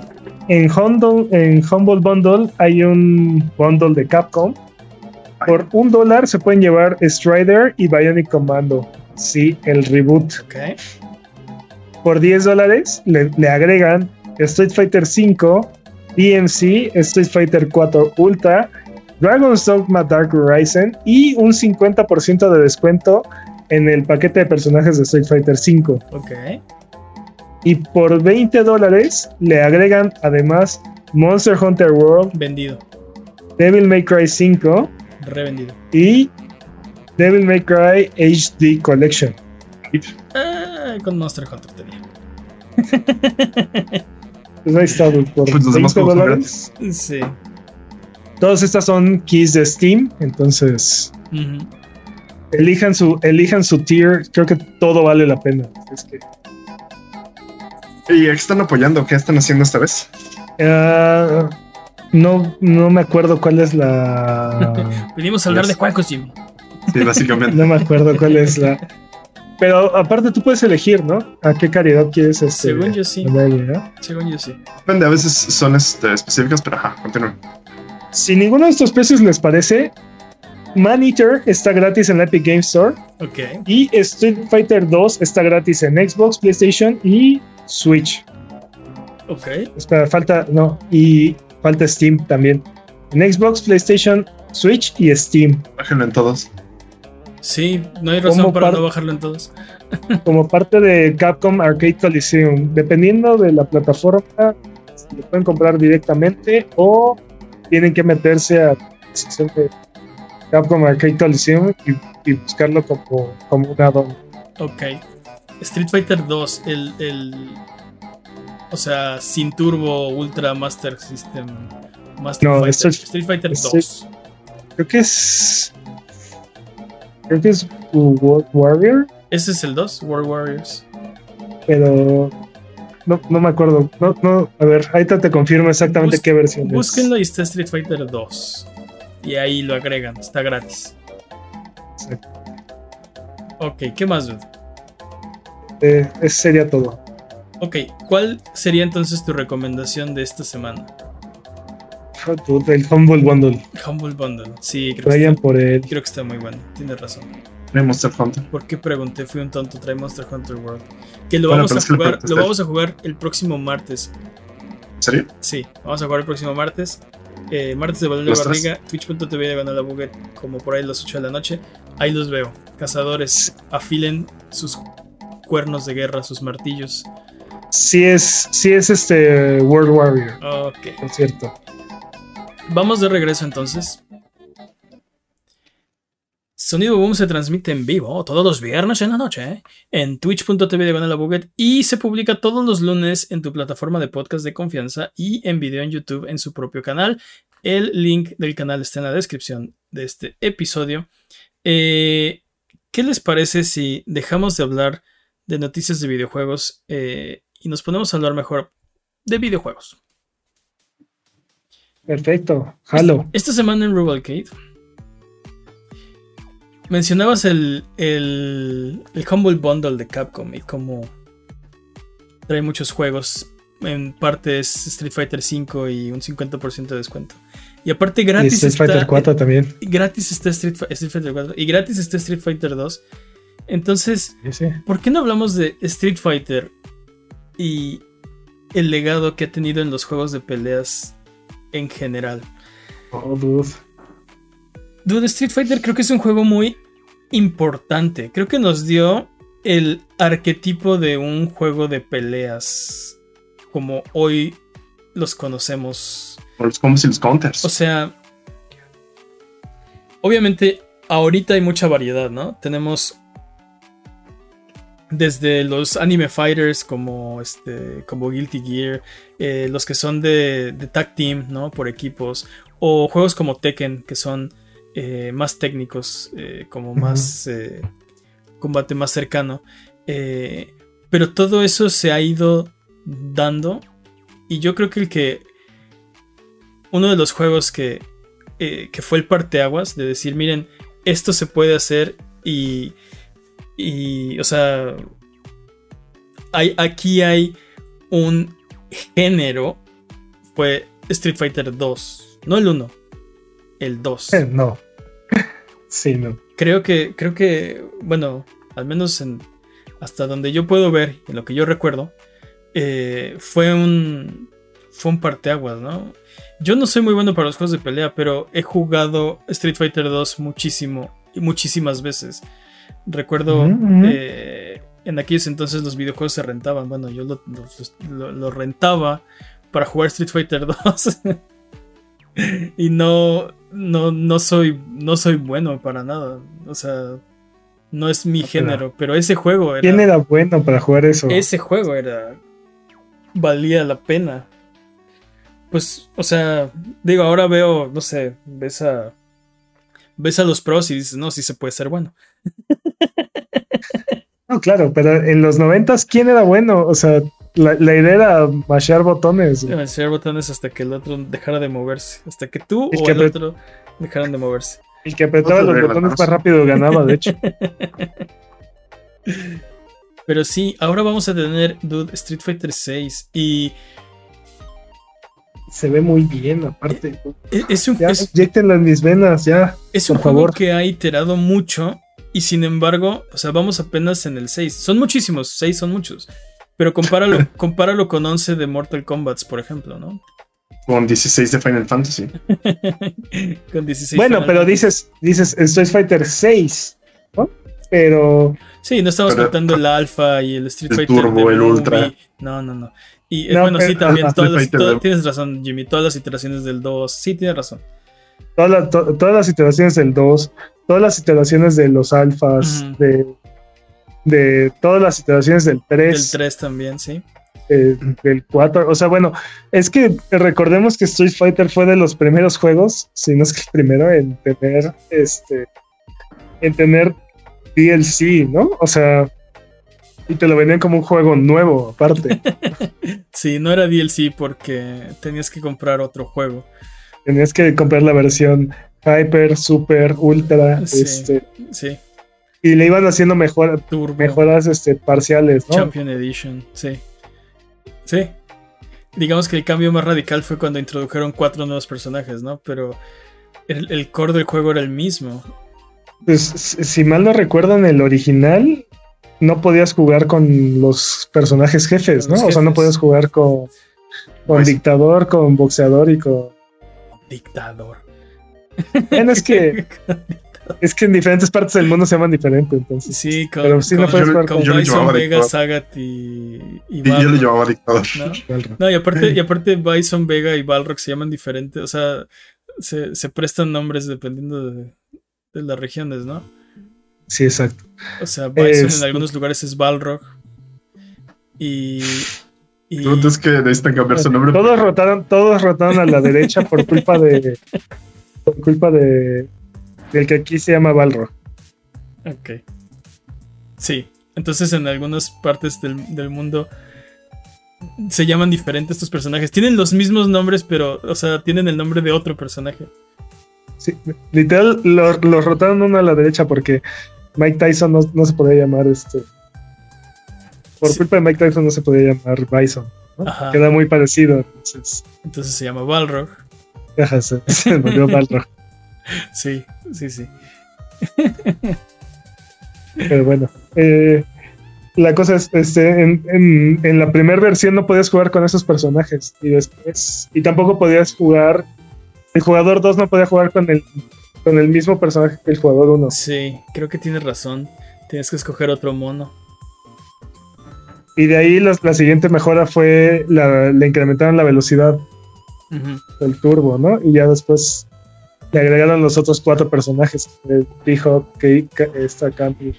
en Humble, en Humble Bundle hay un bundle de Capcom. Por un dólar se pueden llevar Strider y Bionic Commando. Sí, el reboot. Por 10 dólares le, le agregan Street Fighter V, DMC, Street Fighter 4 Ultra, Dragon's Dogma Dark Horizon y un 50% de descuento en el paquete de personajes de Street Fighter V. Ok. Y por 20 dólares le agregan además Monster Hunter World, Vendido. Devil May Cry 5 Revendido. y Devil May Cry HD Collection. Ah, con Monster Hunter tenía. Pues ahí está, por Pues los 20 demás juegos son dólares. Sí. Todas estas son keys de Steam, entonces Ujú. Elijan su, elijan su tier. Creo que todo vale la pena. Es que, ¿Y qué están apoyando? ¿Qué están haciendo esta vez? ah, no, no me acuerdo cuál es la. Venimos a hablar de juegos, Jimmy. Sí, básicamente. no me acuerdo cuál es la. Pero aparte tú puedes elegir, ¿no? ¿A qué calidad quieres este, Según yo sí. Según yo sí. Depende, a veces son este, específicas, pero ajá, continúen. Si ninguno de estos precios les parece, Man Eater está gratis en la Epic Game Store Ok. y Street Fighter 2 está gratis en Xbox, PlayStation y Switch. Ok. Espera, falta, no, y falta Steam también. En Xbox, PlayStation, Switch y Steam. Bájenlo en todos. Sí, no hay razón Como para par- no bajarlo en todos. Como parte de Capcom Arcade Coliseum. Dependiendo de la plataforma, lo pueden comprar directamente o tienen que meterse a la sección de Capcom Arcade Coliseum y, y buscarlo como, como un add-on. Ok. Street Fighter 2, el, el. O sea, sin turbo, Ultra Master System. Master No, Fighter. Street- Street Fighter Street- 2. Creo que es. Creo que es World Warrior, Ese es el 2, World Warriors. pero no, no me acuerdo. No, no, a ver, ahorita te confirmo exactamente Bus- qué versión es. Búsquenlo y está Street Fighter 2. Y ahí lo agregan, está gratis. Exacto. Ok, ¿qué más, dude? Eh, eso sería todo. Ok, ¿cuál sería entonces tu recomendación de esta semana? El Humble Bundle. Humble Bundle. Sí, creo que, está, por él. creo que está muy bueno. Tienes razón. No Monster Hunter. ¿Por qué pregunté? Fui un tonto. Trae Monster Hunter World. Que lo Bueno, vamos a jugar. Lo vamos a jugar el próximo martes. ¿En serio? Sí, vamos a jugar el próximo martes. Eh, martes de Valor de. Barriga, twitch.tv de Banana Buget, como por ahí las 8 de la noche. Ahí los veo. Cazadores, afilen sus cuernos de guerra, sus martillos. Sí es, sí es este World Warrior, Ok. por cierto. Vamos de regreso entonces. Sonido Boom se transmite en vivo todos los viernes en la noche ¿eh? en twitch.tv de Buget y se publica todos los lunes en tu plataforma de podcast de confianza y en video en YouTube en su propio canal. El link del canal está en la descripción de este episodio. Eh, ¿Qué les parece si dejamos de hablar de noticias de videojuegos eh, y nos ponemos a hablar mejor de videojuegos? Perfecto. Halo. Esta semana en Rubalcade mencionabas el, el, el Humble Bundle de Capcom y cómo trae muchos juegos. En parte es Street Fighter V y un 50% de descuento. Y aparte Y gratis Street está, Fighter 4 también. gratis está Street, Street Fighter 4 y gratis está Street Fighter 2. Entonces, Sí, sí. ¿por qué no hablamos de Street Fighter y el legado que ha tenido en los juegos de peleas en general? Oh, dude. Dude, Street Fighter creo que es un juego muy importante. Creo que nos dio el arquetipo de un juego de peleas como hoy los conocemos. O los combos y los counters. O sea, obviamente ahorita hay mucha variedad, ¿no? Tenemos desde los anime fighters como este como Guilty Gear, eh, los que son de, de tag team, ¿no? Por equipos o juegos como Tekken que son eh, más técnicos, eh, como más eh, combate más cercano. Pero todo eso se ha ido dando. Y yo creo que el que. Uno de los juegos que. que fue el parteaguas de decir, miren, esto se puede hacer y. Y. O sea. Hay, aquí hay un género. Fue Street Fighter 2. No el 1. El 2. Eh, No. Sí, no. Creo que, creo que, bueno, al menos en, hasta donde yo puedo ver, en lo que yo recuerdo, eh, fue un, fue un parteaguas, ¿no? Yo no soy muy bueno para los juegos de pelea, pero he jugado Street Fighter 2 muchísimo y muchísimas veces. Recuerdo eh, en aquellos entonces los videojuegos se rentaban. Bueno, yo lo, lo- lo- lo rentaba para jugar Street Fighter 2. y no, no, no soy, no soy bueno para nada. O sea, no es mi género, pero ese juego era, ¿Quién era bueno para jugar eso? ese juego era, valía la pena. Pues, o sea, digo, ahora veo, no sé, ves a, ves a los pros y dices, no, sí se puede ser bueno. No, claro, pero en los noventas, ¿quién era bueno? O sea, la, la idea era mashear botones. Enseñar botones hasta que el otro dejara de moverse. Hasta que tú El o que el otro dejaran de moverse. El que apretaba los botones más. rápido ganaba, de hecho. Pero sí, ahora vamos a tener Dude Street Fighter 6. Y Se ve muy bien, aparte. e- es un, Ya, es, inyectenlo en mis venas, ya. es un por juego favor. que ha iterado mucho. Y sin embargo, o sea, vamos apenas en el 6. Son muchísimos, 6 son muchos. Pero compáralo, compáralo con 11 de Mortal Kombat, por ejemplo, ¿no? Con 16 de Final Fantasy. con 16 bueno, Final pero Fantasy. dices, dices Street Fighter 6, ¿no? Pero Sí, no estamos Pero- contando el Alpha y el Street El Fighter. Turbo, de el. Ultra. No, no, no. Y eh, No, bueno, sí, también. Todas las- tienes razón, Jimmy. Todas las iteraciones del 2. Sí, tienes razón. todas to- todas las iteraciones del 2, todas las iteraciones de los alfas, de, de todas las iteraciones del 3, Del 3 también, sí. eh, del 4. O sea, bueno, es que recordemos que Street Fighter fue de los primeros juegos, si no es que el primero, en tener este en tener DLC, ¿no? O sea, y te lo vendían como un juego nuevo, aparte. Sí, no era DLC porque tenías que comprar otro juego. Tenías que comprar la versión Hyper, Super, Ultra, Sí. este, Sí, y le iban haciendo mejor, Turbo, mejoras este, parciales, ¿no? Champion Edition, sí. Sí. Digamos que el cambio más radical fue cuando introdujeron cuatro nuevos personajes, ¿no? Pero el, el core del juego era el mismo. Pues, si mal no recuerdan, el original no podías jugar con los personajes jefes, ¿no? O sea, no podías jugar con, con Pues- dictador, con boxeador y con. Dictador. Bueno, es que es que en diferentes partes del mundo se llaman diferente, entonces. Sí, con, Pero sí no puedes yo- le Bison, Vega. Sagat y, y Y yo le llamaba dictador. ¿no? No, y aparte, y aparte Bison, Vega y Balrog se llaman diferente, o sea, se, se prestan nombres dependiendo de, de las regiones, ¿no? Sí, exacto. O sea, Bison Es- en algunos lugares es Balrog. Y. y es que necesitan cambiar su nombre. Todos rotaron, todos rotaron a la derecha por culpa de. Por culpa de. Del que aquí se llama Balrog. Ok. Sí. Entonces en algunas partes del, del mundo se llaman diferentes estos personajes. Tienen los mismos nombres, pero, o sea, tienen el nombre de otro personaje. Sí, literal, lo- los rotaron uno a la derecha porque Mike Tyson no, no se podía llamar este. Por Sí. culpa de Mike Tyson no se podía llamar Bison. Queda muy parecido. Entonces, Entonces se llama Balrog. ajá, se, se volvió Balrog. Sí, sí, sí. Pero bueno. eh, la cosa es, este, en, en- en la primera versión no podías jugar con esos personajes. Y después. Y tampoco podías jugar. El jugador 2 no podía jugar con el, con el mismo personaje que el jugador 1. Sí, creo que tienes razón. Tienes que escoger otro mono. Y de ahí la, la siguiente mejora fue la, le incrementaron la velocidad Ujú. del turbo, ¿no? Y ya después le agregaron los otros cuatro personajes. eh, T-Hawk, que esta Campi,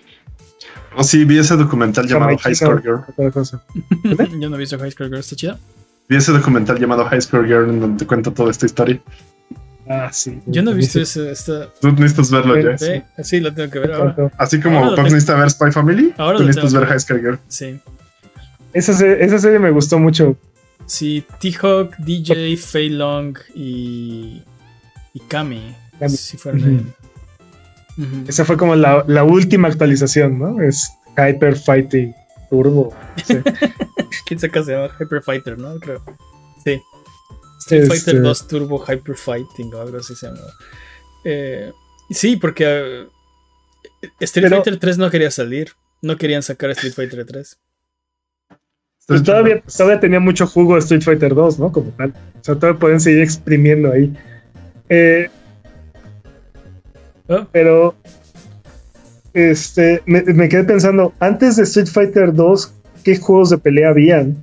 Oh, sí, vi ese documental llamado High Score Girl. otra cosa. Yo no he visto High School Girl, está chida. Vi ese documental llamado High Score Girl en donde te cuenta toda esta historia. Ah, sí. Yo no he visto eso. Esta... Tú necesitas verlo ya. Sí, sí, lo tengo que ver ahora. Así como tengo. necesita ver Spy Family, Ahora tú lo necesitas tengo ver que High Sky Girl. Sí. Esa, esa serie me gustó mucho. Sí, T-Hawk, DJ, Fei Long y. y Kami. Kami. Sí, fueron. Esa fue como la, la última actualización, ¿no? Es Hyper Fighting Turbo. Sí. ¿Quién saca se llama Hyper Fighter, no? Creo. Sí. Street Este- Fighter 2 Turbo Hyper Fighting o algo así se llama. Eh, sí, porque eh, Street Pero- Fighter 3 no quería salir. No querían sacar Street Fighter 3. Pues todavía, todavía tenía mucho jugo Street Fighter 2, ¿no? Como tal. O sea, todavía pueden seguir exprimiendo ahí. Eh, Ah, pero este me, me quedé pensando, antes de Street Fighter 2, ¿qué juegos de pelea habían?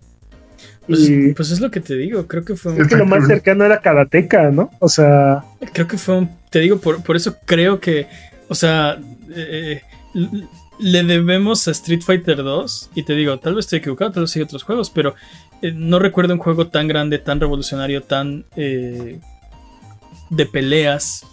Pues, y pues es lo que te digo. Creo que fue un, creo que lo más cercano era Karateka, ¿no? O sea, Creo que fue un. Te digo, por, por eso creo que. O sea. eh, l- le debemos a Street Fighter 2. Y te digo, tal vez estoy equivocado, tal vez hay otros juegos. Pero eh, no recuerdo un juego tan grande, tan revolucionario, tan. eh, de peleas.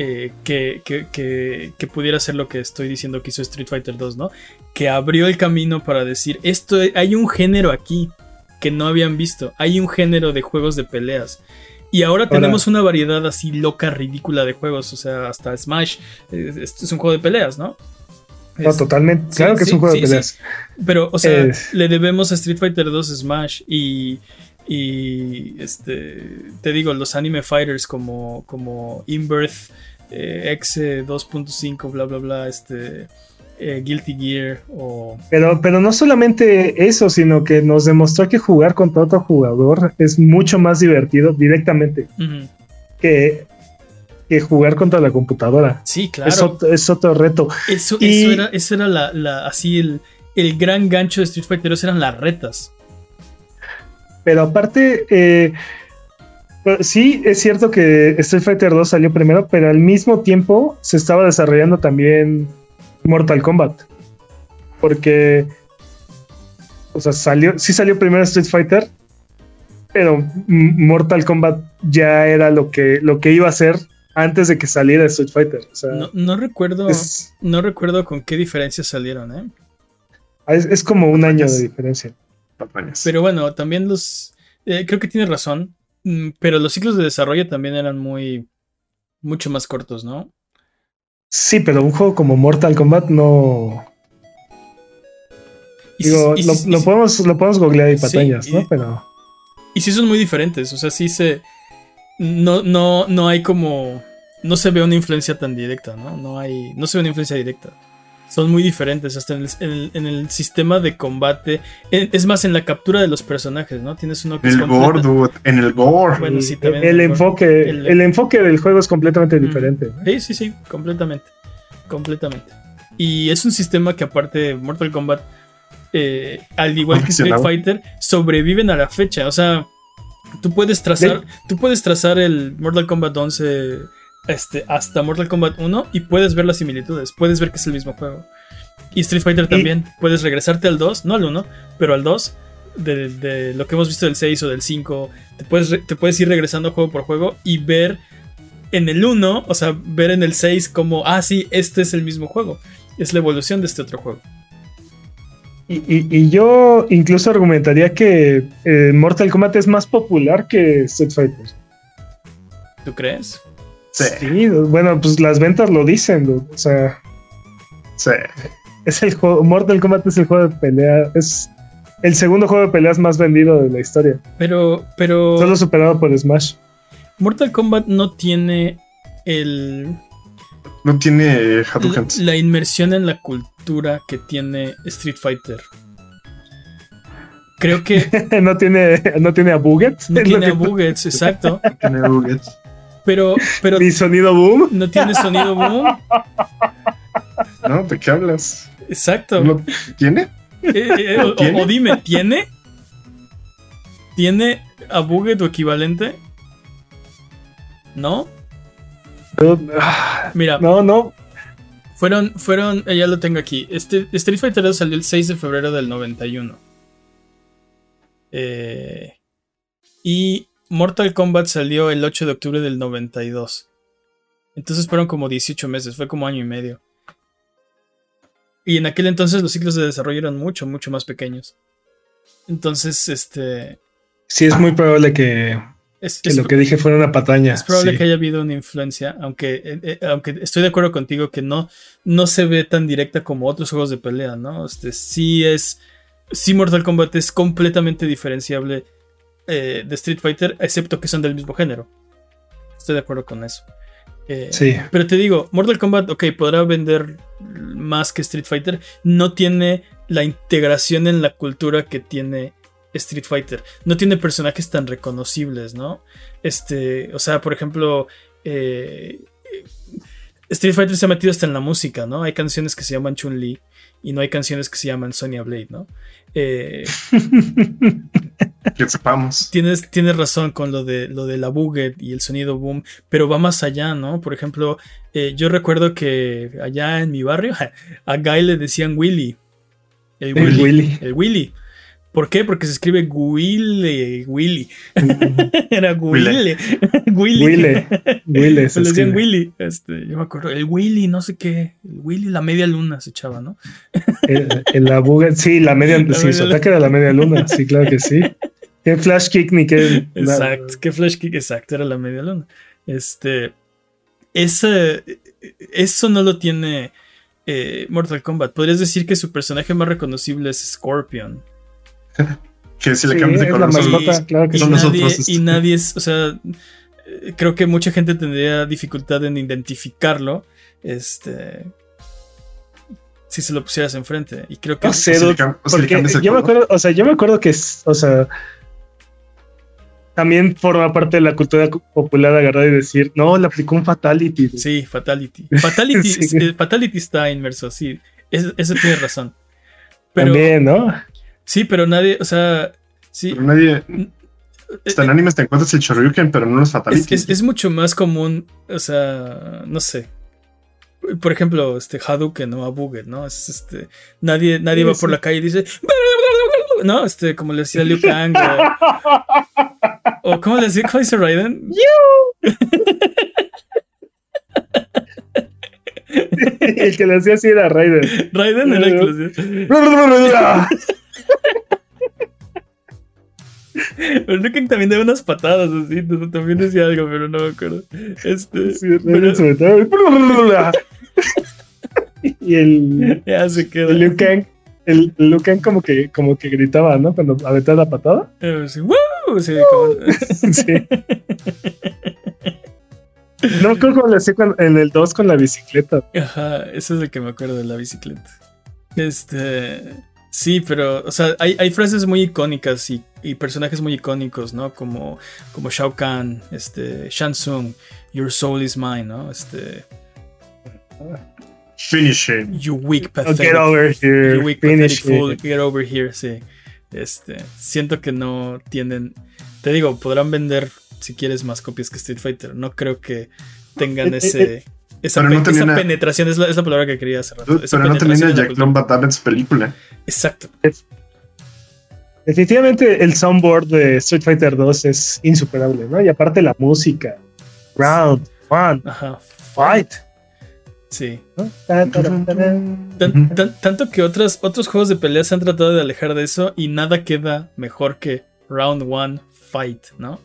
eh, que, que- que- que pudiera ser lo que estoy diciendo que hizo Street Fighter 2, ¿no? Que abrió el camino para decir, esto hay un género aquí que no habían visto. Hay un género de juegos de peleas. Y ahora, Ahora- tenemos una variedad así loca, ridícula de juegos. O sea, hasta Smash. eh, Esto es un juego de peleas, ¿no? no, totalmente. sí, claro que es un juego sí, de peleas. Pero, o sea, le debemos a Street Fighter 2 Smash y. Y este. Te digo, los anime fighters como. como Inbirth, eh, X 2.5, bla bla bla. Este. eh, Guilty Gear o. Pero, pero no solamente eso, sino que nos demostró que jugar contra otro jugador es mucho más divertido directamente que, que jugar contra la computadora. Sí, claro. Es, otro, es otro reto. Eso, Y- eso era, eso era la, la- así el, el gran gancho de Street Fighter 2 eran las retas. Pero aparte, eh, sí es cierto que Street Fighter 2 salió primero, pero al mismo tiempo se estaba desarrollando también Mortal Kombat. Porque, o sea, salió, sí salió primero Street Fighter, pero Mortal Kombat ya era lo que, lo que iba a ser antes de que saliera Street Fighter. O sea, No, no recuerdo, es, no recuerdo con qué diferencias salieron, ¿eh? es- es como un año de diferencia. Patrañas. Pero bueno, también los. eh, creo que tiene razón. mm, Pero los ciclos de desarrollo también eran muy. mucho más cortos, ¿no? Sí, pero un juego como Mortal Kombat no. Digo, y lo, podemos, lo podemos googlear y Sí, y- ¿no? Pero Y sí son muy diferentes. O sea, sí se. No, no, no hay como. No se ve una influencia tan directa, ¿no? No hay. No se ve una influencia directa. Son muy diferentes. Hasta en el, en el- en el sistema de combate. en- es más, en la captura de los personajes, ¿no? Tienes uno que el gore, dude. En el gore. Bueno, el, sí, también el el- enfoque, el- el, enfoque del juego es completamente Mm. diferente. Sí, sí, sí, completamente. Completamente. Y es un sistema que aparte Mortal Kombat, eh, al igual que Street. Fighter, sobreviven a la fecha. O sea, tú puedes trazar, tú puedes trazar el Mortal Kombat 11 este, hasta Mortal Kombat 1 y puedes ver las similitudes. Puedes ver que es el mismo juego. Y Street Fighter también. Puedes regresarte al 2, no al 1, pero al 2. De, de lo que hemos visto del 6 o del 5. Te puedes, te puedes ir regresando juego por juego y ver en el 1, o sea, ver en el 6 como, ah, sí, este es el mismo juego. Es la evolución de este otro juego. Y, y- y yo incluso argumentaría que eh, Mortal Kombat es más popular que Street Fighter. ¿Tú crees? Sí. Sí, bueno, pues las ventas lo dicen. dude. O sea, Sí. es el juego, Mortal Kombat es el juego de pelea, es el segundo juego de peleas más vendido de la historia. Pero, pero Solo superado por Smash. Mortal Kombat no tiene el, No tiene la, Hadoukens. la inmersión en la cultura que tiene Street Fighter. Creo que no tiene, no tiene a Buget. no tiene a Buggets, exacto. Tiene Nuggets. Pero, pero Ni sonido boom. no tiene sonido boom. ¿No? ¿De qué hablas? Exacto. ¿No ¿Tiene? Eh, eh, o, ¿Tiene? o dime, ¿tiene? ¿Tiene a Buget o equivalente? ¿No? Mira, No, no. fueron, fueron, eh, ya lo tengo aquí. Este, Street Fighter 2 salió el 6 de febrero del 91. Eh, y Mortal Kombat salió el 8 de octubre del 92. Entonces fueron como 18 meses, fue como año y medio. Y en aquel entonces los ciclos de desarrollo eran mucho, mucho más pequeños. Entonces, este... Sí, es muy probable que, Es, que es- lo que dije fuera una pataña. es probable sí. que haya habido una influencia, aunque, eh, eh, aunque estoy de acuerdo contigo que no, no se ve tan directa como otros juegos de pelea, ¿no? Este, sí es... Sí Mortal Kombat es completamente diferenciable eh, de Street Fighter, excepto que son del mismo género. Estoy de acuerdo con eso. Eh, Sí. Pero te digo, Mortal Kombat, ok, podrá vender más que Street Fighter, no tiene la integración en la cultura que tiene Street Fighter. No tiene personajes tan reconocibles, ¿no? Este, o sea, por ejemplo, eh, Street Fighter se ha metido hasta en la música, ¿no? Hay canciones que se llaman Chun-Li y no hay canciones que se llaman Sonya Blade, ¿no? Eh, Que sepamos. tienes, tienes razón con lo de lo de la buget y el sonido boom, pero va más allá, ¿no? Por ejemplo, eh, yo recuerdo que allá en mi barrio a Guy le decían Willy. El El Willy. Willy. El Willy. ¿Por qué? Porque se escribe Willy. Willy. Era Willy. Willy. Willy. Willy. Se le decían. Willy. Este, yo me acuerdo. El Willy, no sé qué. El Willy, la media luna se echaba, ¿no? En, en la buga, sí, la media, La sí, media su ataque era la media luna, sí, claro que sí. Qué flash kick ni qué. Exacto, qué flash kick, exacto, era la media luna. Este. Ese, eso no lo tiene eh, Mortal Kombat. Podrías decir que su personaje más reconocible es Scorpion. Que si le Sí, cambias de color. son- mascota, claro que Y son sí. los nadie, este. y nadie es, o sea, eh, creo que mucha gente tendría dificultad en identificarlo. Este. Si se lo pusieras enfrente. Y creo que. No sé, si porque yo me acuerdo, o sea, yo me acuerdo que, es- o sea, también forma parte de la cultura cu- popular agarrar y decir, no, le aplicó un fatality. dude". Sí, Fatality. Fatality, Sí. eh, Fatality está inmerso, sí. Es- eso tiene razón. Pero, También, ¿no? Sí, pero nadie, o sea, sí. Pero nadie. eh, Hasta en animes te encuentras el Shoryuken, pero no los Es, fatalities. es- es mucho más común, o sea, no sé. Por ejemplo, este Hadouken, ¿no? A Buget, ¿no? Es este. Nadie, nadie Sí, va por sí. la calle y dice. No, este, como le decía Liu Kang. O, o ¿cómo le decía? ¿Cómo dice Raiden? El que le hacía así era Raiden. Raiden era el que le decía. Pero Kang también daba unas patadas así. También decía algo, pero no me acuerdo. Este. Sí, pero-. Y el, ya se queda. el Liu Kang, el Liu Kang como que, como que gritaba, ¿no? Cuando aventaba la patada. Sí, ¡Woo! Sí, como- Sí. No acuerdo cómo le hacía en el 2 con la bicicleta. Ajá, eso es el que me acuerdo de la bicicleta. Este. Sí, pero, o sea, hay, hay frases muy icónicas y, y personajes muy icónicos, ¿no? Como, como Shao Kahn, este, Shansung, Your soul is mine, ¿no? Este, Finish it. You weak, pathetic. get over here. you weak, Finish pathetic fool, it. get over here, sí. Este, siento que no tienen. Te digo, podrán vender si quieres más copias que Street Fighter. No creo que tengan Eh, eh, ese. Esa, Pero no pe- esa penetración es la, es la palabra que quería hace rato. Dude, esa pero no termina Jack Battle en su película. Exacto. Definitivamente el soundboard de Street Fighter 2 es insuperable, ¿no? Y aparte la música. Round, one, Ajá. fight. Sí. tanto que otras, otros juegos de pelea se han tratado de alejar de eso y nada queda mejor que Round One Fight, ¿no?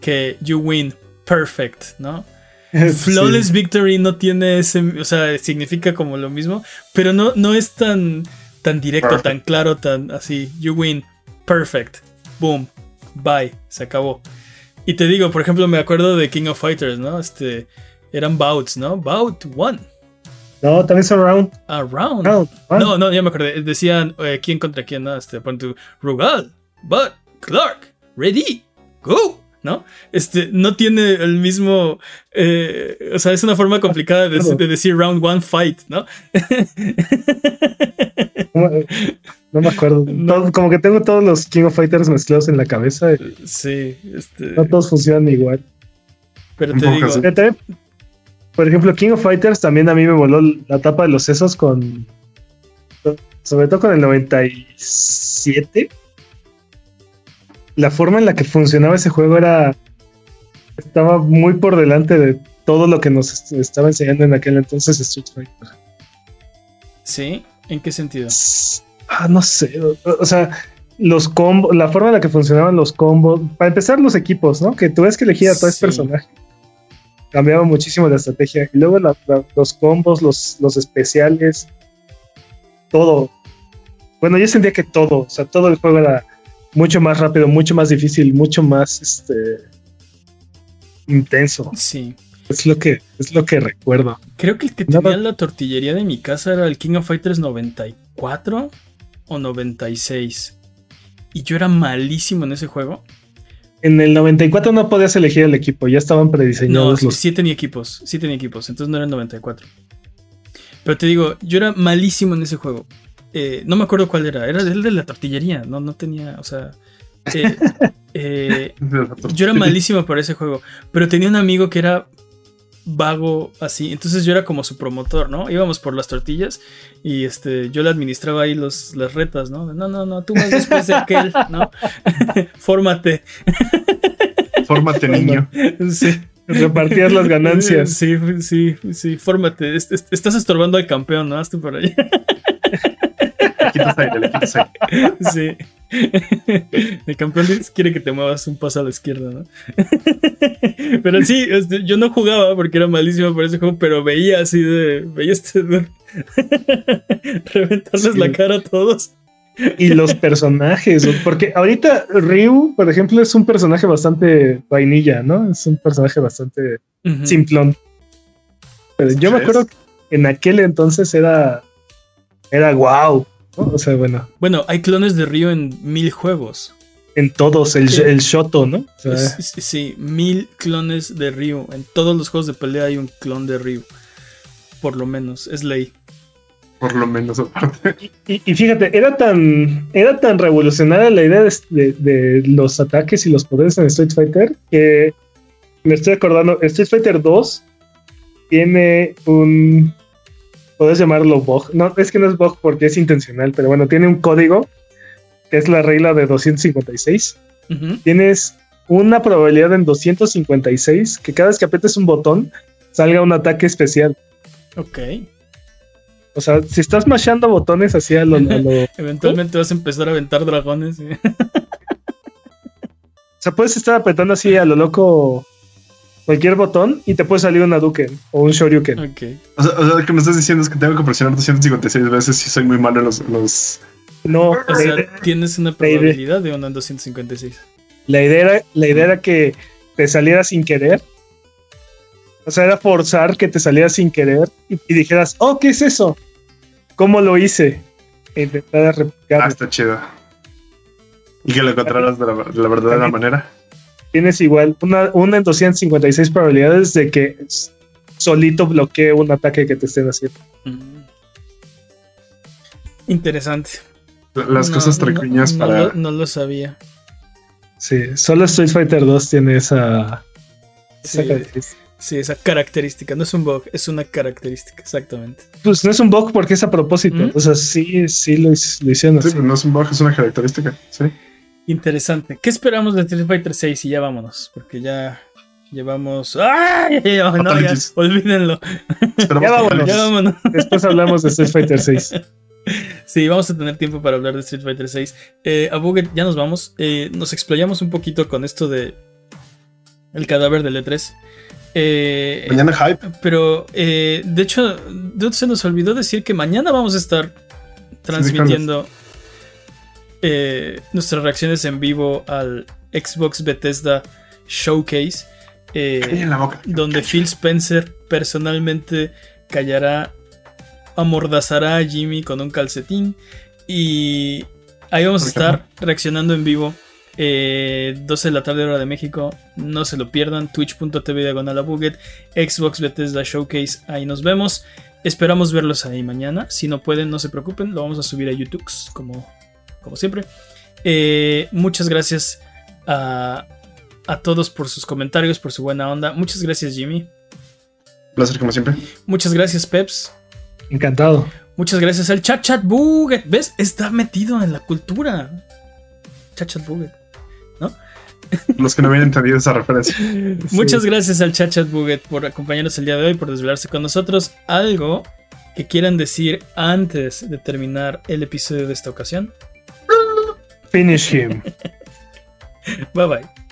Que you win perfect, ¿no? Flawless Sí. Victory no tiene ese, o sea, significa como lo mismo, pero no, no es tan, tan directo, Perfect. tan claro, tan así. You win perfect, boom, bye, se acabó. Y te digo, por ejemplo, me acuerdo de King of Fighters, ¿no? Este, eran bouts, ¿no? Bout one, No, también son round, a round. No, no, ya me acordé. Decían eh, quién contra quién, ¿no? Este, pon tu Rugal, Bud, Clark, Ready, Go, ¿no? Este, no tiene el mismo. eh, o sea, es una forma complicada de, de decir round one fight, ¿no? No, me- no me acuerdo. Todo- como que tengo todos los King of Fighters mezclados en la cabeza. y Sí, este. No todos funcionan igual. Pero te digo. por ejemplo, King of Fighters también a mí me voló la tapa de los sesos con. Sobre todo con el 97. La forma en la que funcionaba ese juego era. Estaba muy por delante de todo lo que nos estaba enseñando en aquel entonces Street Fighter. ¿Sí? ¿En qué sentido? Ah, no sé. O, sea, los combos, la forma en la que funcionaban los combos. Para empezar, los equipos, ¿no? Que tú ves que elegía a todo ese personaje. Cambiaba muchísimo la estrategia. Y luego los combos, los, los especiales. Todo. Bueno, yo sentía que todo, o sea, todo el juego era mucho más rápido, mucho más difícil, mucho más este intenso. Sí. Es lo que, es lo que recuerdo. Creo que el que tenía la tortillería de mi casa era el King of Fighters 94 o 96. Y yo era malísimo en ese juego. En el 94 no podías elegir el equipo, ya estaban prediseñados. No, sí tenía equipos, sí tenía equipos, entonces no era el 94. Pero te digo, yo era malísimo en ese juego. Eh, no me acuerdo cuál era, era el de la tortillería, no, no tenía, o sea... Eh, eh, yo era malísimo para ese juego, pero tenía un amigo que era vago así. Entonces yo era como su promotor, ¿no? Íbamos por las tortillas y este, yo le administraba ahí los, las retas, ¿no? No, no, no, tú vas después de aquel, ¿no? Fórmate. Fórmate, niño. Sí. Repartías las ganancias. Sí, sí, sí, fórmate. Estás estorbando al campeón, ¿no? Hazte por allá. Sí. El campeón quiere que te muevas un paso a la izquierda, ¿no? Pero sí, este, yo no jugaba porque era malísimo por ese juego, pero veía así de. Veía este. reventarles la cara a todos. Y los personajes, porque ahorita Ryu, por ejemplo, es un personaje bastante vainilla, ¿no? Es un personaje bastante simplón. Pero yo me acuerdo que en aquel entonces era. Era wow. O sea, bueno. Bueno, hay clones de Ryu en mil juegos. En todos, el, el Shoto, ¿no? sí, mil clones de Ryu. En todos los juegos de pelea hay un clon de Ryu. Por lo menos, es ley. Por lo menos, aparte. Y, fíjate, era tan, era tan revolucionaria la idea de, los ataques y los poderes en Street Fighter que me estoy acordando, Street Fighter 2 tiene un, puedes llamarlo bug. No, es que no es bug porque es intencional, pero bueno, tiene un código que es la regla de 256. Tienes una probabilidad en 256 que cada vez que apretes un botón salga un ataque especial. Ok. O sea, si estás machando botones así a lo. Eventualmente vas a empezar a aventar dragones. o sea, puedes estar apretando así a lo loco cualquier botón y te puede salir una Duken o un Shoryuken. Ok. O sea, lo que me estás diciendo es que tengo que presionar 256 veces si soy muy malo en los. No, o sea, tienes una probabilidad de una en 256. La idea, era, la idea era que te saliera sin querer. O sea, era forzar que te saliera sin querer y, dijeras, oh, ¿qué es eso? ¿Cómo lo hice? E intentar replicar. Ah, está chido. Y que lo encontraras de la, de la verdadera manera tienes igual una, una en 256 probabilidades de que solito bloquee un ataque que te estén haciendo. Mm. Interesante. Las cosas trecuñas para. No, lo sabía. Sí, solo Street Fighter 2 tiene esa. Sí, esa característica. Sí, esa característica. No es un bug, es una característica, exactamente. Pues no es un bug porque es a propósito. ¿Mm? O sea, sí, sí lo, hicieron así. no es un bug, es una característica. Sí. Interesante. ¿Qué esperamos de Street Fighter 6? Y ya vámonos, porque ya llevamos. ¡Ay! Ya, no, ya, olvídenlo. ya vámonos. ya vámonos. Después hablamos de Street Fighter 6. Sí, vamos a tener tiempo para hablar de Street Fighter 6. Eh, a Buget, ya nos vamos. Eh, nos explayamos un poquito con esto de. El cadáver del E3. Eh, mañana hype. Pero, eh, de hecho, se nos olvidó decir que mañana vamos a estar transmitiendo. Eh, nuestras reacciones en vivo al Xbox Bethesda Showcase, eh, donde Phil Spencer personalmente callará, amordazará a Jimmy con un calcetín y ahí vamos a estar reaccionando en vivo. 12 eh, de la tarde hora de México, no se lo pierdan, twitch.tv diagonal a Buget, Xbox Bethesda Showcase, ahí nos vemos. Esperamos verlos ahí mañana. Si no pueden, no se preocupen, lo vamos a subir a YouTube como como siempre. Eh, muchas gracias a, todos por sus comentarios, por su buena onda. Muchas gracias, Jimmy. Placer, como siempre. Muchas gracias, Peps. Encantado. Muchas gracias al Chat Chat Buget. ¿Ves? Está metido en la cultura. Chat Chat Buget. ¿No? los que no habían entendido esa referencia. Muchas gracias al Chachat Buget por acompañarnos el día de hoy, por desvelarse con nosotros. ¿Algo que quieran decir antes de terminar el episodio de esta ocasión? Finish him. Bye bye.